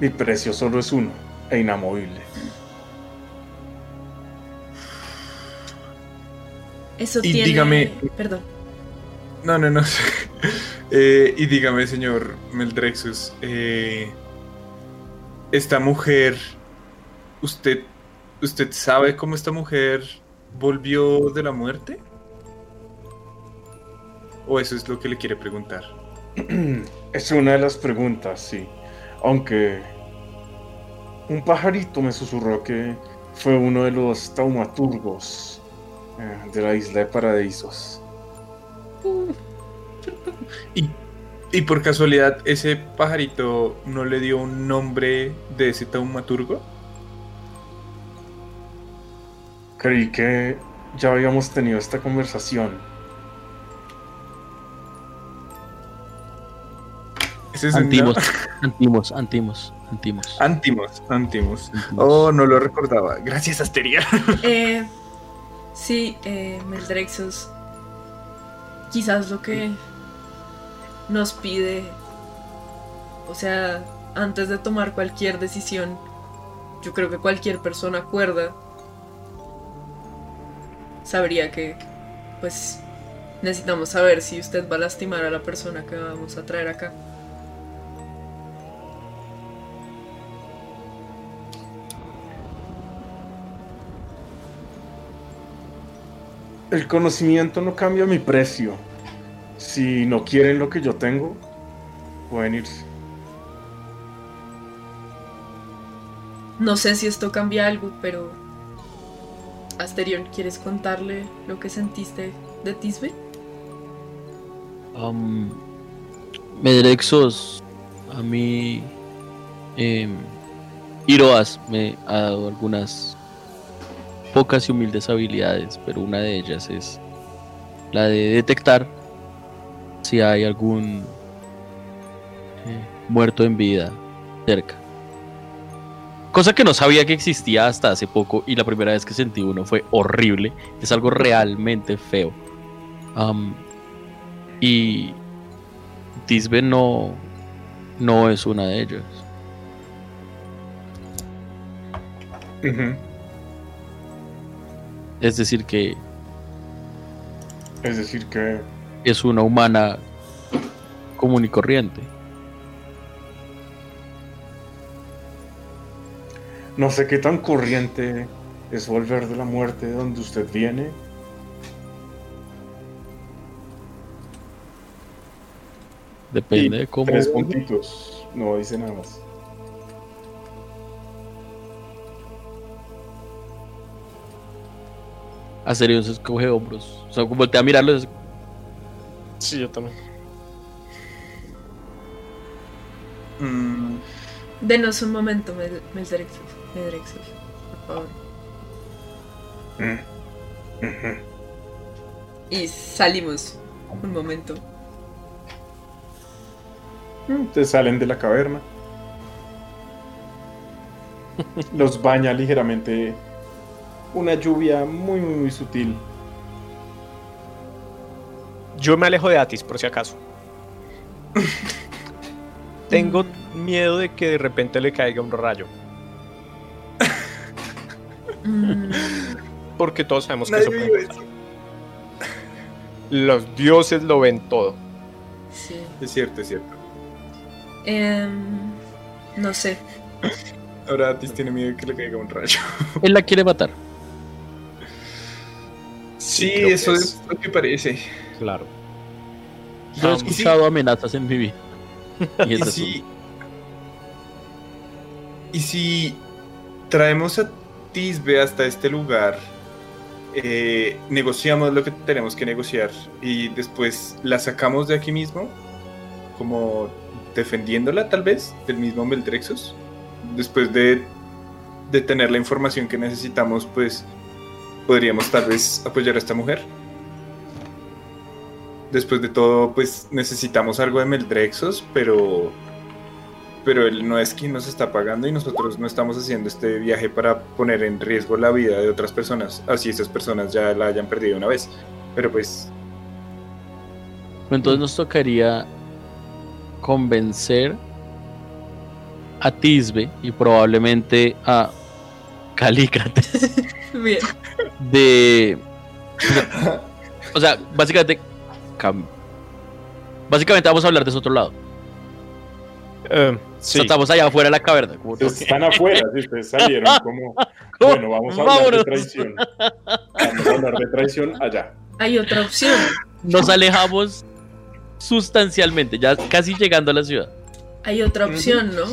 mi precio solo es uno e inamovible. Eso Y tiene. dígame- Perdón. No, no, no. Eh, y dígame, señor Meldrexus, eh, esta mujer, ¿usted, ¿usted sabe cómo esta mujer volvió de la muerte? ¿O eso es lo que le quiere preguntar? Es una de las preguntas, sí. Aunque un pajarito me susurró que fue uno de los taumaturgos eh, de la isla de Paradisos. Y, y por casualidad, ¿ese pajarito no le dio un nombre de ese taumaturgo? Creí que ya habíamos tenido esta conversación. Es un- Antimos, antimos, antimos, antimos. Antimos, Antimos. Antimos. Oh, no lo recordaba. Gracias, Asteria. Eh, sí, eh, Meldrexus. Quizás lo que nos pide. O sea, antes de tomar cualquier decisión, yo creo que cualquier persona cuerda sabría que, pues, necesitamos saber si usted va a lastimar a la persona que vamos a traer acá. El conocimiento no cambia mi precio. Si no quieren lo que yo tengo, pueden irse. No sé si esto cambia algo, pero. Asterion, ¿quieres contarle lo que sentiste de Tisbe? Um, Medrexos, a mí. Eh, Iroas me ha dado algunas pocas y humildes habilidades, pero una de ellas es la de detectar si hay algún eh, muerto en vida cerca. Cosa que no sabía que existía hasta hace poco y la primera vez que sentí uno fue horrible. Es algo realmente feo. Y Tisbe no, no es una de ellas. Ujú. Es decir, que Es decir, que es una humana común y corriente. no sé qué tan corriente es volver de la muerte de donde usted viene. Depende Y de cómo. Tres puntitos. No dice nada más. Asterion se escoge hombros. O sea, como voltea a mirarlo. es- Sí, yo también. Mm, Denos un momento, Mel- Meldrexus. Meldrexus, por favor. Mm. Y salimos. Un momento. Mm, Te salen de la caverna. Los baña ligeramente una lluvia muy, muy, muy sutil. Yo me alejo de Atis, por si acaso. Tengo miedo de que de repente le caiga un rayo. Porque todos sabemos que eso puede pasar. Los dioses lo ven todo. sí. Es cierto, es cierto. Em, no sé. Ahora Atis tiene miedo de que le caiga un rayo. Él la quiere matar. Sí, eso es- es lo que parece. Claro. Yo he escuchado amenazas en mi vida. Y Y si, y si traemos a Tisbe hasta este lugar, eh, negociamos lo que tenemos que negociar y después la sacamos de aquí mismo, como defendiéndola tal vez del mismo Meldrexus, después de, de tener la información que necesitamos, pues podríamos tal vez apoyar a esta mujer. Después de todo, pues necesitamos algo de Meldrexos, pero pero él no es quien nos está pagando y nosotros no estamos haciendo este viaje para poner en riesgo la vida de otras personas, así esas personas ya la hayan perdido una vez. Pero pues Entonces nos tocaría convencer a Tisbe y probablemente a Calícrates Bien. De. O sea, básicamente. cam- Básicamente vamos a hablar de ese otro lado. Eh, O sí. sea, estamos allá afuera de la caverna. como. Están afuera, si ustedes salieron como, bueno, vamos a hablar Vámonos. de traición. Vamos a hablar de traición allá. Hay otra opción. Nos alejamos sustancialmente, ya casi llegando a la ciudad. Hay otra opción, ¿no?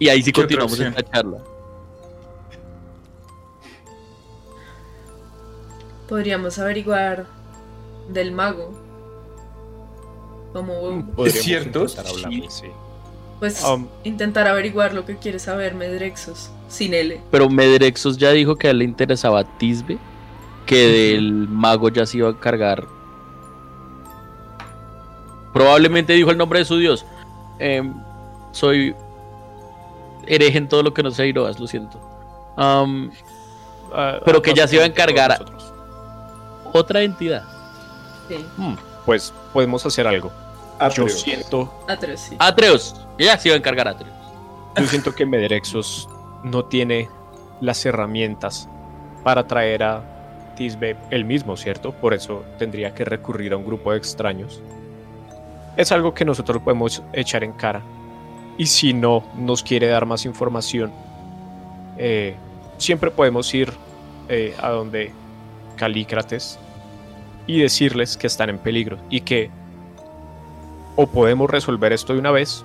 Y ahí sí ¿Qué otra continuamos en la charla. Podríamos averiguar del mago. Como, cierto, intentar hablarle, sí. pues, Um, intentar averiguar lo que quiere saber Medrexos. Sin L. Pero Medrexos ya dijo que a él le interesaba Tisbe, que del mago ya se iba a encargar. Probablemente dijo el nombre de su dios. Em, soy hereje en todo lo que no sea Iroas, lo siento. Ah, Pero que ya se iba a encargar. Otra entidad. Sí. Hmm. Pues podemos hacer algo. Yo Atreo. siento, Atreus, sí. Atreus, ya se iba a encargar Atreus. yo siento que Medrexos no tiene las herramientas para traer a Tisbe él mismo, ¿cierto? Por eso tendría que recurrir a un grupo de extraños. Es algo que nosotros podemos echar en cara. Y si no nos quiere dar más información, eh, siempre podemos ir eh, a donde Calícrates y decirles que están en peligro y que o podemos resolver esto de una vez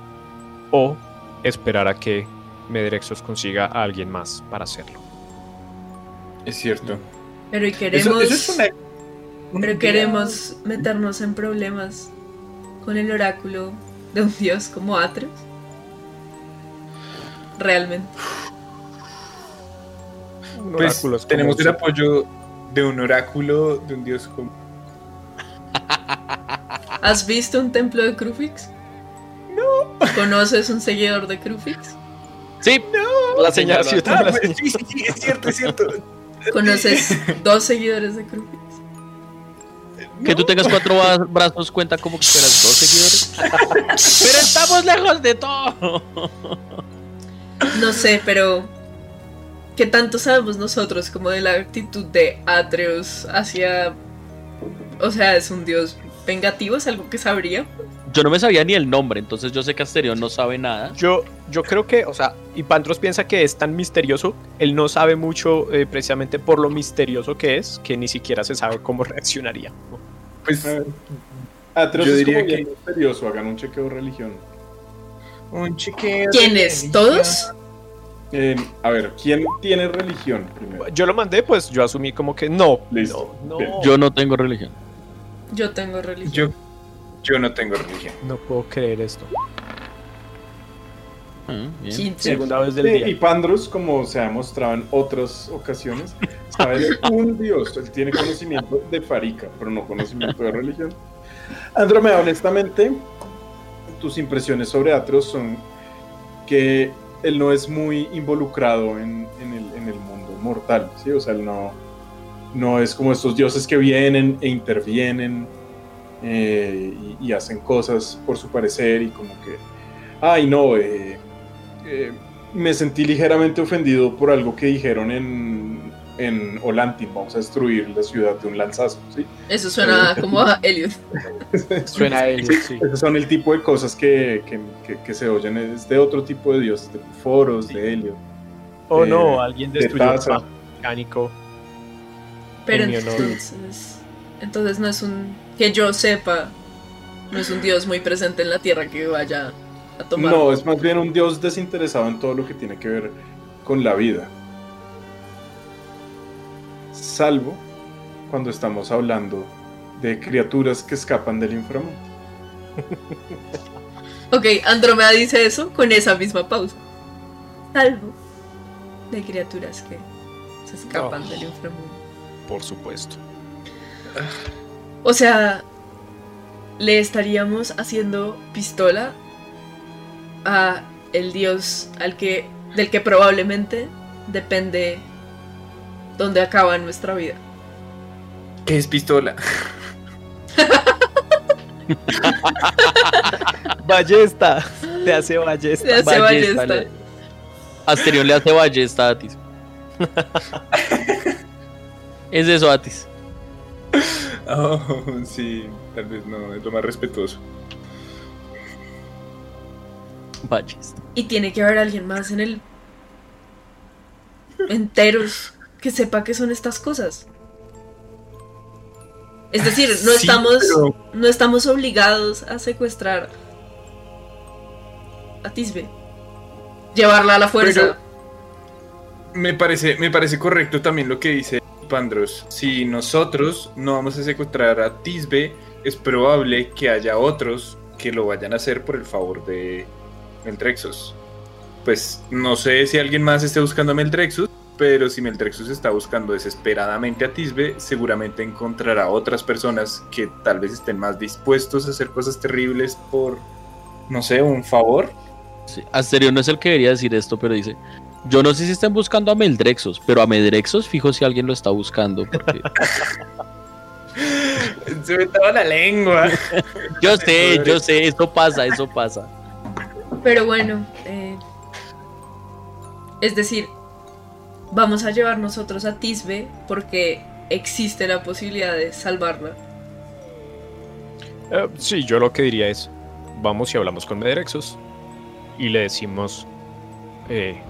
o esperar a que Medrexos consiga a alguien más para hacerlo. es cierto. Pero y queremos. eso es una, una Pero idea. queremos meternos en problemas con el oráculo de un dios como Atreus. Realmente. Pues tenemos el apoyo de un oráculo, de un dios como... ¿Has visto un templo de Crufix? No. ¿Conoces un seguidor de Crufix? Sí, la señal. sí, Ah, la pues, señal. sí, sí, sí, es cierto, es cierto. ¿Conoces dos seguidores de Crufix? que tú tengas cuatro bra- brazos cuenta como que fueras dos seguidores. Pero estamos lejos de todo. No sé, pero ¿qué tanto sabemos nosotros como de la actitud de Atreus hacia... O sea, es un dios vengativo, es algo que sabría. Yo no me sabía ni el nombre, entonces yo sé que Asterión no sabe nada. Yo, yo creo que, o sea, y Pandros piensa que es tan misterioso, él no sabe mucho eh, precisamente por lo misterioso que es, que ni siquiera se sabe cómo reaccionaría. Pues Yo es diría como bien que- misterioso, hagan un chequeo de religión. un chequeo. ¿Quiénes? ¿Todos? Eh, a ver, ¿quién tiene religión primero? Yo lo mandé, pues yo asumí como que no. Listo. No, Bien. no, Yo no tengo religión. Yo tengo religión. Yo, yo no tengo religión. no puedo creer esto. Ah, bien. 15. Segunda vez del Sí, día. y Pandrus, como se ha demostrado en otras ocasiones, sabe de un dios. Él tiene conocimiento de Farika, pero no conocimiento de religión. Andromeda, honestamente, tus impresiones sobre Atreus son que él no es muy involucrado en, en el, en el mundo mortal, ¿sí? O sea, él no, no es como estos dioses que vienen e intervienen eh, y, y hacen cosas por su parecer y como que, ay no, eh, eh, me sentí ligeramente ofendido por algo que dijeron en, en Olantin, vamos a destruir la ciudad de un lanzazo, ¿sí? Eso suena como a Elliot. Suena a él, sí. Esos son el tipo de cosas que, que, que- que se oyen, es de otro tipo de dioses, de foros, de Helio. Oh Eh, no, alguien de destruyó un taza. pan mecánico. Pero En entonces, entonces no es un, que yo sepa, no es un dios muy presente en la tierra que vaya a tomar. No, es más bien un dios desinteresado en todo lo que tiene que ver con la vida. Salvo cuando estamos hablando de criaturas que escapan del inframundo. Ok, Andrómeda dice eso con esa misma pausa. Salvo de criaturas que se escapan Oh. del inframundo. Por supuesto. O sea, le estaríamos haciendo pistola a el dios al que del que probablemente depende dónde acaba nuestra vida. ¿Qué es pistola? Ballesta. Te hace ballesta. Se hace Ballesta, ballesta. le- Asterión le hace ballesta a Atis. es eso, Atis. Oh, sí, tal vez no, es lo más respetuoso. Ballesta. Y tiene que haber alguien más en el enteros que sepa qué son estas cosas. Es decir, no Sí, estamos pero- no estamos obligados a secuestrar a Tisbe. Llevarla a la fuerza. Pero- Me parece, me parece correcto también lo que dice Pandros. Si nosotros no vamos a secuestrar a Tisbe, es probable que haya otros que lo vayan a hacer por el favor de Meltrexus. Pues no sé si alguien más esté buscando a Meltrexus, pero si Meltrexus está buscando desesperadamente a Tisbe, seguramente encontrará otras personas que tal vez estén más dispuestos a hacer cosas terribles por, no sé, un favor. Sí, Asterión no es el que debería decir esto, pero dice: Yo no sé si están buscando a Meldrexos, pero a Medrexos fijo si alguien lo está buscando. Porque Se me estaba la lengua. yo sé, yo sé, eso pasa, eso pasa. Pero bueno, eh, es decir, vamos a llevar nosotros a Tisbe porque existe la posibilidad de salvarla. Eh, sí, yo lo que diría es, vamos y hablamos con Medrexos y le decimos... eh,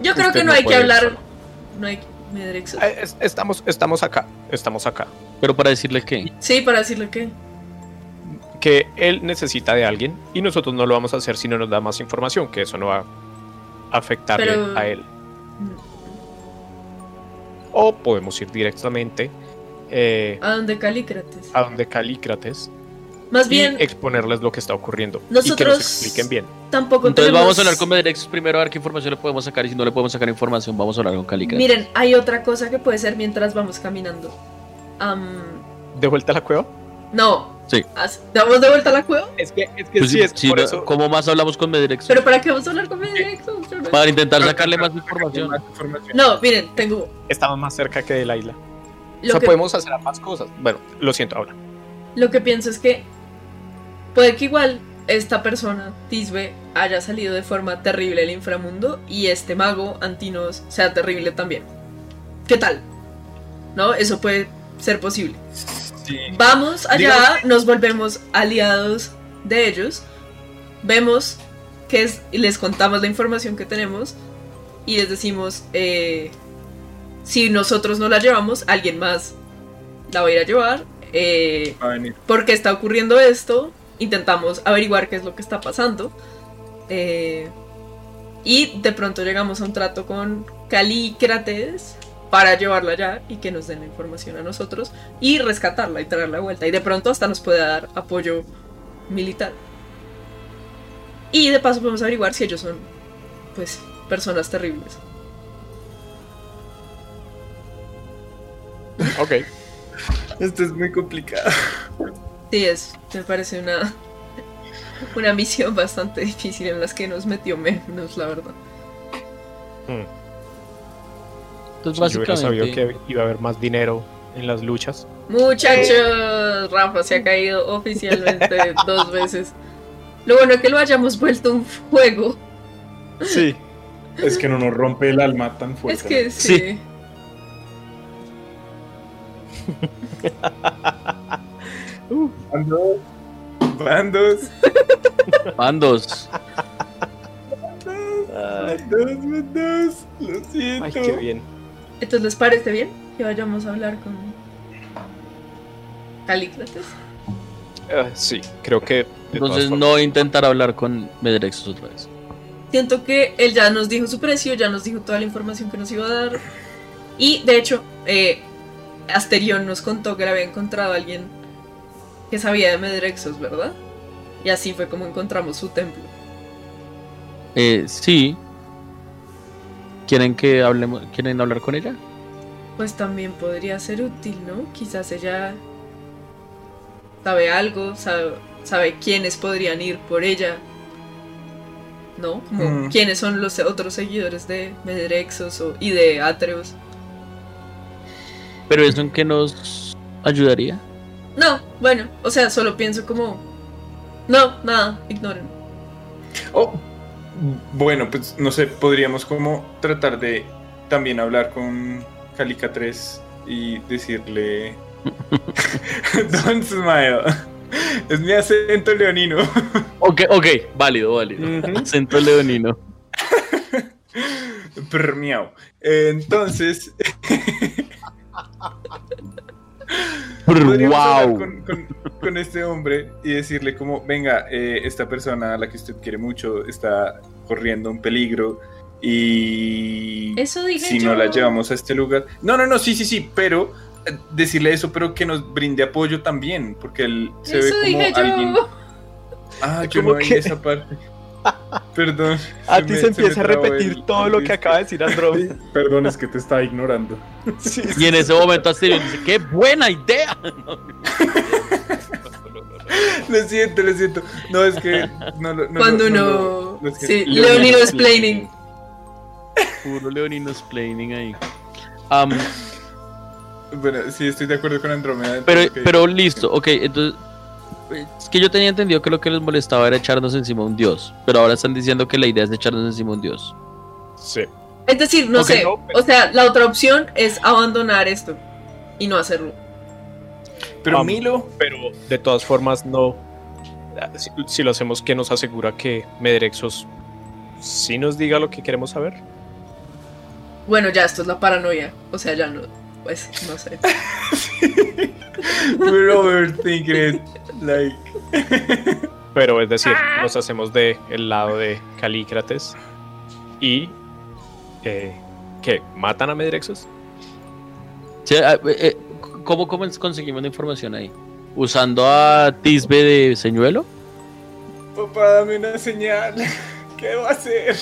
Yo creo Usted que no no hay que hablar. solo. No hay eh, es- estamos, estamos acá, estamos acá. Pero para decirle que. Sí, para decirle que. Que él necesita de alguien y nosotros no lo vamos a hacer si no nos da más información, que eso no va a afectarle Pero- a él. O podemos ir directamente eh, ¿A dónde Calícrates? a donde Calícrates Más y bien, exponerles lo que está ocurriendo y que Nosotros- nos expliquen bien. tampoco Entonces tenemos... vamos a hablar con Medrexos primero a ver qué información le podemos sacar. Y si no le podemos sacar información, vamos a hablar con Calicra. Miren, hay otra cosa que puede ser mientras vamos caminando. Am, ¿De vuelta a la cueva? no. Sí. ¿Damos de vuelta a la cueva? Es que, es que Pues sí, sí, es sí, por no, eso. ¿Cómo más hablamos con Medrexos? ¿Pero para qué vamos a hablar con no- Para intentar sacarle más información. Más información. No, miren, tengo... Estamos más cerca que de la isla. Lo, o sea, que, podemos hacer ambas cosas. Bueno, lo siento, habla. lo que pienso es que puede que igual esta persona, Tisbe, haya salido de forma terrible del inframundo y este mago, Antinos, sea terrible también. ¿Qué tal? ¿No? Eso puede ser posible. Sí. Vamos allá, nos volvemos aliados de ellos, vemos que es, y les contamos la información que tenemos y les decimos, eh, si nosotros no la llevamos, alguien más la va a ir a llevar, eh, Va a venir. por qué está ocurriendo esto, intentamos averiguar qué es lo que está pasando. eh, y de pronto llegamos a un trato con Calícrates para llevarla allá y que nos den la información a nosotros y rescatarla y traerla de vuelta. Y de pronto hasta nos puede dar apoyo militar. Y de paso podemos averiguar si ellos son, pues, personas terribles. Ok. Esto es muy complicado. Sí, es, me parece una, una misión bastante difícil en las que nos metió menos, la verdad. Entonces, Si yo hubiera sabido básicamente. que iba a haber más dinero en las luchas. Muchachos, Rafa se ha caído oficialmente dos veces. Lo bueno es que lo hayamos vuelto un juego. Sí. Es que no nos rompe el alma tan fuerte. Es que sí. Sí. Bandos. Bandos. Bandos. Bandos, bandos. Lo siento. Ay, qué bien. Entonces, ¿les parece bien que vayamos a hablar con Calícrates? Ah, sí, creo que. Entonces no intentar hablar con Medrexos otra vez. Siento que él ya nos dijo su precio, ya nos dijo toda la información que nos iba a dar. Y de hecho, eh, Asterión nos contó que le había encontrado a alguien que sabía de Medrexos, ¿verdad? Y así fue como encontramos su templo. Eh, sí. ¿Quieren que hablemos? ¿Quieren hablar con ella? Pues también podría ser útil, ¿no? Quizás ella sabe algo, sabe, sabe quiénes podrían ir por ella. ¿No? Como Mm. quiénes son los otros seguidores de Medrexos o, y de Atreus. Pero eso en qué nos ayudaría. No, bueno, o sea, solo pienso como... No, nada, ignoren. Oh, bueno, pues no sé, podríamos como tratar de también hablar con Calica 3 y decirle... Don't smile. Es mi acento leonino. Ok, ok, válido, válido. Acento leonino. Entonces, wow. con, con- con este hombre y decirle como, venga, eh, esta persona a la que usted quiere mucho está corriendo un peligro y Eso dije si yo. no la llevamos a este lugar. No, no, no, sí, sí, sí, pero eh, decirle eso, pero que nos brinde apoyo también, porque él se Eso ve como dije yo. alguien... Ah, yo no que- esa parte. Perdón. A se ti me- se empieza a repetir el- todo el lo que acaba de decir Andrómeda. Perdón, es que te estaba ignorando. Sí, Y en ese momento Asterion dice, ¡qué buena idea! Lo siento, lo siento. No, es que. No, lo- no, Cuando no, uno... no, lo siento. sí, Leonino explaining. explaining. Puro leonino explaining ahí. Bueno, sí, estoy de acuerdo con Andrómeda. pero, pero listo, ok, entonces... Es que yo tenía entendido que lo que les molestaba era echarnos encima a un dios. Pero ahora están diciendo que la idea es echarnos encima a un dios. sí. Es decir, no sé. no, pero- O sea, la otra opción es abandonar esto y no hacerlo. Pero Milo. Pero de todas formas, no. Si, si lo hacemos, ¿qué nos asegura que Medrexos sí nos diga lo que queremos saber? Bueno, ya esto es la paranoia. O sea, ya no. Pues, no sé. We're overthinking it. Like. Pero es decir, nos hacemos de el lado de Calícrates y eh, ¿qué? ¿Matan a Medrexos? Sí, ah, eh, eh, ¿Cómo, ¿Cómo conseguimos la información ahí? ¿Usando a Tisbe de señuelo? Papá, dame una señal. ¿Qué debo hacer?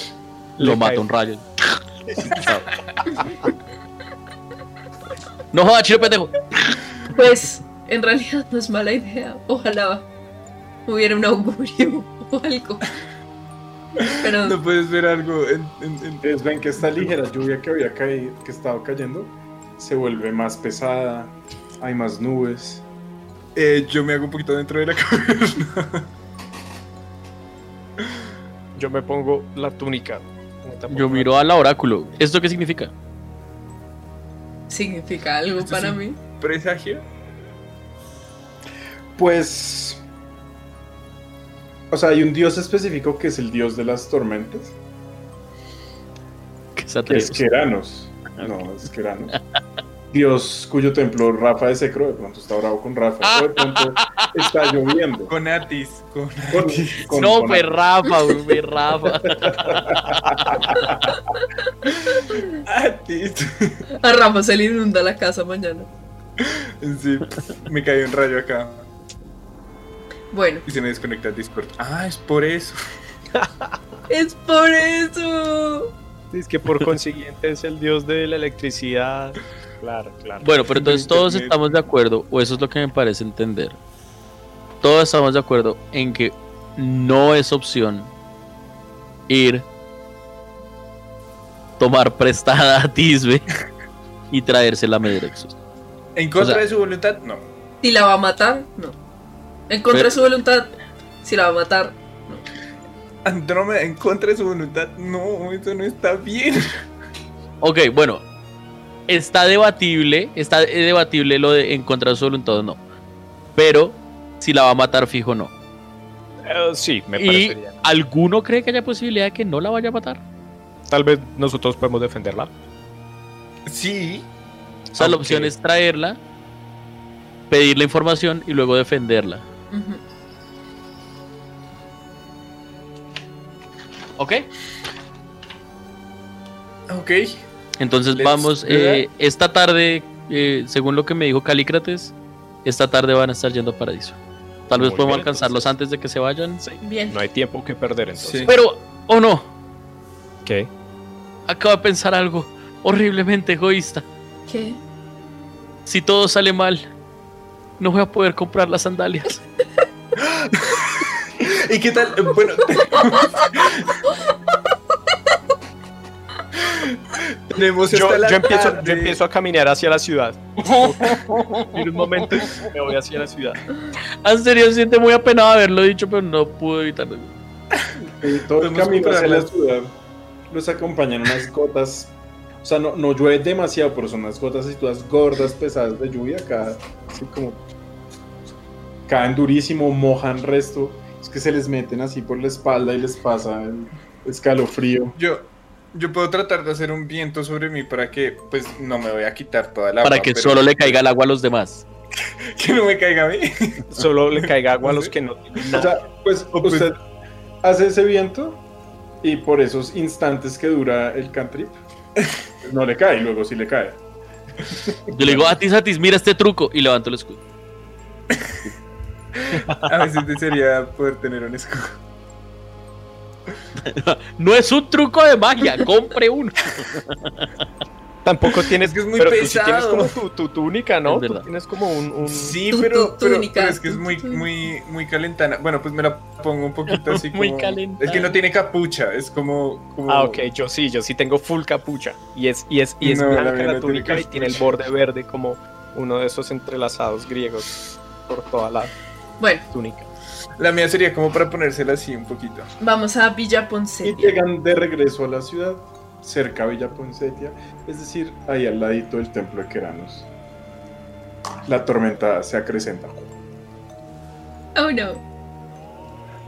Lo Le mata cae. un rayo. No jodas, chino pendejo. Pues, en realidad no es mala idea. Ojalá hubiera un augurio o algo. Pero No puedes ver algo en. en- en- Ustedes ven que esta ligera lluvia que había caído, que estaba cayendo, se vuelve más pesada, hay más nubes. Eh, yo me hago un poquito dentro de la caverna. Yo me pongo la túnica. Yo miro al oráculo. ¿Esto qué significa? significa algo Esto para sí. mí. ¿Presagio? Pues. O sea, hay un dios específico que es el dios de las tormentas, Que es que Atreus. es Keranos. No, es Keranos. Dios cuyo templo Rafa de Secro, de pronto está bravo con Rafa, o de pronto está lloviendo. Con Atis. Con Con- Atis. con- no, fue Rafa, fue Rafa. Atis. A Rafa se le inunda la casa mañana. Sí, me cayó un rayo acá. Bueno, Y se me desconecta el Discord. Ah, es por eso. es por eso. Es que por consiguiente es el dios de la electricidad. Claro, claro. Bueno, pero entonces todos estamos de acuerdo, o eso es lo que me parece entender. Todos estamos de acuerdo en que no es opción ir, tomar prestada a Tisbe y traérsela a Medrexos. En contra O sea- de su voluntad, no. Si la va a matar, no. En contra Pero- de su voluntad, si la va a matar, Andrómeda, en contra de su voluntad, no, eso no está bien. Ok, bueno, está debatible, está debatible lo de en contra de su voluntad o no. Pero si la va a matar fijo no. Eh, sí, me ¿Y parecería. alguno cree que haya posibilidad de que no la vaya a matar? Tal vez nosotros podemos defenderla. Sí. O sea, la opción es traerla, pedir la información y luego defenderla. ¿Ok? Ok. Entonces Let's vamos, eh, esta tarde, eh, según lo que me dijo Calícrates, esta tarde van a estar yendo a Paradiso. Tal vez Muy podemos bien, alcanzarlos entonces. antes de que se vayan. bien. No hay tiempo que perder entonces. Sí. Pero, o no, ¿Qué? acabo de pensar algo horriblemente egoísta. ¿Qué? Si todo sale mal, no voy a poder comprar las sandalias. ¿Y qué tal? Bueno, tenemos Yo, hasta la yo empiezo, yo empiezo a caminar hacia la ciudad. En un momento me voy hacia la ciudad. En serio, siente muy apenado haberlo dicho, pero no pude evitarlo. Y todo el camino hacia la ciudad los acompañan unas gotas. O sea, no, no llueve demasiado, pero son unas gotas así todas gordas, pesadas de lluvia, acá, así como caen durísimo, mojan resto. Es que se les meten así por la espalda y les pasa el escalofrío. Yo, yo puedo tratar de hacer un viento sobre mí para que, pues, no me voy a quitar toda la Para agua, que pero solo le caiga el agua a los demás. que no me caiga a mí. Solo le caiga agua a los que no tienen O nada. sea, pues O pues- usted hace ese viento y por esos instantes que dura el cantrip, no le cae y luego sí le cae. Yo le digo, Atis, Atis, mira este truco. Y levanto el escudo. A veces desearía poder tener un escudo. No es un truco de magia, compre uno. Tampoco tienes Es que es muy pero tú sí tienes pesado. como tu, tu túnica, ¿no? Es Tú tienes como un, un- Sí, Tu- pero, tu pero, túnica, pero es que es tu- muy, tu- muy, muy calentana. Bueno, pues me la pongo un poquito así Muy como... calentana. Es que no tiene capucha, es como... como- Ah, ok, yo sí, yo sí tengo full capucha. Y es, y es, y es No, la blanca la, no tiene túnica y tiene el borde verde como uno de esos entrelazados griegos por toda la Bueno, túnica. La mía sería como para ponérsela así un poquito. vamos a Villa Y Ponce. llegan de regreso a la ciudad, cerca a Villa Poncetia, es decir, ahí al ladito del templo de Keranos. La tormenta se acrecenta. Oh no.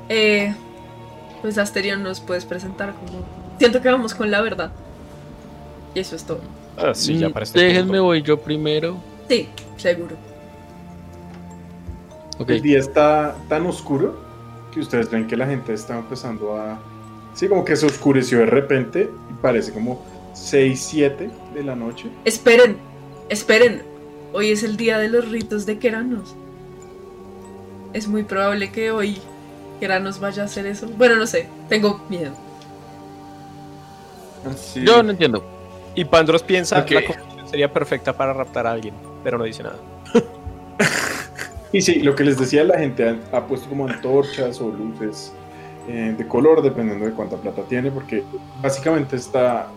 Eh, pues Asterion nos puedes presentar como. Siento que vamos con la verdad. Y eso es todo. Ah, sí, ya Mm, para este Déjenme, punto. voy yo primero. Sí, seguro. Ok. El día está tan oscuro que ustedes ven que la gente está empezando a... Sí, como que se oscureció de repente y parece como 6, 7 de la noche. Esperen, esperen. Hoy es el día de los ritos de Keranos. Es muy probable que hoy Keranos vaya a hacer eso. Bueno, no sé, tengo miedo. Así. Yo no entiendo. Y Pandros piensa Ok. la sería perfecta para raptar a alguien, pero no dice nada. Y sí, lo que les decía, la gente ha, ha puesto como antorchas o luces eh, de color, dependiendo de cuánta plata tiene, porque básicamente está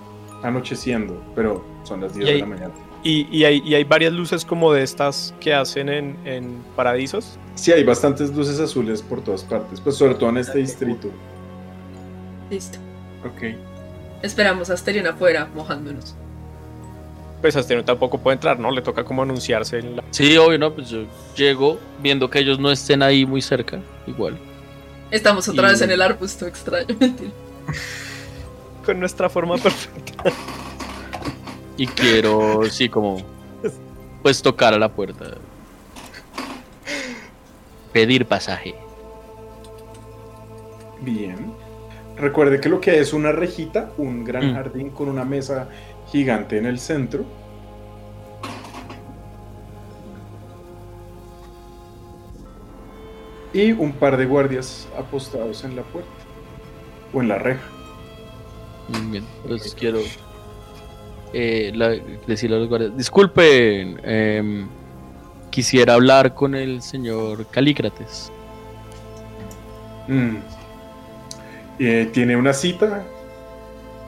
anocheciendo, pero son las 10 Y ahí- de la mañana. Y, y hay, y hay varias luces como de estas que hacen en, en paradisos. Sí, hay bastantes luces azules por todas partes, pues sobre todo en este distrito. Listo. Ok. Esperamos a Asterion afuera, mojándonos. Pues Astero tampoco puede entrar, ¿no? Le toca como anunciarse en la... Sí, obvio, ¿no? Pues yo llego viendo que ellos no estén ahí muy cerca. Igual. Estamos otra Y- vez en el arbusto extraño. Mentira. con nuestra forma perfecta. Y quiero, sí, como. Pues tocar a la puerta. Pedir pasaje. Bien. Recuerde que lo que es una rejita, un gran Mm. jardín con una mesa gigante en el centro. Y un par de guardias apostados en la puerta. O en la reja. Muy bien. Entonces quiero eh, la- decirle a los guardias: Disculpen, em, quisiera hablar con el señor Calícrates. Mm. Eh, Tiene una cita.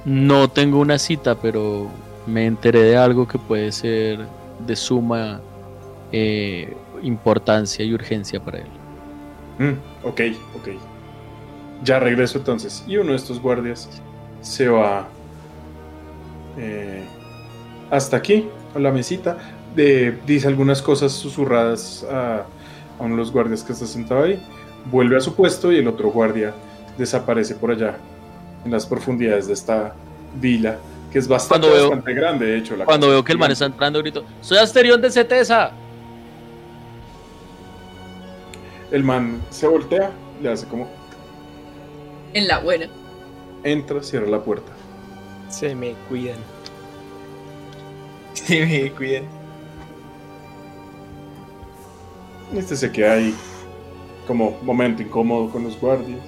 No tengo una cita, pero me enteré de algo que puede ser de suma eh, importancia y urgencia para él. Mm, ok, ok. Ya regreso entonces. Y uno de estos guardias se va eh, hasta aquí, a la mesita. de- dice algunas cosas susurradas a, a uno de los guardias que está sentado ahí. Vuelve a su puesto y el otro guardia desaparece por allá, en las profundidades de esta vila, que es bastante, Cuando veo- bastante grande, de hecho. la Cuando veo que el man está entrando, grito: ¡Soy Asterión de Cetesa! El man se voltea, le hace como, En la buena. entra, cierra la puerta. Se me cuidan. Sí, me cuiden. Este se queda ahí, como momento incómodo con los guardias.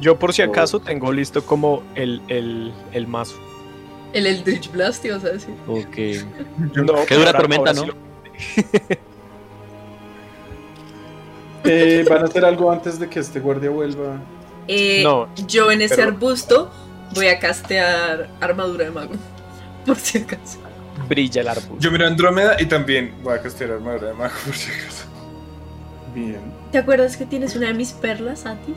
Yo por si acaso tengo listo como el, el, el mazo. El Eldritch Blast, ibas a decir. Ok. No, Qué dura tormenta, ¿no? sí lo- Eh, ¿Van a hacer algo antes de que este guardia vuelva? Eh, No, yo en ese pero- arbusto voy a castear armadura de mago. Por si acaso. Brilla el árbol. Yo miro a Andrómeda y también voy a castear armadura de mago por si acaso. Bien. ¿Te acuerdas que tienes una de mis perlas, Atis?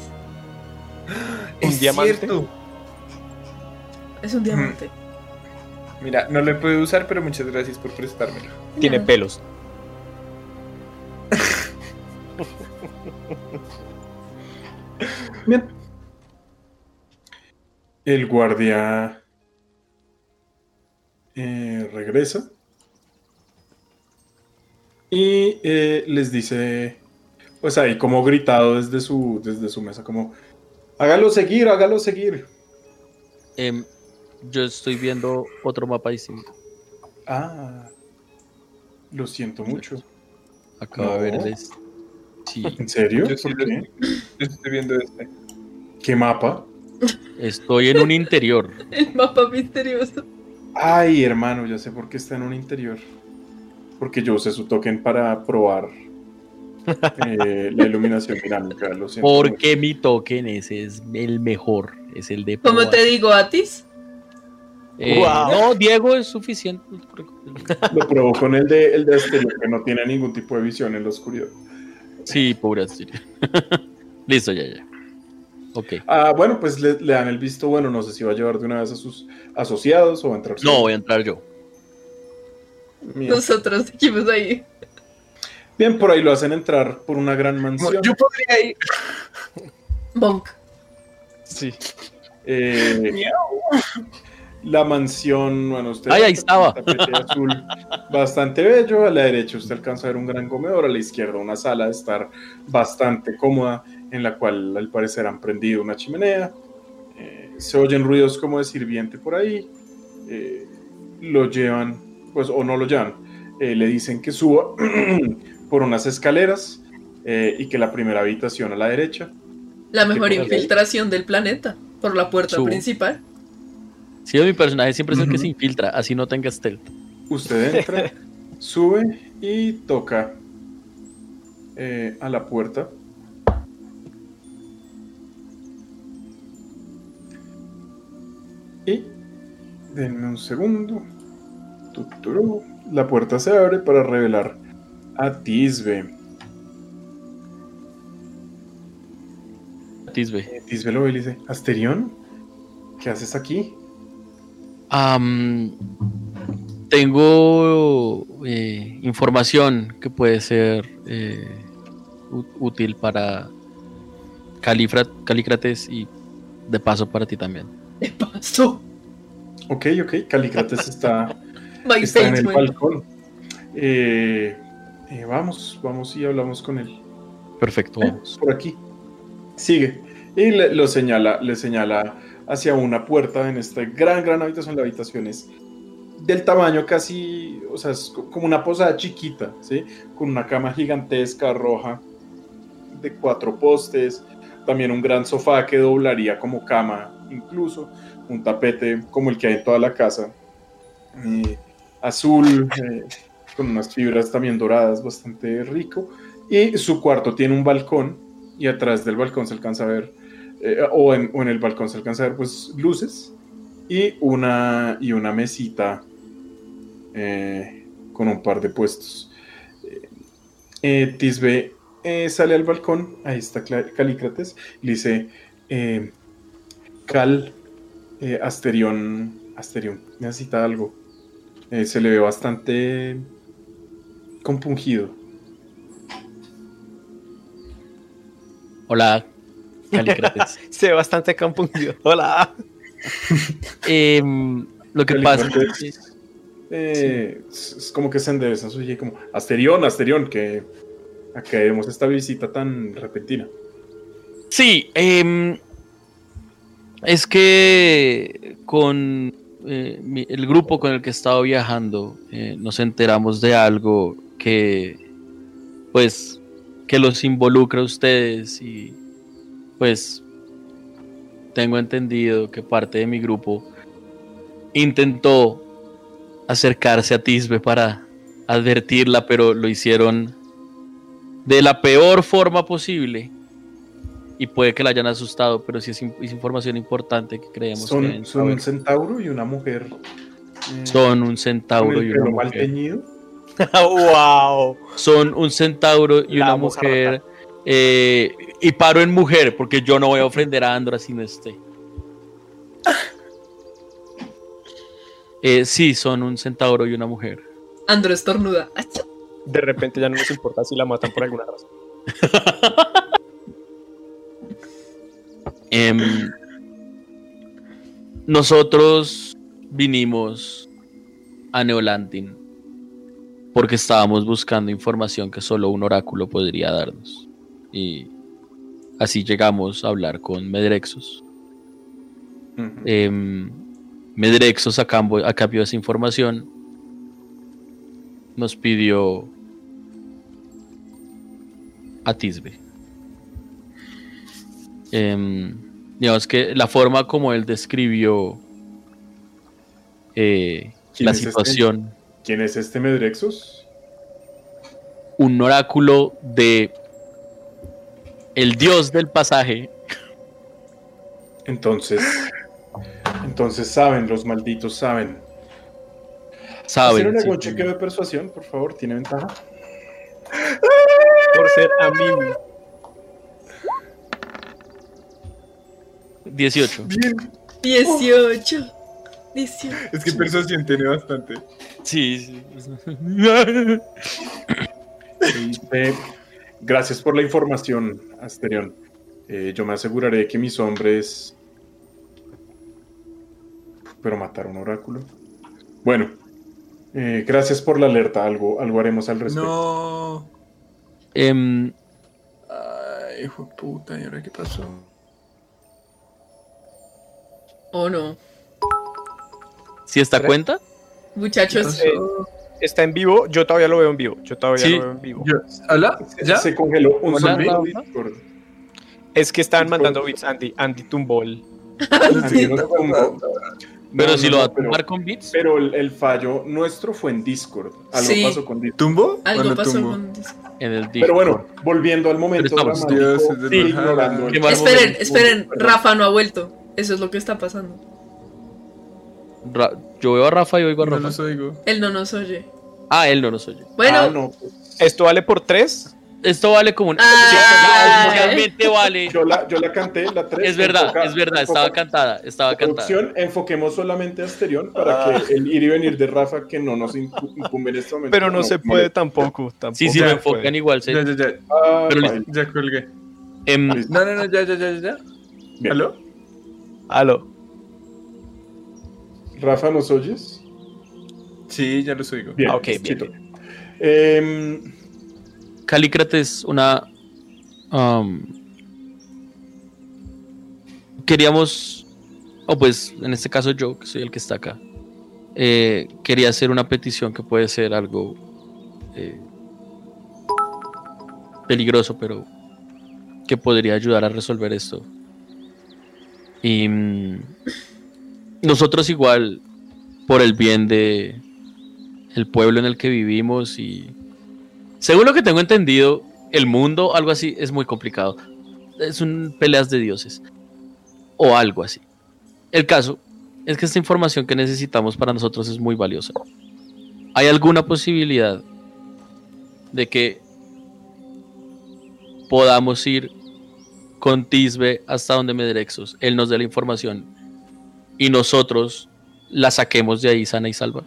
Un Es diamante. cierto. Es un diamante. Mira, no lo he podido usar, pero muchas gracias por prestármelo. Tiene Nada. pelos. Bien. El guardia eh, regresa y eh, les dice, pues ahí como gritado desde su, desde su mesa, como, hágalo seguir, hágalo seguir. Em, yo estoy viendo otro mapa distinto. Ah, lo siento mucho. Acabo de ver el este. Sí, ¿En serio? Yo sí ¿Por lo- qué? Yo estoy viendo este. ¿Qué mapa? estoy en un interior. El mapa misterioso. Ay, hermano, ya sé por qué está en un interior. Porque yo usé su token para probar eh, la iluminación dinámica. Lo siento mucho. Porque mi token ese es el mejor. Es el de. ¿Cómo probar. te digo, Atis? Eh. No, Diego es suficiente. Lo probó con el de, el de exterior, que no tiene ningún tipo de visión en la oscuridad. Sí, pobre Astiria. Listo, ya, ya. Ok. Ah, bueno, pues le, le dan el visto bueno. No sé si va a llevar de una vez a sus asociados o va a entrar. No, solo. voy a entrar yo. Bien. Nosotros dijimos ahí. Bien, por ahí lo hacen entrar por una gran mansión. Yo podría ir. Bonk. Sí. Eh, la mansión, bueno, usted. Ay, ahí estaba. azul bastante bello. A la derecha usted alcanza a ver un gran comedor. A la izquierda una sala de estar bastante cómoda, en la cual al parecer han prendido una chimenea. Eh, se oyen ruidos como de sirviente por ahí. Eh, lo llevan, pues, o no lo llevan. Eh, le dicen que suba por unas escaleras eh, y que la primera habitación a la derecha. La mejor infiltración del planeta. Por la puerta Subo. principal. Sí, mi personaje siempre es el que se infiltra, así no tenga stealth. Usted entra, sube y toca eh, a la puerta. Y denme un segundo. Tuturú. La puerta se abre para revelar a Tisbe. Tisbe. Tisbe lo ve y le dice: Asterión, ¿qué haces aquí? Tengo eh, información que puede ser eh, útil para Califra- Calícrates y de paso para ti también. De paso. Ok, ok. Calícrates está está en el balcón. Eh, eh, vamos, vamos y hablamos con él. Perfecto, Eh, vamos. por aquí. Sigue. Y le, lo señala, le señala hacia una puerta en esta gran, gran habitación. La habitación es del tamaño casi, o sea, es co- como una posada chiquita, ¿sí? Con una cama gigantesca roja de cuatro postes. También un gran sofá que doblaría como cama, incluso. Un tapete como el que hay en toda la casa. eh, azul, eh, con unas fibras también doradas, bastante rico. Y su cuarto tiene un balcón y atrás del balcón se alcanza a ver, eh, o, en, el balcón se alcanza a ver pues luces y una, y una mesita eh, con un par de puestos. Eh, Tisbe sale al balcón, ahí está Calícrates, le dice, Cal, Asterión, Asterión, necesita algo. Se le ve bastante compungido. Hola, Se ve bastante compungido. Hola. Em, lo que pasa es eh, es, es como que se endereza su como Asterión, Asterión, que acabemos esta visita tan repentina. Sí, em, es que con eh, mi- el grupo con el que he estado viajando eh, nos enteramos de algo que, pues, que los involucra a ustedes y, pues, tengo entendido que parte de mi grupo intentó acercarse a Tisbe para advertirla, pero lo hicieron de la peor forma posible. Y puede que la hayan asustado, pero sí es, in- es información importante que creemos que Son, deben son un centauro y una mujer. eh, Son un centauro y una mal mujer. teñido. ¡Wow! Son un centauro y La una mujer. Eh, y paro en mujer, porque yo no voy a ofender a Andra si no esté. Eh, sí, son un centauro y una mujer. Andro estornuda. De repente ya no nos importa si la matan por alguna razón. Em, nosotros vinimos a Neolantin porque estábamos buscando información que solo un oráculo podría darnos. Y así llegamos a hablar con Medrexos. Ujú. Em, Medrexos a cambio, a cambio de esa información nos pidió a Tisbe. Em, digamos que la forma como él describió eh, ¿Quién la es este? situación, ¿Quién es este Medrexos? un oráculo de el dios del pasaje, Entonces. Entonces saben, los malditos saben. saben. Hacer sí, un chequeo de persuasión, por favor, tiene ventaja. Por ser amigo. 18. Bien. 18. 18. Es que persuasión tiene bastante. Sí, sí. Gracias por la información, Asterión. Eh, yo me aseguraré de que mis hombres. Pero matar a un oráculo. Bueno, eh, gracias por la alerta. Algo, algo haremos al respecto. No. Em, Ay, hijo de puta, ¿y ahora qué pasó? ¿O no? ¿Sí está cuenta? Muchachos, Eh, está en vivo, yo todavía lo veo en vivo. Yo todavía Sí. lo veo en vivo. ¿Hola? Se- ¿Ya? Se congeló un. Discord. Es que estaban Discord. mandando bits Andy, Andy Tumbol. Pero No, si no, lo va a pero- tumbar con bits. Pero el, el fallo nuestro fue en Discord. Algo Sí. pasó con Discord. ¿Tumbo? ¿O algo pasó tumbo? con... En el Discord. Pero bueno, volviendo al momento estamos- Dios, sí, ignorando el- Esperen, momento. esperen. Rafa no ha vuelto. Eso es lo que está pasando. Ra- yo veo a Rafa y oigo a No Rafa. los oigo. Él no nos oye. Ah, él no nos oye. Bueno, Ah, no, Esto vale por tres. Esto vale como un. Ah. Sí, oficialmente vale. yo, la, yo la canté, la 3. Es verdad, es verdad, estaba cantada, estaba cantada. Enfoquemos solamente a Asterión para que el ir y venir de Rafa, que no nos incu- incumbe en este momento. Pero no, se puede tampoco. tampoco Sí, sí, se me puede. enfocan igual. sí. Ya, ya, ya. Ah, Pero vale. Ya colgué. Em, No, no, no, ya, ya, ya, ya, ya. Bien. ¿Aló? Aló. Rafa, ¿nos oyes? Sí, ya los oigo. Bien, Ah, ok, bien. Em, Calícrates, una. um, queríamos. O pues, en este caso yo, que soy el que está acá. eh, quería hacer una petición que puede ser algo. eh, peligroso, pero. que podría ayudar a resolver esto. Y. mm, nosotros, igual, por el bien de. El pueblo en el que vivimos y según lo que tengo entendido, el mundo, algo así, es muy complicado. Es un peleas de dioses. O algo así. El caso es que esta información que necesitamos para nosotros es muy valiosa. ¿Hay alguna posibilidad de que podamos ir con Tisbe hasta donde Medrexos? Él nos dé la información y nosotros la saquemos de ahí sana y salva.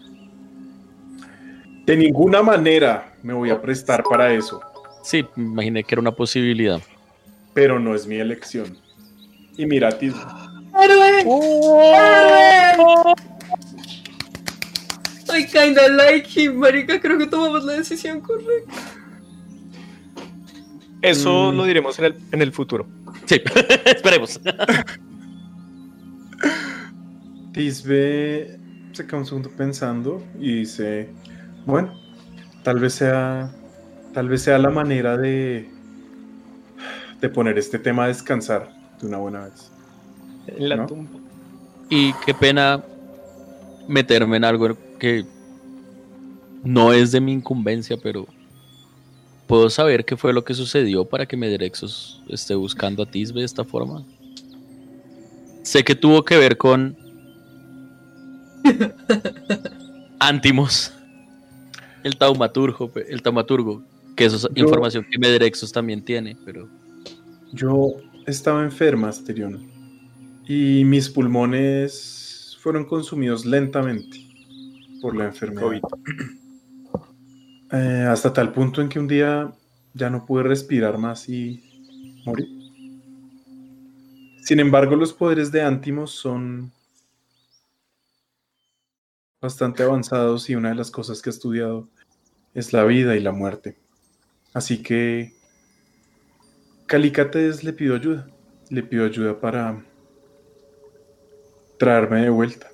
De ninguna manera me voy a prestar para eso, Sí, me imaginé que era una posibilidad. pero no es mi elección. Y mira, Tis, ¡Héroe! ¡Héroe! I kinda like him, marica. Creo que tomamos la decisión correcta. Eso Mm. lo diremos en el, en el futuro. Sí, esperemos. Tisbe se queda un segundo pensando y dice, bueno, tal vez sea, tal vez sea la manera de, de poner este tema a descansar de una buena vez. En la ¿No? tumba. Y qué pena meterme en algo que no es de mi incumbencia, pero ¿puedo saber qué fue lo que sucedió para que Medrexos esté buscando a Tisbe de esta forma? Sé que tuvo que ver con Antimos, el taumaturgo, el taumaturgo, que eso es Yo- información que Medrexos también tiene, pero Yo estaba enferma, Asterión, y mis pulmones fueron consumidos lentamente por la enfermedad. COVID. Eh, hasta tal punto en que un día ya no pude respirar más y morí. Sin embargo, los poderes de Antimos son bastante avanzados y una de las cosas que he estudiado es la vida y la muerte. Así que Calicates le pido ayuda. Le pido ayuda para traerme de vuelta.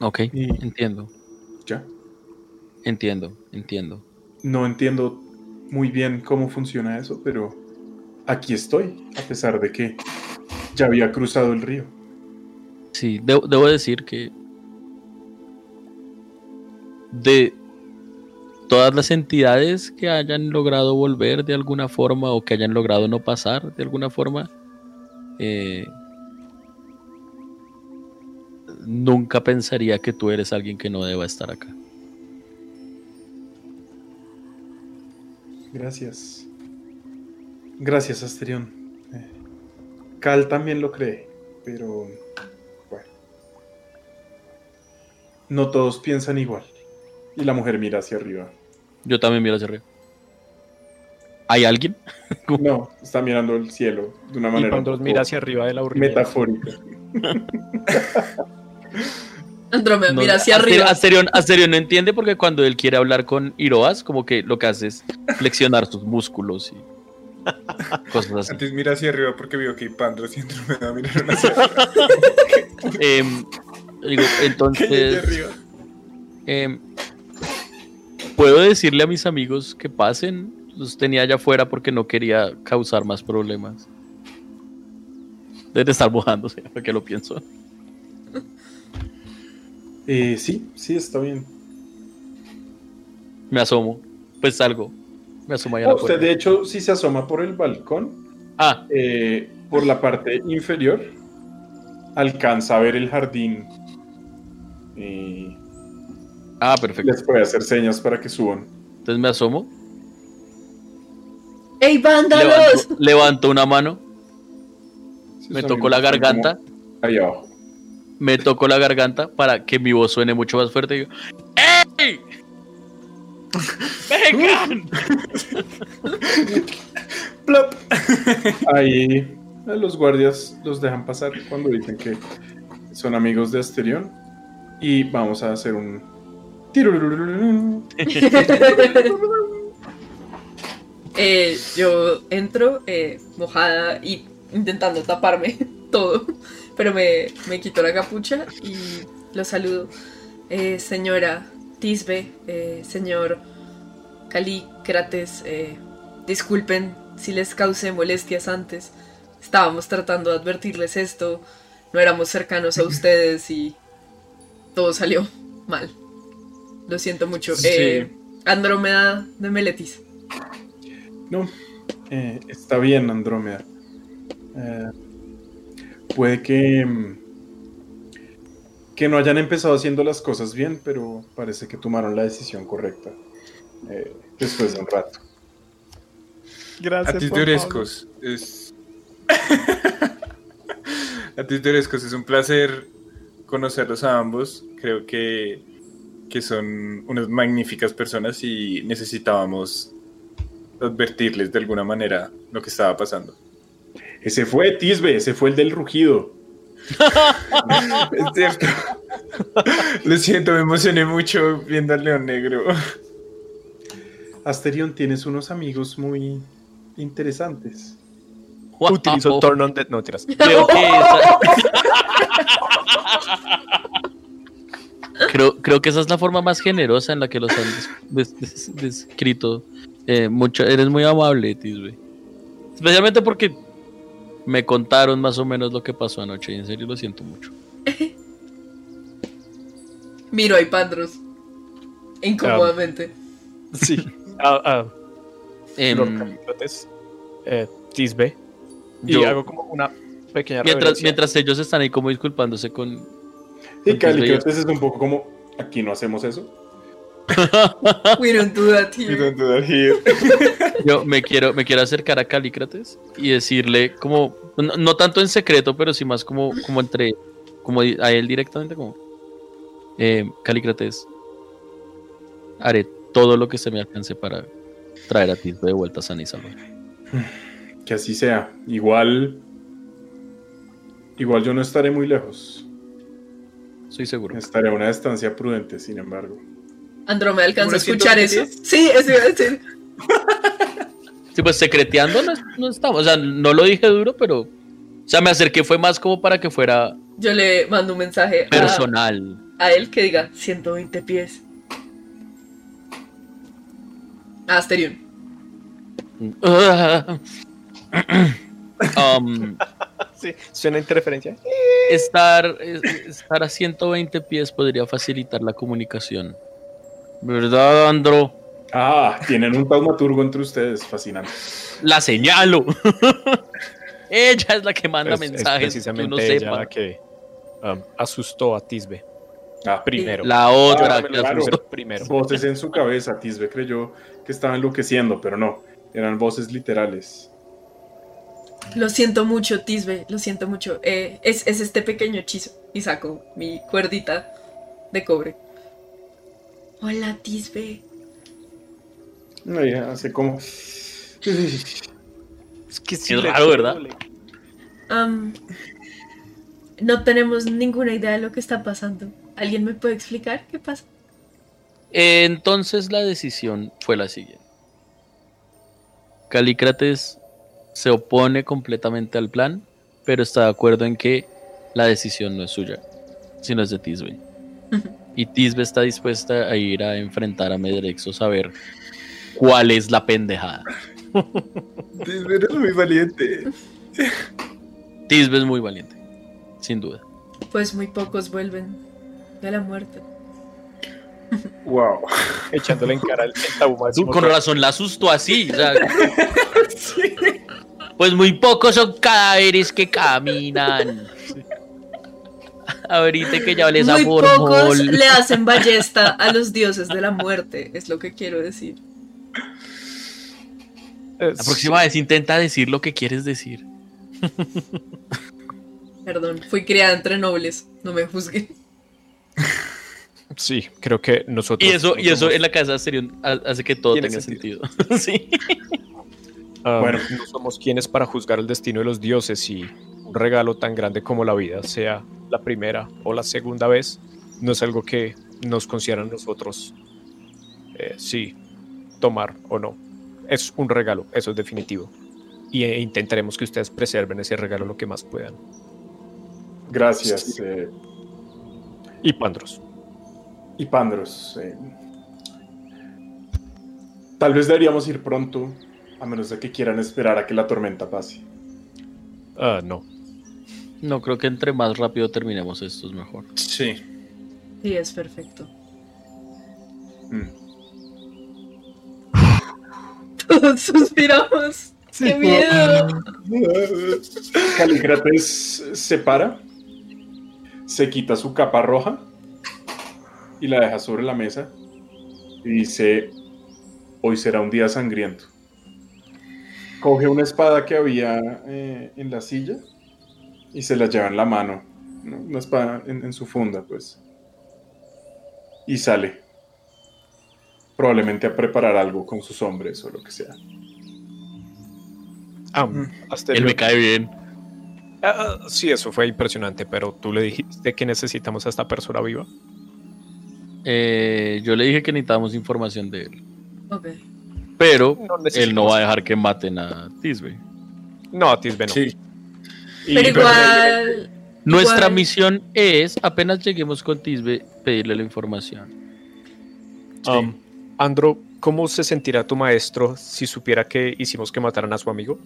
ok, Y- entiendo, Ya. entiendo, entiendo. No entiendo muy bien cómo funciona eso, pero aquí estoy, a pesar de que ya había cruzado el río. Sí, debo, decir que de todas las entidades que hayan logrado volver de alguna forma o que hayan logrado no pasar de alguna forma, eh, nunca pensaría que tú eres alguien que no deba estar acá. Gracias. Gracias, Asterión. Eh, Cal también lo cree, pero No todos piensan igual. Y la mujer mira hacia arriba. Yo también miro hacia arriba. ¿Hay alguien? No, está mirando el cielo de una Y manera cuando un los poco mira hacia arriba del aburrimiento. metafórica. Andrómeda, No, mira hacia arriba. Asterion, Asterion no entiende porque cuando él quiere hablar con Iroas, como que lo que hace es flexionar sus músculos y cosas así. Antes mira hacia arriba porque vio que Pandros y Andrómeda miraron hacia arriba. Em, digo, entonces, em, puedo decirle a mis amigos que pasen. Los tenía allá afuera porque no quería causar más problemas. Debe de estar mojándose, porque lo pienso. Eh, sí, sí, está bien. Me asomo, pues salgo. Me asomo allá Oh, usted, de hecho, si se asoma por el balcón, Ah, eh, por la parte inferior, alcanza a ver el jardín. Y ah, perfecto. les puede hacer señas para que suban. Entonces me asomo, ¡Ey, vándalos! levanto, levanto una mano, Sí, me amigos la garganta, Ahí abajo. me toco la garganta para que mi voz suene mucho más fuerte y digo, ¡Ey! ¡Vengan! Plop. Ahí los guardias los dejan pasar cuando dicen que son amigos de Asterión. Y vamos a hacer un. Eh, yo entro eh, mojada y intentando taparme todo, pero me, me quito la capucha y lo saludo. Eh, señora Tisbe, señor Calícrates, disculpen si les causé molestias antes. Estábamos tratando de advertirles esto, no éramos cercanos a ustedes y todo salió mal. Lo siento mucho. Sí. Eh, Andrómeda de Meletis. No, eh, está bien, Andrómeda. Eh, puede que. mm, que no hayan empezado haciendo las cosas bien, pero parece que tomaron la decisión correcta. eh, después de un rato. Gracias. Favor. Orescos es. De Orescos es un placer conocerlos a ambos. Creo que, que son unas magníficas personas y necesitábamos advertirles de alguna manera lo que estaba pasando. Ese fue Tisbe, ese fue el del rugido. Es cierto. Lo siento, me emocioné mucho viendo al león negro. Asterion, tienes unos amigos muy interesantes. Utilizo Wow. Turn on Dead. No, tiras. Creo que esa... creo, creo que esa es la forma más generosa en la que los han des- des- des- descrito. Eh, mucho, eres muy amable, Tisbe. Especialmente porque Me contaron más o menos lo que pasó anoche y en serio lo siento mucho. Miro a Ipandros. Incómodamente. Sí. Lord Calícrates, eh, Tisbe. Y Yo- hago como una pequeña mientras, mientras ellos están ahí como disculpándose con... Y Cali, Entonces, creo que es un poco como, aquí no hacemos eso. We don't do that We here. don't do that here. Yo me quiero, me quiero acercar a Calícrates y decirle como, no, no tanto en secreto, pero sí más como, como entre, como a él directamente como, eh, Calícrates, haré todo lo que se me alcance para traer a ti de vuelta sana y salva. Que así sea. Igual. Igual yo no estaré muy lejos. Estoy seguro. Estaré a una distancia prudente, sin embargo. Andrómeda alcanza a ¿Unos escuchar eso. 120 Sí, eso iba a decir. Sí, pues secreteando no, no estamos, o sea, no lo dije duro, pero, o sea, me acerqué fue más como para que fuera Yo le mando un mensaje a, personal. a él que diga 120 pies. A Asterion. Um, Sí, suena interferencia. estar, es- estar a 120 pies podría facilitar la comunicación. ¿Verdad, Andro? Ah, tienen un taumaturgo entre ustedes. Fascinante. La señalo. ella es la que manda Es- es mensajes que precisamente uno ella sepa. la que um, asustó a Tisbe Ah, primero. La otra Ah, que claro. asustó. primero. Voces en su cabeza. Tisbe creyó que estaba enloqueciendo, pero no. Eran voces literales. Lo siento mucho, Tisbe, lo siento mucho. Eh, es, es este pequeño hechizo. Y saco mi cuerdita de cobre. Hola, Tisbe. No, ya hace como. Es que sí Es raro, ¿verdad? no tenemos ninguna idea de lo que está pasando. ¿Alguien me puede explicar qué pasa? Entonces la decisión fue la siguiente. Calícrates se opone completamente al plan, pero está de acuerdo en que la decisión no es suya, sino es de Tisbe. Y Tisbe está dispuesta a ir a enfrentar a Medrexos a ver cuál es la pendejada. Tisbe, eres muy valiente. Tisbe es muy valiente, sin duda. Pues muy pocos vuelven de la muerte. Wow. Echándole en cara el, el con razón la asustó así. o sea, Pues muy pocos son cadáveres que caminan. Ahorita que ya les Muy pocos le hacen ballesta a los dioses de la muerte, es lo que quiero decir. La próxima vez intenta decir lo que quieres decir. Perdón, fui criada entre nobles, no me juzguen. Sí, creo que nosotros. Y eso, y eso somos, en la casa serio hace que todo tenga sentido. sentido. sí. Bueno. no somos quienes para juzgar el destino de los dioses y un regalo tan grande como la vida, sea la primera o la segunda vez, no es algo que nos consideran nosotros, eh, sí, tomar o no. Es un regalo, eso es definitivo. Y eh, intentaremos que ustedes preserven ese regalo lo que más puedan. Gracias. eh, Y Pandros. y Pandros. eh, tal vez deberíamos ir pronto, a menos de que quieran esperar a que la tormenta pase. Ah, no. No, creo que entre más rápido terminemos esto es mejor. Sí. Sí, es perfecto. Mm. Todos suspiramos. ¡Qué miedo! Calícrates se para, se quita su capa roja y la deja sobre la mesa y dice, hoy será un día sangriento. Coge una espada que había eh, en la silla y se la lleva en la mano, ¿no? una espada en, en su funda, pues. Y sale. Probablemente a preparar algo con sus hombres o lo que sea. Ah, Él Asterion. me cae bien. Ah, sí, eso fue impresionante, pero tú le dijiste que necesitamos a esta persona viva. Eh, yo le dije que necesitábamos información de él. Ok. Pero No él no va a dejar que maten a Tisbe. No, a Tisbe no. Sí. Y- Pero igual. Nuestra igual- misión es, apenas lleguemos con Tisbe, pedirle la información. Um, Andro, ¿cómo se sentirá tu maestro si supiera que hicimos que mataran a su amigo?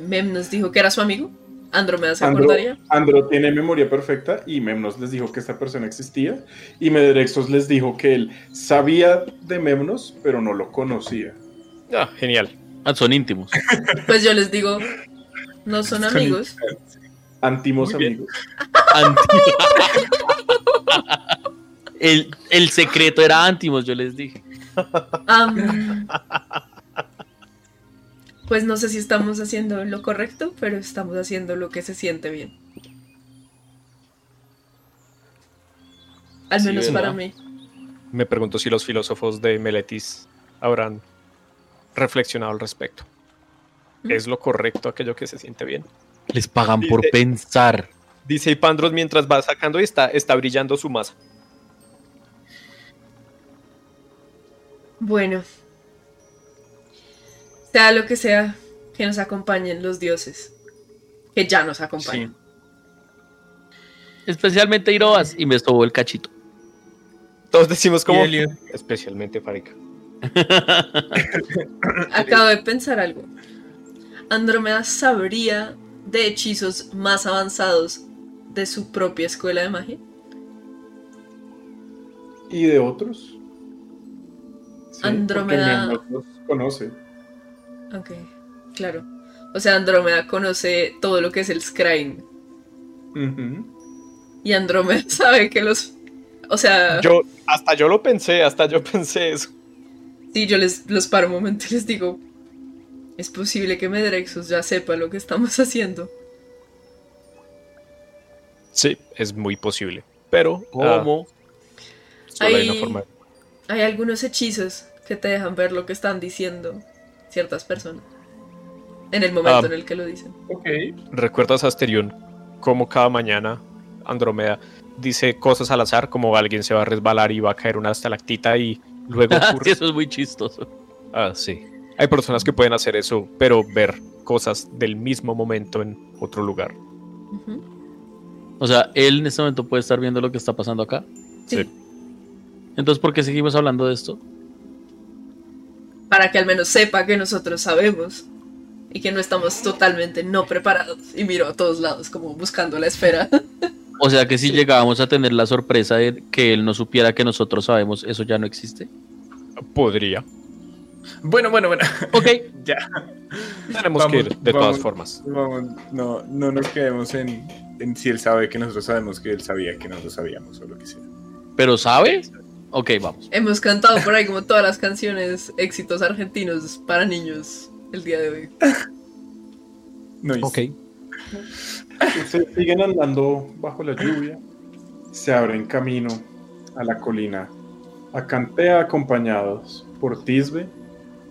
Memnos dijo que era su amigo. Andrómeda se Andro, acordaría. Andro tiene memoria perfecta y Memnos les dijo que esta persona existía y Medrexos les dijo que él sabía de Memnos, pero no lo conocía. Ah, genial. Ah, son íntimos. Pues yo les digo, no son amigos. Antimos amigos. Anti- el, el secreto era ántimos, yo les dije. Am, pues no sé si estamos haciendo lo correcto, pero estamos haciendo lo que se siente bien. Al Sí, menos para mí. Me pregunto si los filósofos de Meletis habrán reflexionado al respecto. ¿Mm? ¿Es lo correcto aquello que se siente bien? Les pagan por pensar. Dice Ipandros mientras va sacando y está, está brillando su masa. Bueno. Sea lo que sea, que nos acompañen los dioses. Que ya nos acompañan. Especialmente Irobas. Y me estuvo el cachito. Todos decimos como... Especialmente Farika. Acabo de pensar algo. Andrómeda sabría de hechizos más avanzados de su propia escuela de magia. ¿Y de otros? Sí, Andrómeda- conoce. Ok, claro. O sea, Andrómeda conoce todo lo que es el Scrying. Ujú. Y Andrómeda sabe que los. O sea, Yo, hasta yo lo pensé, hasta yo pensé eso. sí, yo les los paro un momento y les digo. Es posible que Medrexus ya sepa lo que estamos haciendo. Sí, es muy posible. Pero, ah, ¿Cómo? solo hay forma. Hay algunos hechizos que te dejan ver lo que están diciendo ciertas personas. En el momento Ah. en el que lo dicen. Ok. ¿Recuerdas, Asterión, cómo cada mañana Andrómeda dice cosas al azar, como alguien se va a resbalar y va a caer una estalactita y luego Sí, ocurre? eso es muy chistoso. Ah, sí. Hay personas que pueden hacer eso, pero ver cosas del mismo momento en otro lugar. O sea, él en este momento puede estar viendo lo que está pasando acá. Sí. Sí. Entonces, ¿por qué seguimos hablando de esto? Para que al menos sepa que nosotros sabemos. Y que no estamos totalmente no preparados. Y miro a todos lados como buscando la esfera. O sea, que si llegábamos a tener la sorpresa de que él no supiera que nosotros sabemos, eso ya no existe. Podría. Bueno, bueno, bueno. Ok, ya. Tenemos que ir, de vamos. todas formas. Vamos, no, no nos quedemos en, en si él sabe que nosotros sabemos que él sabía que nosotros sabíamos o lo que sea. pero ¿sabe? Ok, vamos. Hemos cantado por ahí como todas las canciones éxitos argentinos para niños el día de hoy. No, Ok. Ustedes siguen andando bajo la lluvia. Se abren camino a la colina. Acantea acompañados por Tisbe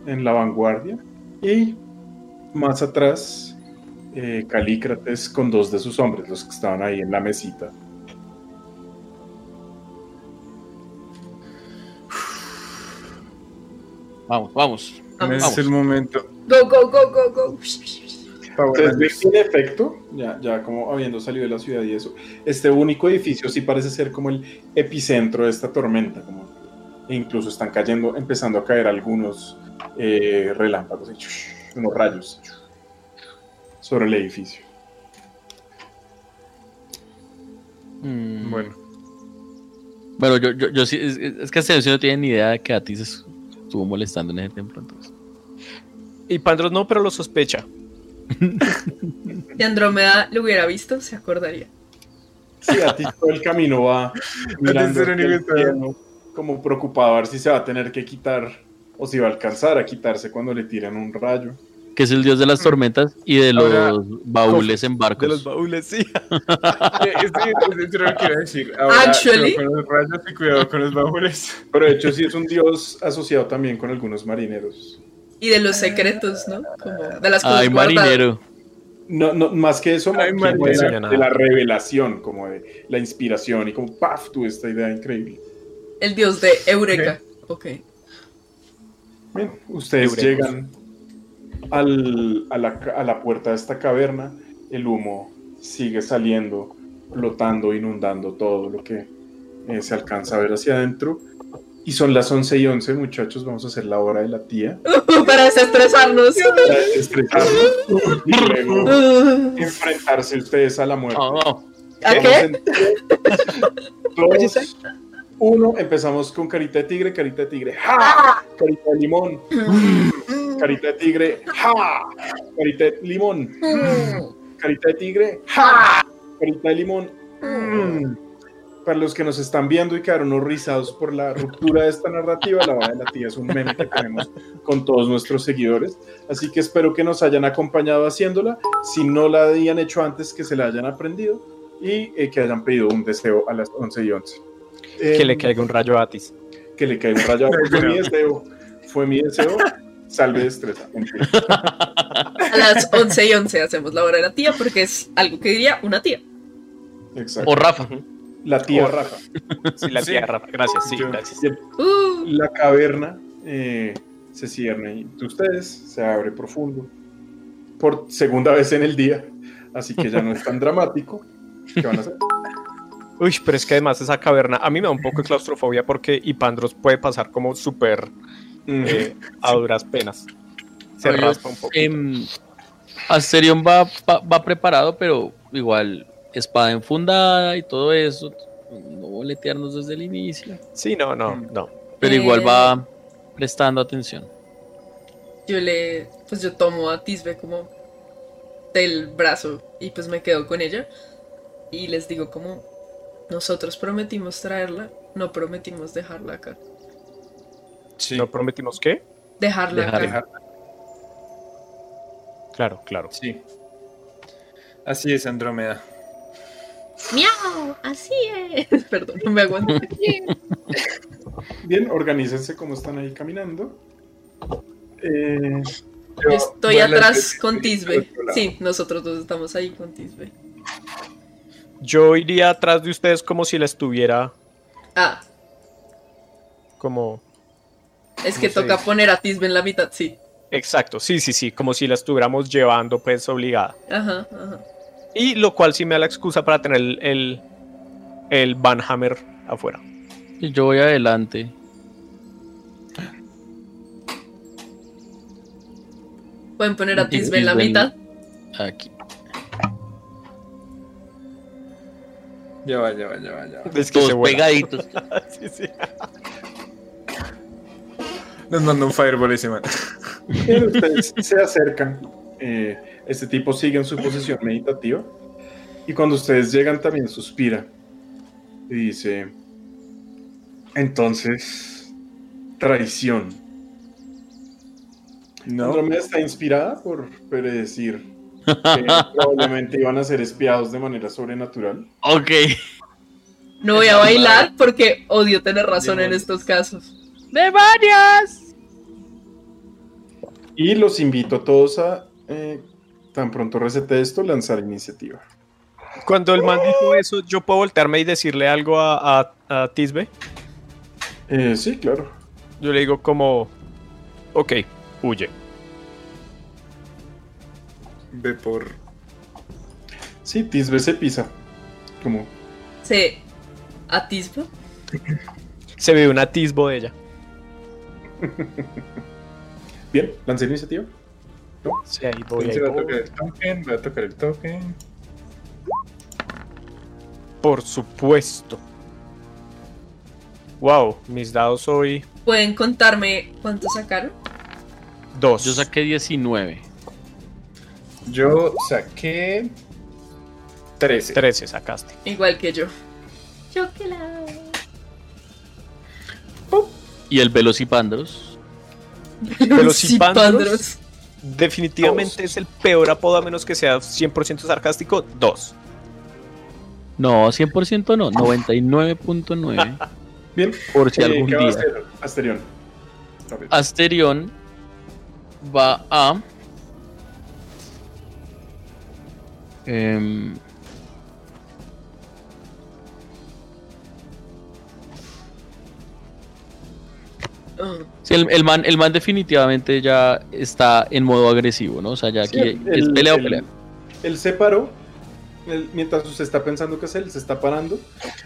en la vanguardia. Y más atrás, eh, Calícrates con dos de sus hombres, los que estaban ahí en la mesita. Vamos, vamos. Es Vamos. el momento. Go, go, go, go, go. Ustedes ven que, en efecto, ya, ya como habiendo salido de la ciudad y eso, este único edificio sí parece ser como el epicentro de esta tormenta, como e incluso están cayendo, empezando a caer algunos eh, relámpagos, y unos rayos sobre el edificio. Mm, Bueno, Bueno, yo, yo, yo sí, es, es que este no tiene ni idea de que Atis es- estuvo molestando en ese templo. Entonces. Y Pandros no, pero lo sospecha. Si Andrómeda lo hubiera visto, se acordaría. Sí, a ti todo el camino va mirando el como preocupado a ver si se va a tener que quitar o si va a alcanzar a quitarse cuando le tiran un rayo. Que es el dios de las tormentas y de los Ahora, baúles en barcos. baúles, sí. Eh, es, es, es lo que quiero decir. Ahora, Actually. cuidado con los rayos y cuidado con los baúles. Pero de hecho sí es un dios asociado también con algunos marineros. Y de los secretos, ¿no? Como de las cosas Ay, guardadas. marinero. No, no, más que eso, Ay, María. de, la, de revelación, como de la inspiración y como ¡paf! tuve esta idea increíble. El dios de Eureka. Ok. Bien, ustedes llegan al- a, la, a la puerta de esta caverna, el humo sigue saliendo, flotando, inundando todo lo que eh, se alcanza a ver hacia adentro Y son las 11 y 11, muchachos. Vamos a hacer la hora de la tía. Para desestresarnos. Para estresarnos y luego enfrentarse ustedes a la muerte. Oh, ¿A qué? dos, uno, empezamos con carita de tigre, carita de tigre, ¡ja! Carita de limón, carita de tigre, ¡ja! Carita de limón, carita de tigre, ¡ja! Carita de limón. mm. Para los que nos están viendo y quedaron horrorizados por la ruptura de esta narrativa, la vara de la tía es un meme que tenemos con todos nuestros seguidores. Así que espero que nos hayan acompañado haciéndola. Si no la habían hecho antes, que se la hayan aprendido y eh, que hayan pedido un deseo a las 11 y 11. Que le caiga un rayo a Atis. que le caiga un rayo. Fue mi deseo. Fue mi deseo. Salve destreza. A las 11 y 11 hacemos la hora de la tía porque es algo que diría una tía. Exacto. O Rafa. La tía o- Rafa. Sí, la tía Rafa. Gracias, sí, Yo- gracias. Uh, La caverna eh, se cierne y de ustedes se abre profundo por segunda vez en el día. Así que ya no es tan dramático. ¿Qué van a hacer? Uy, pero es que además esa caverna, a mí me da un poco de claustrofobia porque Ipandros puede pasar como súper eh, a duras penas. Se Oye, raspa un poco. em, Asterion va, va, va preparado, pero igual espada enfundada y todo eso. No boletearnos desde el inicio. Sí, no, no, no. Pero Eh. igual va prestando atención. yo le. Pues yo tomo a Tisbe como del brazo y pues me quedo con ella. Y les digo como. Nosotros prometimos traerla, no prometimos dejarla acá. Sí. ¿No prometimos qué? Dejarla Dejar- acá. Claro, claro. Sí. Así es, Andrómeda. ¡Miau! Así es. Perdón, no me aguanto. Bien, organícense como están ahí caminando. Eh, Yo estoy atrás con Tisbe. Sí, nosotros dos estamos ahí con Tisbe. Yo iría atrás de ustedes como si la estuviera Ah, como... es que ¿Cómo se toca dice? poner a Tisbe en la mitad, sí. Exacto, sí, sí, sí, como si la estuviéramos llevando pues obligada. Ajá, ajá. Y lo cual sí me da la excusa para tener el, el, el Van Hammer afuera. Y yo voy adelante. Pueden poner a Tisbe en la mitad. Aquí. Ya va, ya va, ya va, ya va. Es que Todos pegaditos. Sí, sí. Nos mandó un fireball ese man. Ustedes se acercan. eh, este tipo sigue en su posición meditativa. Y cuando ustedes llegan también suspira. Y dice, entonces, traición. No. Andrómeda está inspirada por predecir que probablemente iban a ser espiados de manera sobrenatural. Ok. No voy a bailar porque odio tener razón en estos casos. ¡Demonios! Y los invito a todos a, eh, tan pronto recete esto, lanzar iniciativa. Cuando el man dijo eso, yo puedo voltearme y decirle algo a, a, a Tisbe. Eh, sí, claro. Yo le digo como, ok, huye. Ve por. Sí, Tisbe se pisa. Como, ¿Se atisba? Se ve un atisbo de ella. bien, lancé iniciativa. Sí, ahí voy, ahí Entonces va a voy. tocar el token, va a tocar el token. Por supuesto. Wow, mis dados hoy ¿Pueden contarme cuánto sacaron? dos. Yo saqué 19. Yo saqué 13. 13 sacaste. Igual que yo. La... Y el Velocipandros. Velocipandros. Definitivamente es el peor apodo a menos que sea 100% sarcástico. Dos. No, 100% no. 99.9. Bien, Por si eh, algún ¿qué va a día. Asterión? Asterión va a. Ah, sí, el, el man, el man definitivamente ya está en modo agresivo, ¿no? O sea, ya Sí, aquí es el- pelea o el- pelea. Él se paró. él- mientras usted está pensando que es él, se está parando.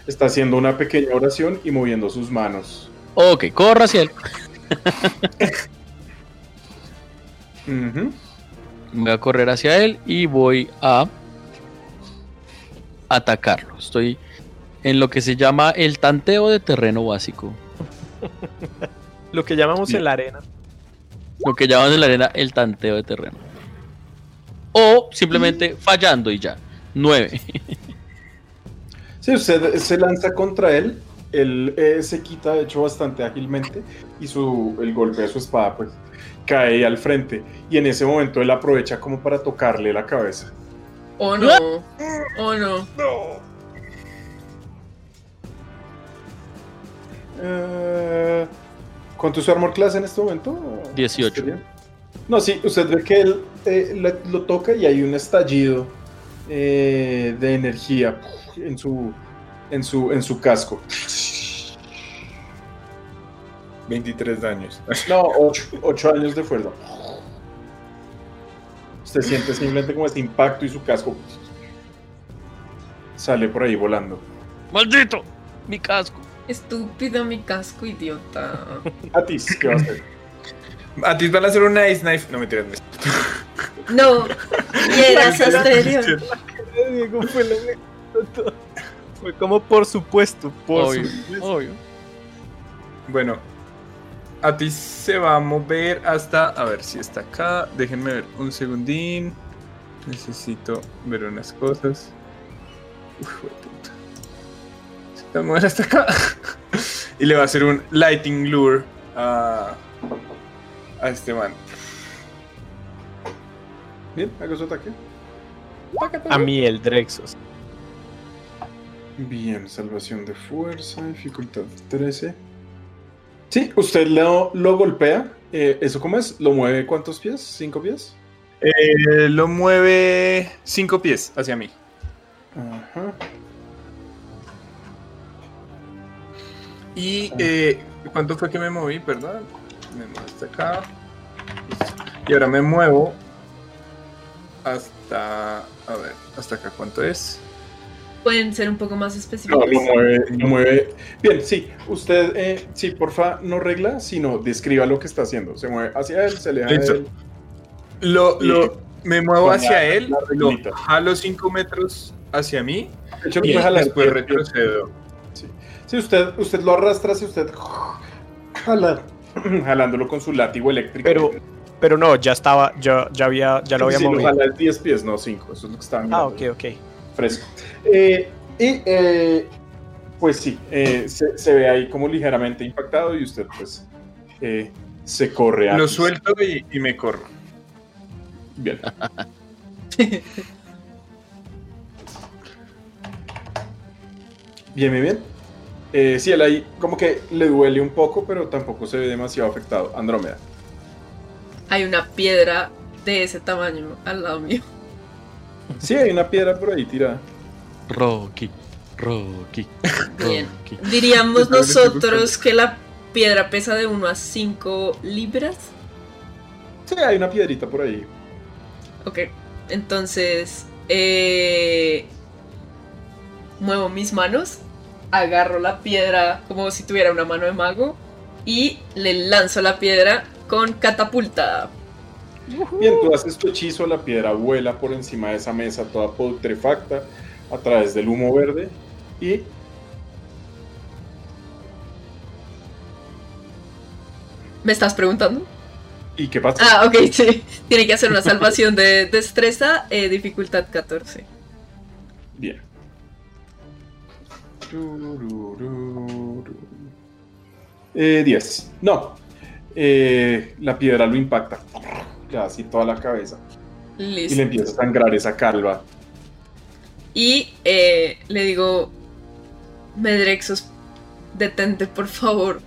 Está haciendo una pequeña oración y moviendo sus manos Ok, corro hacia él. Ujú. Voy a correr hacia él y voy a atacarlo. Estoy en lo que se llama el tanteo de terreno básico. Lo que llamamos en la arena. Lo que llaman en la arena el tanteo de terreno. O simplemente fallando y ya. 9. Sí, usted se lanza contra él. Él eh, se quita, de hecho, bastante ágilmente. Y su, el golpe de su espada, pues, cae al frente. Y en ese momento él aprovecha como para tocarle la cabeza. Oh no. Oh no. Eh, ¿Cuánto es su armor class en este momento? 18. No, sí, usted ve que él eh, lo, lo toca y hay un estallido eh, de energía en su, en su, en su casco. 23 daños. No, 8 años de fuerza. Usted siente simplemente como este impacto y su casco sale por ahí volando. ¡Maldito! Mi casco. Estúpido mi casco, idiota. Atis, ¿qué va a hacer? A ti van a hacer una Ice Knife. No me tiras. No. Y eras Asterion. Diego fue lo mejor. Fue como por supuesto, por Obvio, supuesto. obvio. Bueno, a ti se va a mover hasta. A ver si está acá. Déjenme ver un segundín. Necesito ver unas cosas. Uf, hijo de puta. Se va a mover hasta acá. y le va a hacer un Lighting Lure a. a este man. Bien, haga su ataque. A mí el Drexos. Bien, salvación de fuerza, dificultad 13. Sí, usted lo, lo golpea. Eh, ¿Eso cómo es? ¿Lo mueve cuántos pies? ¿Cinco pies? Eh, lo mueve 5 pies hacia mí. Ajá. Y eh, ¿cuánto fue que me moví? Perdón. Me muevo hasta acá. Y ahora me muevo hasta. A ver, hasta acá cuánto es. Pueden ser un poco más No, específicos. lo mueve, lo mueve. Bien, sí, usted, eh, sí, porfa, no regla, sino describa lo que está haciendo. Se mueve hacia él, se aleja de Listo. él. Lo, lo- me muevo hacia la- él, la lo jalo 5 metros hacia mí De hecho, y después retrocedo. Sí, usted, usted lo arrastra, si usted jala, jalándolo con su látigo eléctrico. Pero- Pero no, ya estaba, ya, ya había, ya lo había Sí, sí, movido. jala 10 pies, no 5. Eso es lo que estaba Ah, mirando. ok, ok. fresco. Eh, y eh, pues sí, eh, se, se ve ahí como ligeramente impactado y usted pues eh, se corre a Lo suelto y, y me corro. Bien. Bien, bien, bien. Eh, sí, él ahí como que le duele un poco, pero tampoco se ve demasiado afectado. Andrómeda. Hay una piedra de ese tamaño al lado mío. Sí, hay una piedra por ahí tirada. Rocky, Rocky, Bien. Rocky. Diríamos nosotros que la piedra pesa de 1 a 5 libras. Sí, hay una piedrita por ahí. Ok, entonces eh, muevo mis manos, agarro la piedra como si tuviera una mano de mago y le lanzo la piedra con catapulta. Bien, tú haces tu hechizo, la piedra vuela por encima de esa mesa toda putrefacta a través del humo verde y ¿Me estás preguntando? ¿Y qué pasa? Ah, ok, sí. Tiene que hacer una salvación de destreza, eh, dificultad 14. Bien. Eh, 10. No. Eh, la piedra lo impacta. Así toda la cabeza. Y le empieza a sangrar esa calva. Y eh, le digo, Medrexos, detente por favor.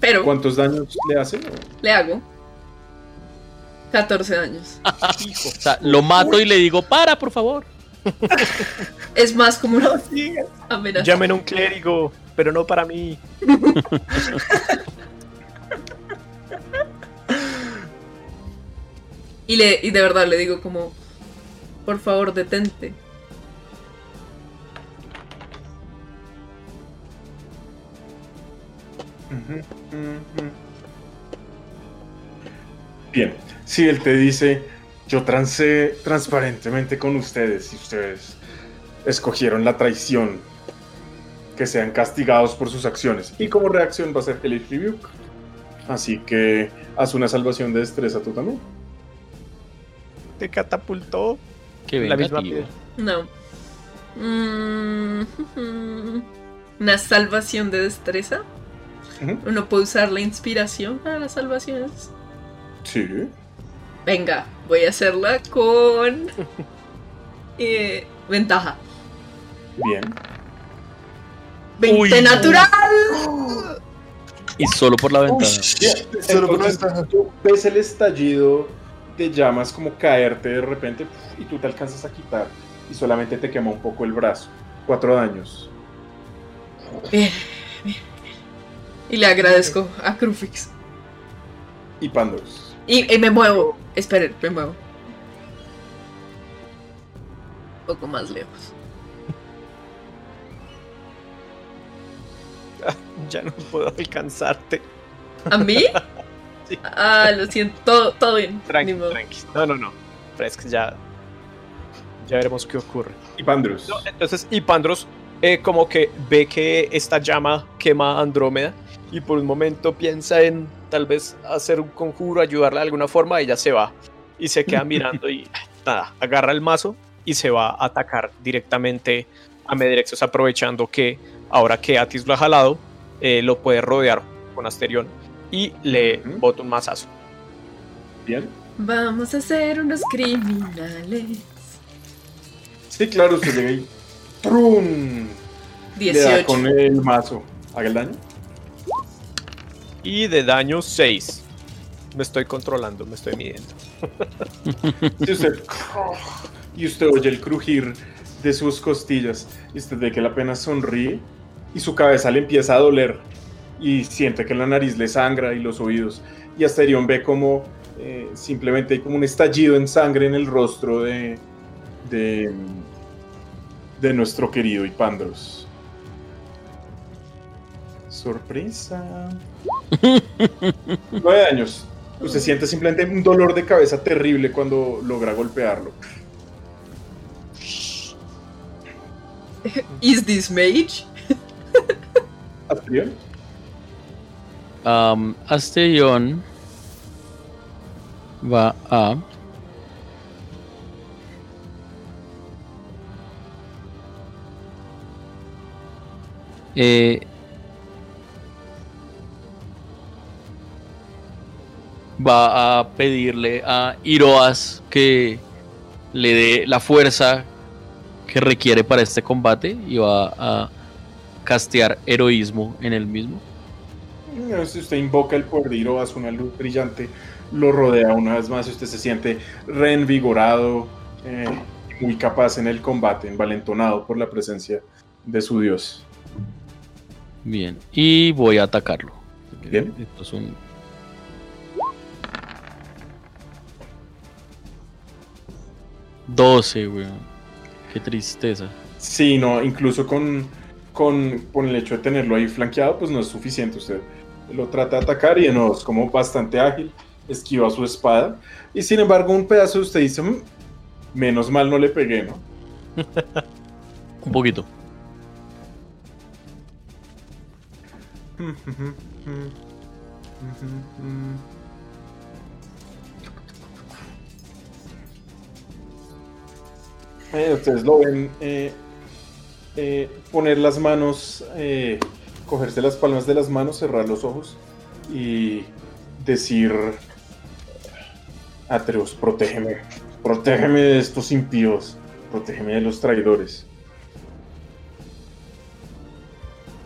Pero ¿Cuántos daños le hace? le hago 14 años. O sea, lo mato y le digo, para, por favor. Es más como una amenaza. Llamen a un clérigo, pero no para mí. Y, le, y de verdad le digo como, por favor, detente. Bien, si él te dice, yo trancé transparentemente con ustedes y ustedes escogieron la traición, que sean castigados por sus acciones. Y como reacción va a ser Hellish Rebuke. Así que haz una salvación de destreza tú también. Te catapultó. Que La venga, misma piedra. No. Mm, Una salvación de destreza. Uno puede usar la inspiración para las salvaciones. Sí. Venga, voy a hacerla con eh, ventaja. Bien. 20 Uy. natural. Y solo por la ventana. Bien, Solo por entonces, ventaja. tú ves el estallido de llamas como caerte de repente y tú te alcanzas a quitar y solamente te quema un poco el brazo. Cuatro daños. Bien, bien. Y le agradezco a Crufix. Y Pandros. Y, y me muevo. Esperen, me muevo. Un poco más lejos. Ya no puedo alcanzarte. ¿A mí? Sí. Ah, lo siento. Todo, todo bien. Tranqui, tranqui. No, no, no. Pero es que ya. Ya veremos qué ocurre. Y Pandros. No, entonces, y Pandros, eh, como que ve que esta llama quema a Andrómeda y por un momento piensa en tal vez hacer un conjuro, ayudarla de alguna forma, ella se va y se queda mirando y nada, agarra el mazo y se va a atacar directamente a Medrexos, aprovechando que ahora que Atis lo ha jalado, eh, lo puede rodear con Asterión y le Ujú. bota un mazazo. Bien. Vamos a ser unos criminales. Sí, claro, usted llega y ¡Trun! Le da 18. con el mazo. ¿Haga el daño? Y de daño 6. Me estoy controlando, me estoy midiendo. Y usted oye el crujir de sus costillas. Y usted ve que la pena sonríe. Y su cabeza le empieza a doler. Y siente que la nariz le sangra y los oídos. Y Asterión ve como eh, simplemente hay como un estallido en sangre en el rostro de. de. de nuestro querido Ipandros. Sorpresa. Nueve años. Usted siente simplemente un dolor de cabeza terrible cuando logra golpearlo. Is this mage? ¿Asterión? Am, Asterión va a. Eh, va a pedirle a Iroas que le dé la fuerza que requiere para este combate y va a castear heroísmo en el mismo. Si usted invoca el poder de Iroas, una luz brillante lo rodea una vez más y usted se siente reenvigorado, eh, muy capaz en el combate, envalentonado por la presencia de su dios. Bien, y voy a atacarlo. Bien. Esto es un. Doce, weón. Qué tristeza. Sí, no, incluso con, con, con el hecho de tenerlo ahí flanqueado, pues no es suficiente. Usted lo trata de atacar y de nuevo es como bastante ágil, esquiva su espada. Y sin embargo, un pedazo de usted dice, "Mm, menos mal no le pegué, ¿no? Un poquito. Eh, ustedes lo ven eh, eh, poner las manos, cogerse las palmas de las manos, cerrar los ojos y decir, Atreus, protégeme, protégeme de estos impíos, protégeme de los traidores.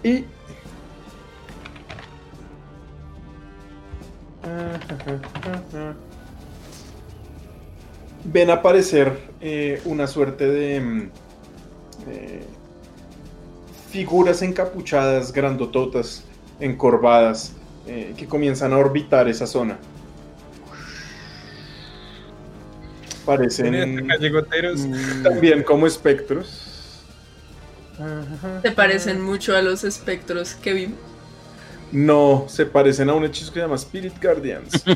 Y... ven aparecer eh, una suerte de mm, eh, figuras encapuchadas, grandototas, encorvadas, eh, que comienzan a orbitar esa zona. Parecen mm, también como espectros. ¿Te parecen mucho a los espectros que vimos? No, se parecen a un hechizo que se llama Spirit Guardians.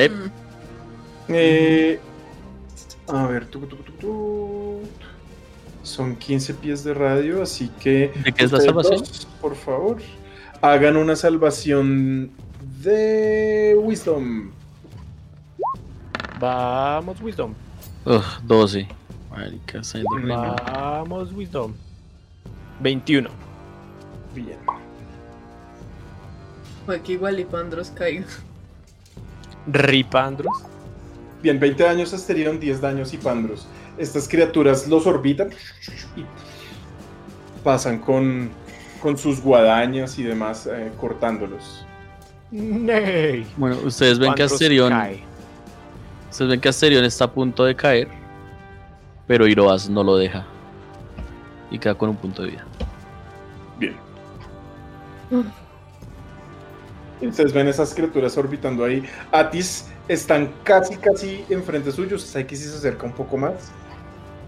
Eh. Eh, a ver, tu, tu, son 15 pies de radio, así que... ¿De qué es la salvación? dos, por favor, hagan una salvación de Wisdom. Vamos, Wisdom. ugh, 12. Marica. Vamos, Wisdom. 21. Bien. Fue que igual Ipandros caiga. Ripandros. Bien, 20 daños Asterion, 10 daños Hipandros. Estas criaturas los orbitan y pasan con, con sus guadañas y demás eh, cortándolos. Ney. Bueno, ustedes ven que Pandros Asterion, cae. ustedes ven que Asterion está a punto de caer, pero Iroas no lo deja. Y queda con un punto de vida. Bien. Y Ustedes ven esas criaturas orbitando ahí. Atis están casi, casi enfrente suyos. Saiki sí se acerca un poco más.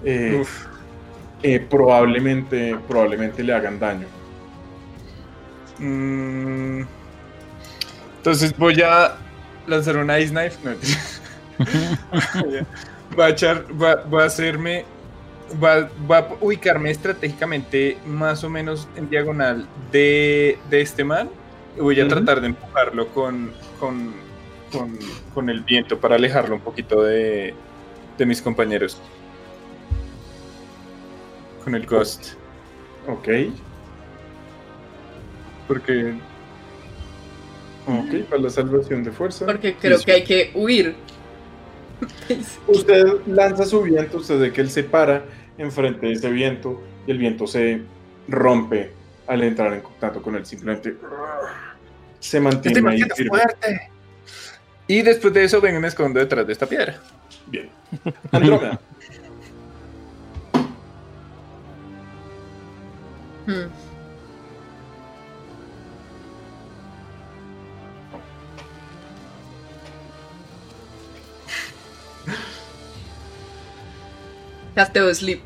Eh, Uf. eh, probablemente, probablemente le hagan daño. Mm, Entonces voy a lanzar una Ice Knife. No, voy a echar, voy a, voy a hacerme, voy a, voy a ubicarme estratégicamente más o menos en diagonal de, de este man. Y voy a tratar de empujarlo con, con, con, con el viento para alejarlo un poquito de, de mis compañeros. Con el Ghost. Ok. Porque Ok, para la salvación de fuerza. Porque creo que hay que huir. Usted lanza su viento, usted ve que él se para enfrente de ese viento y el viento se rompe al entrar en contacto con él. Simplemente se mantiene ahí firme. fuerte. Y después de eso vengo y me escondo detrás de esta piedra. Bien. Andrómeda. Hmm. Casteo Sleep.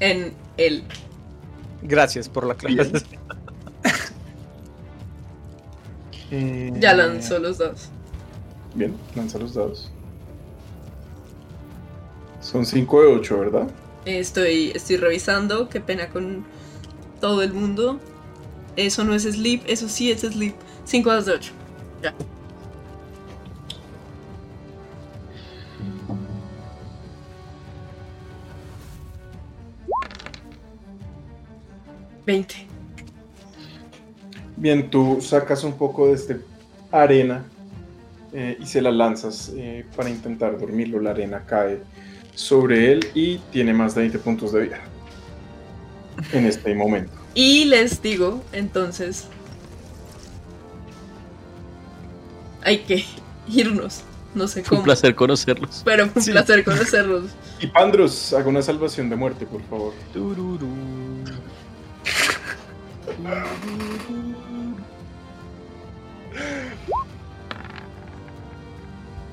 En él. Gracias por la clase. Eh, Ya lanzó los dos. Bien, lanza los dados. Son 5 de 8, ¿verdad? Estoy, estoy revisando. Qué pena con todo el mundo. Eso no es sleep, eso sí es sleep. 5 2 de 8. Ya. Veinte. Bien, tú sacas un poco de este arena eh, y se la lanzas eh, para intentar dormirlo. La arena cae sobre él y tiene más de 20 puntos de vida. En este momento. Y les digo, entonces. Hay que irnos. No sé Fue un cómo. placer conocerlos. Pero fue un Sí. placer conocerlos. Y Pandros, haga una salvación de muerte, por favor. Tururú.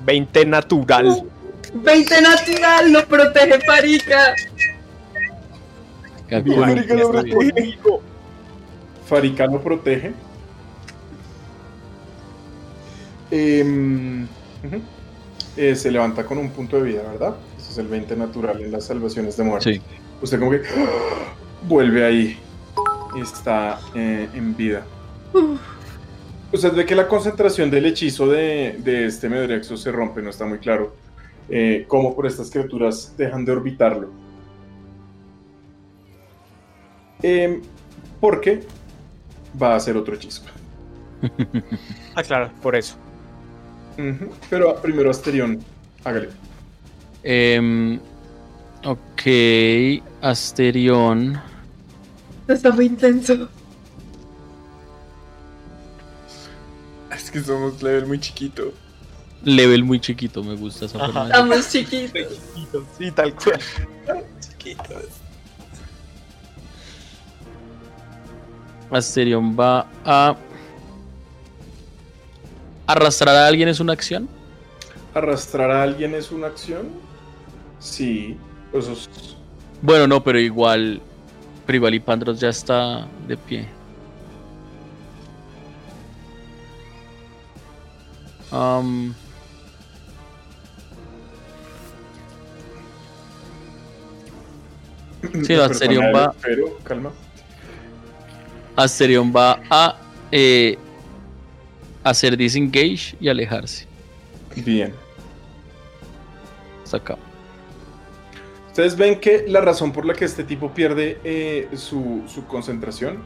20 natural. 20 natural, lo protege marica, punto lo protege. Farika lo protege. Eh, se levanta con un punto de vida, ¿verdad? Ese es el 20 natural en las salvaciones de muerte. Sí. Usted como que vuelve ahí. Está eh, en vida. Uf, Usted ve que la concentración del hechizo de, de este Medrexo se rompe, no está muy claro. Eh, cómo por estas criaturas dejan de orbitarlo. Em, porque va a hacer otro hechizo. Ah, claro, por eso. Pero primero Asterión, hágale. Em, ok, Asterión. está muy intenso. Es que somos level muy chiquito. Level muy chiquito, me gusta esa Ajá. forma. Estamos chiquitos. Sí, tal cual. Asterión va a. ¿Arrastrar a alguien es una acción? ¿Arrastrar a alguien es una acción? Sí. Eso es- Bueno, no, pero igual. Ipandros ya está de pie. Am, Sí, Asterion va- Pero, calma. Asterion va a eh, hacer disengage y alejarse. Bien. Hasta acá. Ustedes ven que la razón por la que este tipo pierde eh, su, su concentración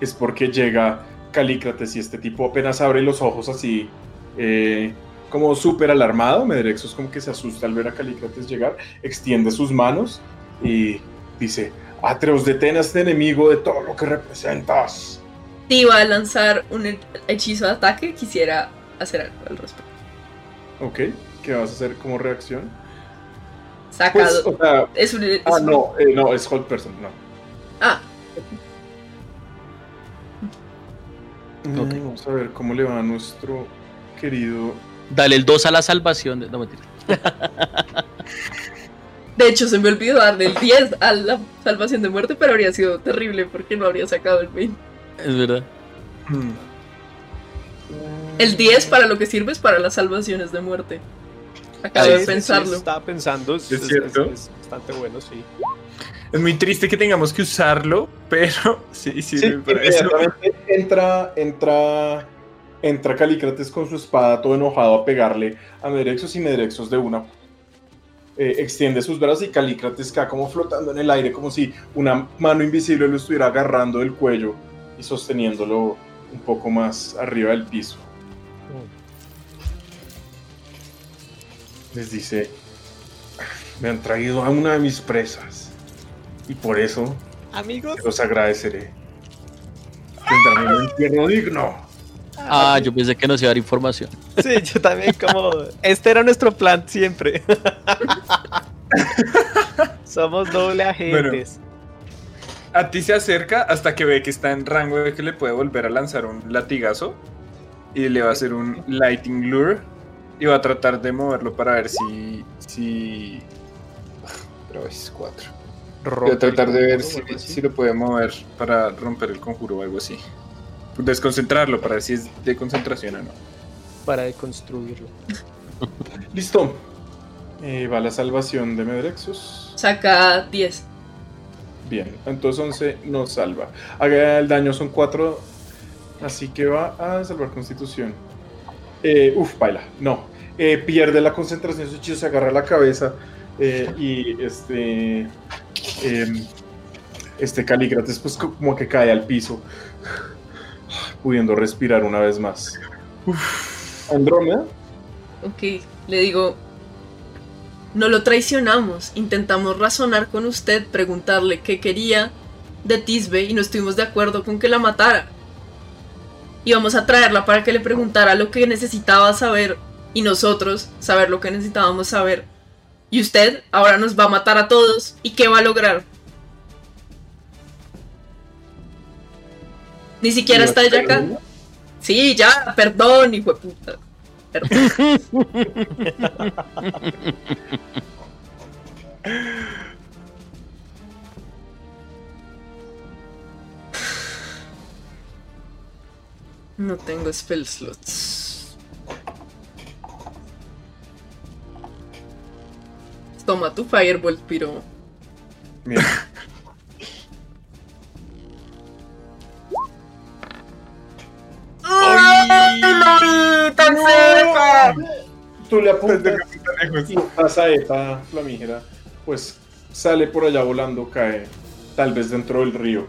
es porque llega Calícrates y este tipo apenas abre los ojos así, eh, como súper alarmado. Medrexos como que se asusta al ver a Calícrates llegar, extiende sus manos y dice: Atreus, detén a este enemigo de todo lo que representas. Si iba a lanzar un he- hechizo de ataque, quisiera hacer algo al respecto. Ok, ¿qué vas a hacer como reacción? Pues, Sacado. o sea, es un, es ah, un- no, eh, no, es Hold Person, no. Ah, Mm, Vamos a ver cómo le va a nuestro querido. Dale el 2 a la salvación. de- No, mentira. de hecho se me olvidó darle el 10 a la salvación de muerte, pero habría sido terrible porque no habría sacado el 20. Es verdad. Mm. El 10 para lo que sirve es para las salvaciones de muerte. Acabo Sí, de sí, sí, pensarlo. estaba pensando. Es, ¿Es cierto? es bastante bueno, sí. Es muy triste que tengamos que usarlo, pero sí, sí, Sí, para eso. inmediatamente entra, entra, entra Calícrates con su espada todo enojado a pegarle a Medrexos y Medrexos de una. eh, extiende sus brazos y Calícrates queda como flotando en el aire, como si una mano invisible lo estuviera agarrando del cuello y sosteniéndolo un poco más arriba del piso. Les dice, me han traído a una de mis presas y por eso Amigos. los agradeceré. Tendrán un infierno digno. Ah, yo pensé que nos iba a dar información. Sí, yo también como... Este era nuestro plan siempre. Somos doble agentes. A ti se acerca hasta que ve que está en rango de que le puede volver a lanzar un latigazo. Y le va a hacer un Lighting Lure. Y va a tratar de moverlo para ver si. si. Pero es 4. Voy a tratar de ver si, si lo puede mover para romper el conjuro o algo así. Desconcentrarlo para ver si es de concentración o no. Para deconstruirlo. Listo. Eh, va la salvación de Medrexus. Saca 10. Bien, entonces 11 nos salva. Haga el daño son 4, así que va a salvar constitución. Eh, uf, baila, no. Eh, pierde la concentración, su hechizo se agarra la cabeza eh, y este. em, este Calícrates, pues co- como que cae al piso, pudiendo respirar una vez más. Andrómeda. Ok, le digo, no lo traicionamos, intentamos razonar con usted, preguntarle qué quería de Tisbe y no estuvimos de acuerdo con que la matara. Íbamos a traerla para que le preguntara lo que necesitaba saber y nosotros saber lo que necesitábamos saber. Y usted ahora nos va a matar a todos y qué va a lograr. Ni siquiera está ella acá. Sí, ya, perdón, hijo de puta. Perdón. No tengo spell slots. Toma tu Firebolt, piro. Bien. ¡Ay, lo vi! ¡Tan cerca! Tú le apuntas y pasa esta flamígera, pues sale por allá volando, cae tal vez dentro del río.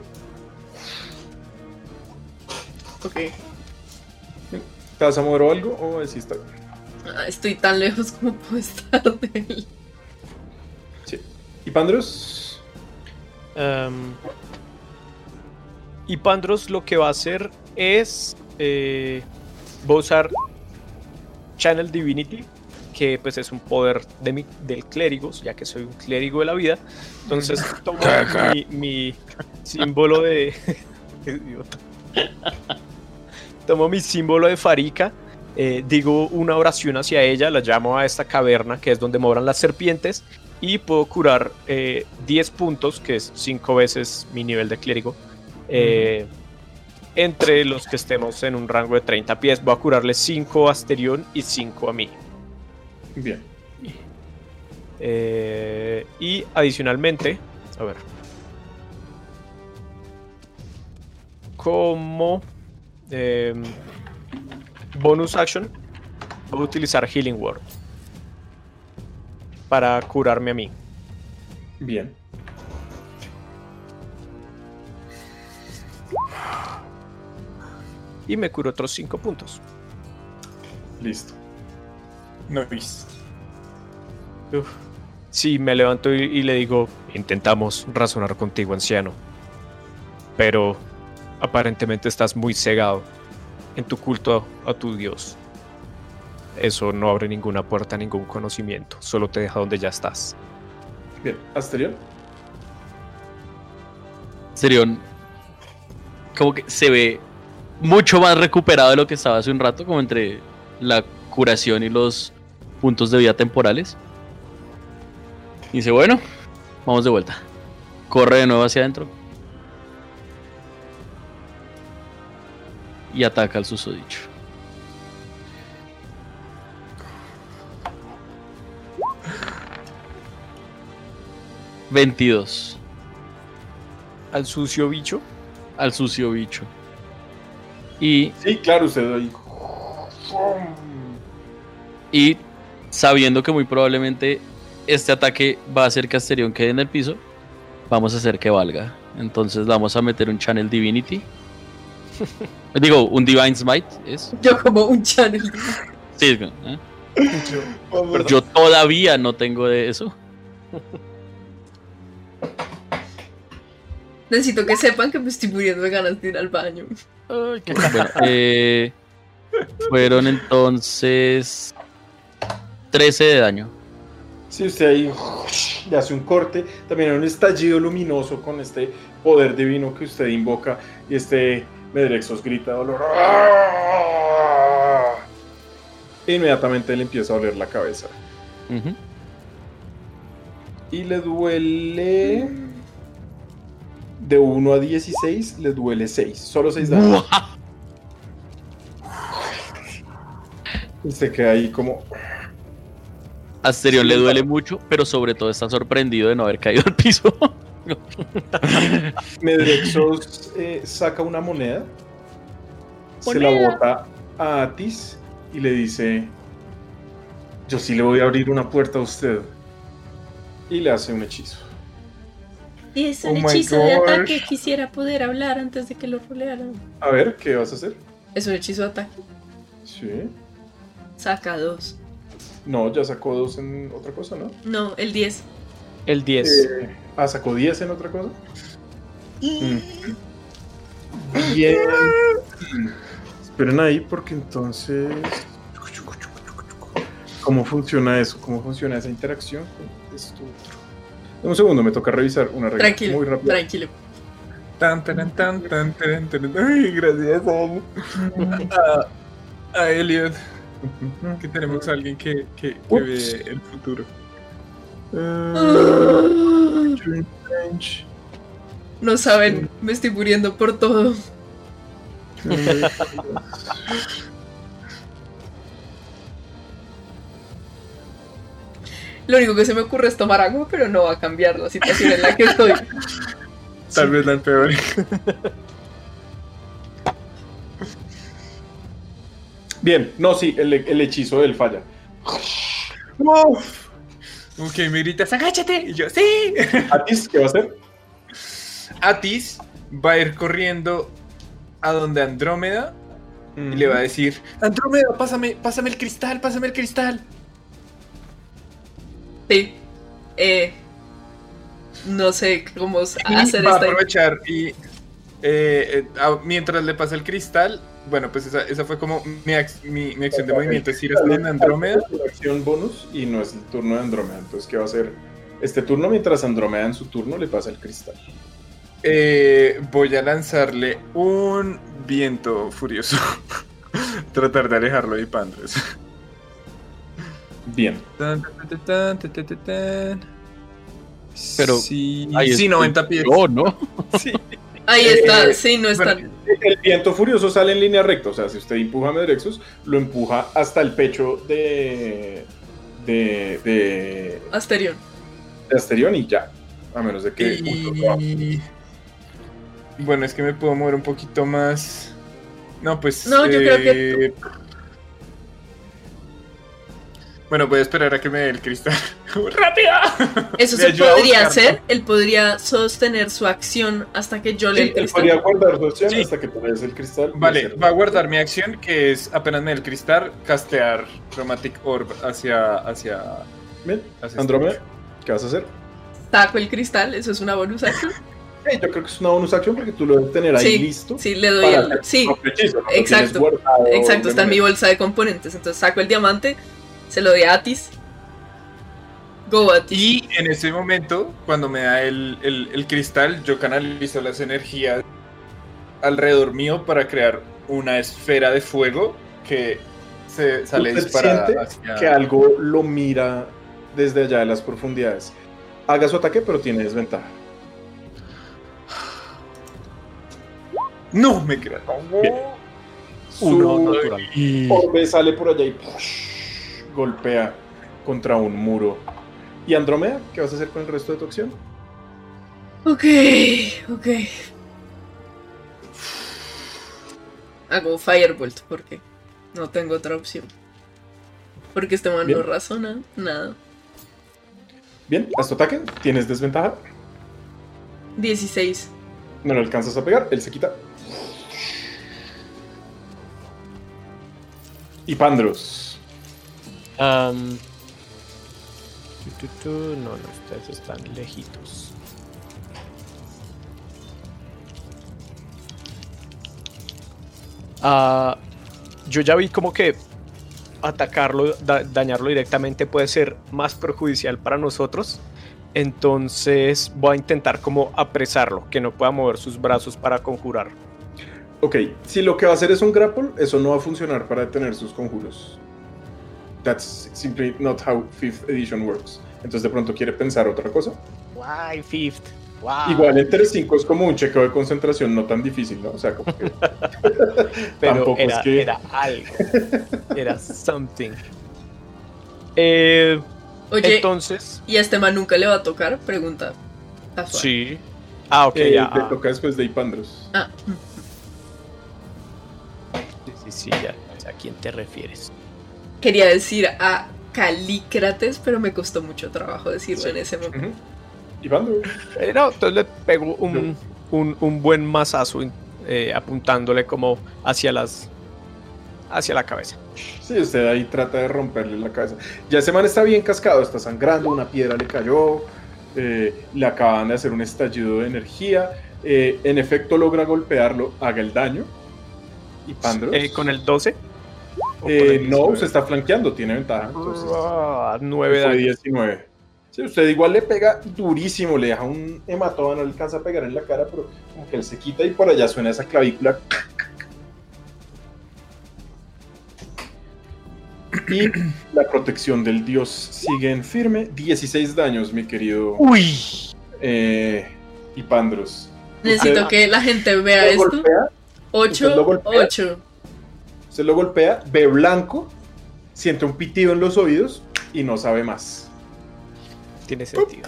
Ok. ¿Te vas a mover o algo o así está? Estoy tan lejos como puedo estar de él. Sí. ¿Y Pandros? Em, y Pandros lo que va a hacer es. eh, va a usar Channel Divinity, que pues es un poder de mi, del clérigo, ya que soy un clérigo de la vida. Entonces tomo mi, mi símbolo de. Tomo mi símbolo de Farika eh, digo una oración hacia ella, la llamo a esta caverna que es donde moran las serpientes y puedo curar eh, 10 puntos, que es 5 veces mi nivel de clérigo, eh, entre los que estemos en un rango de 30 pies. Voy a curarle 5 a Asterión y 5 a mí. Bien. Eh, y adicionalmente, a ver. Como em, bonus action, voy a utilizar Healing Word para curarme a mí. Bien. Y me curo otros 5 puntos. Listo. Nice. Uf. Sí, me levanto y, y le digo, intentamos razonar contigo, anciano. Pero aparentemente estás muy cegado en tu culto a, a tu Dios. Eso no abre ninguna puerta a ningún conocimiento, solo te deja donde ya estás. Bien. Asterión. Serión como que se ve mucho más recuperado de lo que estaba hace un rato, como entre la curación y los puntos de vida temporales. Y dice, bueno, vamos de vuelta. Corre de nuevo hacia adentro. Y ataca al susodicho. ¿22 Al sucio bicho. al sucio bicho. Y Sí, claro, usted ahí. Y sabiendo que muy probablemente este ataque va a hacer que Asterion quede en el piso, vamos a hacer que valga. Entonces vamos a meter un Channel Divinity. Digo, un Divine Smite es. Yo como un channel. Sí, ¿eh? Yo todavía no tengo de eso. Necesito que sepan que me estoy muriendo de ganas de ir al baño. Bueno, eh, fueron entonces 13 de daño. Si usted ahí le hace un corte, también hay un estallido luminoso con este poder divino que usted invoca y este Medrexos grita dolor. E inmediatamente le empieza a doler la cabeza. Y le duele. De 1 a 16, le duele 6. Solo 6 daños. Usted queda ahí como. Asterion le duele mucho, pero sobre todo está sorprendido de no haber caído al piso. Medrexos eh, saca una moneda, se la Moneda. bota a Atis y le dice: Yo sí le voy a abrir una puerta a usted. Y le hace un hechizo. Y es Oh un my hechizo de ataque. Quisiera poder hablar antes de que lo rolearan. A ver, ¿qué vas a hacer? Es un hechizo de ataque. Sí. Saca dos. No, ya sacó dos en otra cosa, ¿no? No, el 10. El 10. Eh, ah, sacó 10 en otra cosa. Mm. Bien. Esperen ahí porque entonces... ¿Cómo funciona eso? ¿Cómo funciona esa interacción con esto otro? Un segundo, me toca revisar una regla Tranquilo, muy rápido. tranquilo. Tan, tan, tan, tan, tan, tan. Ay, gracias a, a Elliot. Que tenemos a alguien que, que, que ve el futuro. Eh. No saben, me estoy muriendo por todo. Lo único que se me ocurre es tomar agua, pero no va a cambiar la situación en la que estoy. Tal vez la peor. Bien, no, sí, el, el hechizo del falla. Ok, me gritas, agáchate. Y yo, sí. Atis, ¿qué va a hacer? Atis va a ir corriendo a donde Andrómeda y le va a decir, Andrómeda, pásame, pásame el cristal, pásame el cristal. Sí. Eh, no sé cómo hacer va a esta. aprovechar y eh, eh, a- mientras le pasa el cristal, bueno, pues esa, esa fue como mi, ac- mi, mi acción de movimiento, es ir donde Andrómeda. Acción bonus y no es el turno de Andrómeda. Entonces, ¿qué va a hacer? Este turno, mientras Andrómeda en su turno le pasa el cristal. Eh, voy a lanzarle un viento furioso. tratar de alejarlo de Ipandros. Bien. Pero sí, Ahí sí estoy 90 pies. yo, ¿no? Ahí Eh, está, sí, no está. bueno, El viento furioso sale en línea recta, o sea, si usted empuja a Medrexus, lo empuja hasta el pecho de. de. de, Asterion. de Asterion y ya. A menos de que. Y... Bueno, es que me puedo mover un poquito más. No, pues. No, yo creo que eh, Bueno, voy a esperar a que me dé el cristal. ¡Rápido! Eso se podría hacer. Él podría sostener su acción hasta que yo le Sí, el él cristal. podría guardar su acción Sí. hasta que te des el cristal. Vale, va a guardar mi acción, que es apenas me dé el cristal, castear Chromatic Orb hacia. hacia. Bien. hacia Andrómeda, este ¿qué vas a hacer? Saco el cristal, eso es una bonus action. Eh, yo creo que es una bonus acción porque tú lo debes tener ahí Sí, listo. Sí, le doy el. Sí, exacto, guardado exacto, está en mi bolsa de componentes. Entonces saco el diamante, se lo doy a Atis. Go Atis. Y en ese momento, cuando me da el, el- el cristal, yo canalizo las energías alrededor mío para crear una esfera de fuego que se sale disparada hacia... que algo lo mira desde allá de las profundidades. Haga su ataque, pero tiene desventaja. ¡No! Me crea. Su Uno natural. orbe sale por allá y ¡push! Golpea contra un muro. ¿Y Andrómeda? ¿Qué vas a hacer con el resto de tu acción? Ok, ok. Hago Firebolt porque no tengo otra opción. Porque este man no razona nada. Bien, haz tu ataque. Tienes desventaja. 16. No lo alcanzas a pegar. Él se quita. Y Pandros. Am, tu, tu, tu, no, no, ustedes están lejitos. Ah, yo ya vi como que atacarlo, da- dañarlo directamente puede ser más perjudicial para nosotros. Entonces voy a intentar como apresarlo, que no pueda mover sus brazos para conjurar. Ok, si lo que va a hacer es un grapple, eso no va a funcionar para detener sus conjuros. That's simply not how 5th edition works. Entonces de pronto quiere pensar otra cosa. Why fifth? Wow. Igual entre 5 es como un chequeo de concentración no tan difícil, ¿no? O sea, como que pero tampoco era, es que- era algo. Era something. Eh, Oye, entonces, ¿y a este man nunca le va a tocar? Pregunta. casual. sí. Ah, ok, eh, ya. le ah, toca después de Ipandros. Ah, sí, sí, sí, ya. ¿A quién te refieres? Quería decir a Calícrates, pero me costó mucho trabajo decirlo en ese momento. Ujú. Ipandros. Eh, no, entonces le pego un, un, un buen mazazo eh, apuntándole como hacia las. hacia la cabeza. Sí, usted ahí trata de romperle la cabeza. Ya ese man está bien cascado, está sangrando, una piedra le cayó, eh, le acaban de hacer un estallido de energía. eh, en efecto logra golpearlo, haga el daño. Y Pandros. Eh, ¿Con el 12? ¿O Eh, no, 19? se está flanqueando, tiene ventaja. Entonces, Ah, 9 fue daños. 19. Sí, usted igual le pega durísimo, le deja un hematoma, no le alcanza a pegar en la cara, pero como que él se quita y por allá suena esa clavícula. Y la protección del dios sigue en firme. 16 daños, mi querido Uy. eh, Ipandros. Necesito Usted que la gente vea esto. golpea, ¿Usted lo 8, golpea? 8. Usted lo golpea, ve blanco, siente un pitido en los oídos y no sabe más. Tiene sentido.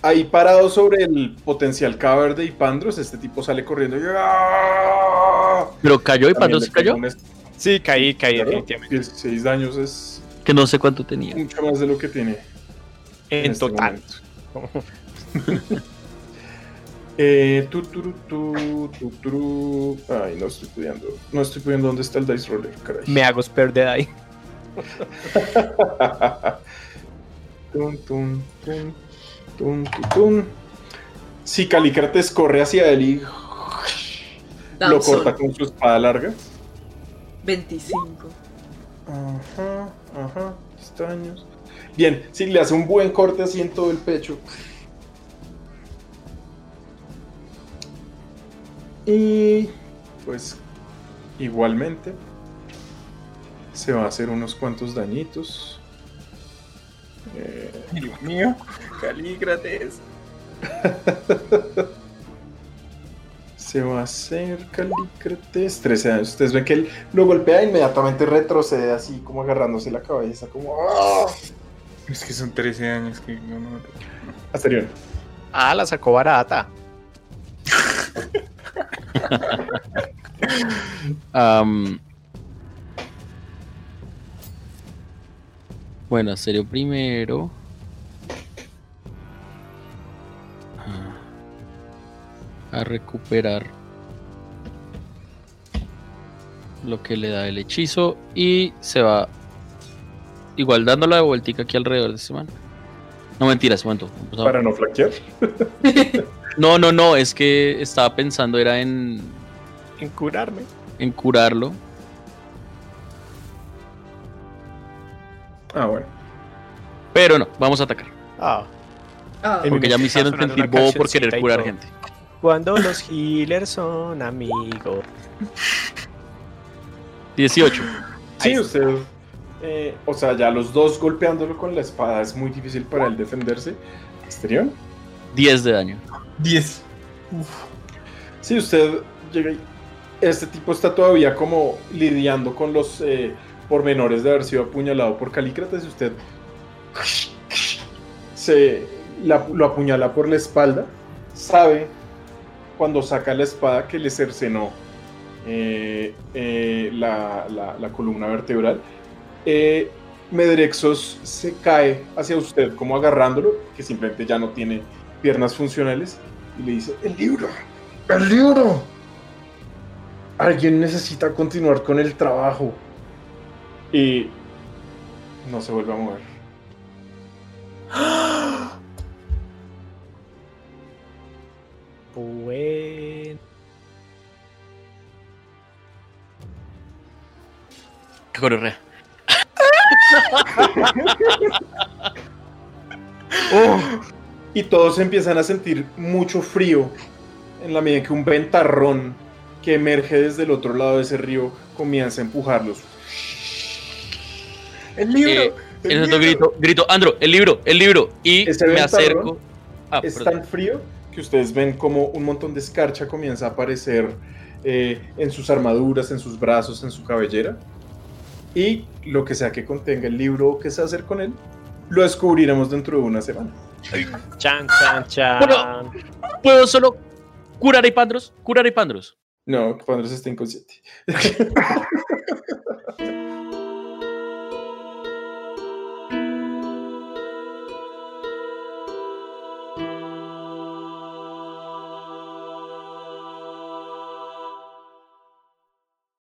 Ahí parado sobre el potencial cadáver de Ipandros, este tipo sale corriendo y. Pero cayó se cayó. un Sí, caí, caí claro, definitivamente. 16 daños es Que no sé cuánto tenía. mucho más de lo que tiene En este total. momento. Eh, tu, turu, tu, tu, turu. Ay, no estoy pudiendo. No estoy pudiendo dónde está el dice roller, caray. Me hago spare de ahí. Tum, tum, tum, tum, tum, tum. Si Calicrates corre hacia él y lo corta con su espada larga. 25. Ajá, ajá, extraños. Bien, si le hace un buen corte así en todo el pecho. Y pues igualmente se va a hacer unos cuantos dañitos. Eh, Dios mío, Calícrates. se va a hacer Calícrates 13 daños. Ustedes ven que él lo golpea e inmediatamente retrocede así como agarrándose la cabeza, como ¡ah! Es que son 13 años que no, no. Asterión. Ah, la sacó barata. Am, bueno, serio primero. Ah. A recuperar lo que le da el hechizo y se va igual dándole la vueltica aquí alrededor de este man. No mentiras, a- Para no flaquear. No, no, no, es que estaba pensando era en, En curarme. en curarlo. Ah, bueno. Pero no, vamos a atacar. Ah, Ah, Porque ya me hicieron sentir bobo por querer curar gente. cuando los healers son amigos. 18. Sí, usted. eh, o sea, ya los dos golpeándolo con la espada es muy difícil para él defenderse. Asterión. 10 de daño. 10. Sí, usted llega este tipo está todavía como lidiando con los eh, pormenores de haber sido apuñalado por Calícrates y usted se lo apuñala por la espalda. Sabe cuando saca la espada que le cercenó eh, eh, la columna vertebral. Eh, Medrexos se cae hacia usted como agarrándolo, que simplemente ya no tiene piernas funcionales, y le dice, el libro, el libro. Alguien necesita continuar con el trabajo. Y no se vuelve a mover. Bueno. Qué gonorrea. Y todos empiezan a sentir mucho frío en la medida en que un ventarrón que emerge desde el otro lado de ese río comienza a empujarlos. El Eh, en ese momento grito, grito, Andro, el libro, el libro. Y Ese me acerco. Ah, es perdón. tan frío que ustedes ven como un montón de escarcha comienza a aparecer eh, en sus armaduras, en sus brazos, en su cabellera. Y lo que sea que contenga el libro o que sea hacer con él, lo descubriremos dentro de una semana. Chan, chan, chan. Bueno. ¿Puedo solo curar a Ipandros? Curar a Ipandros. No, cuando se está inconsciente.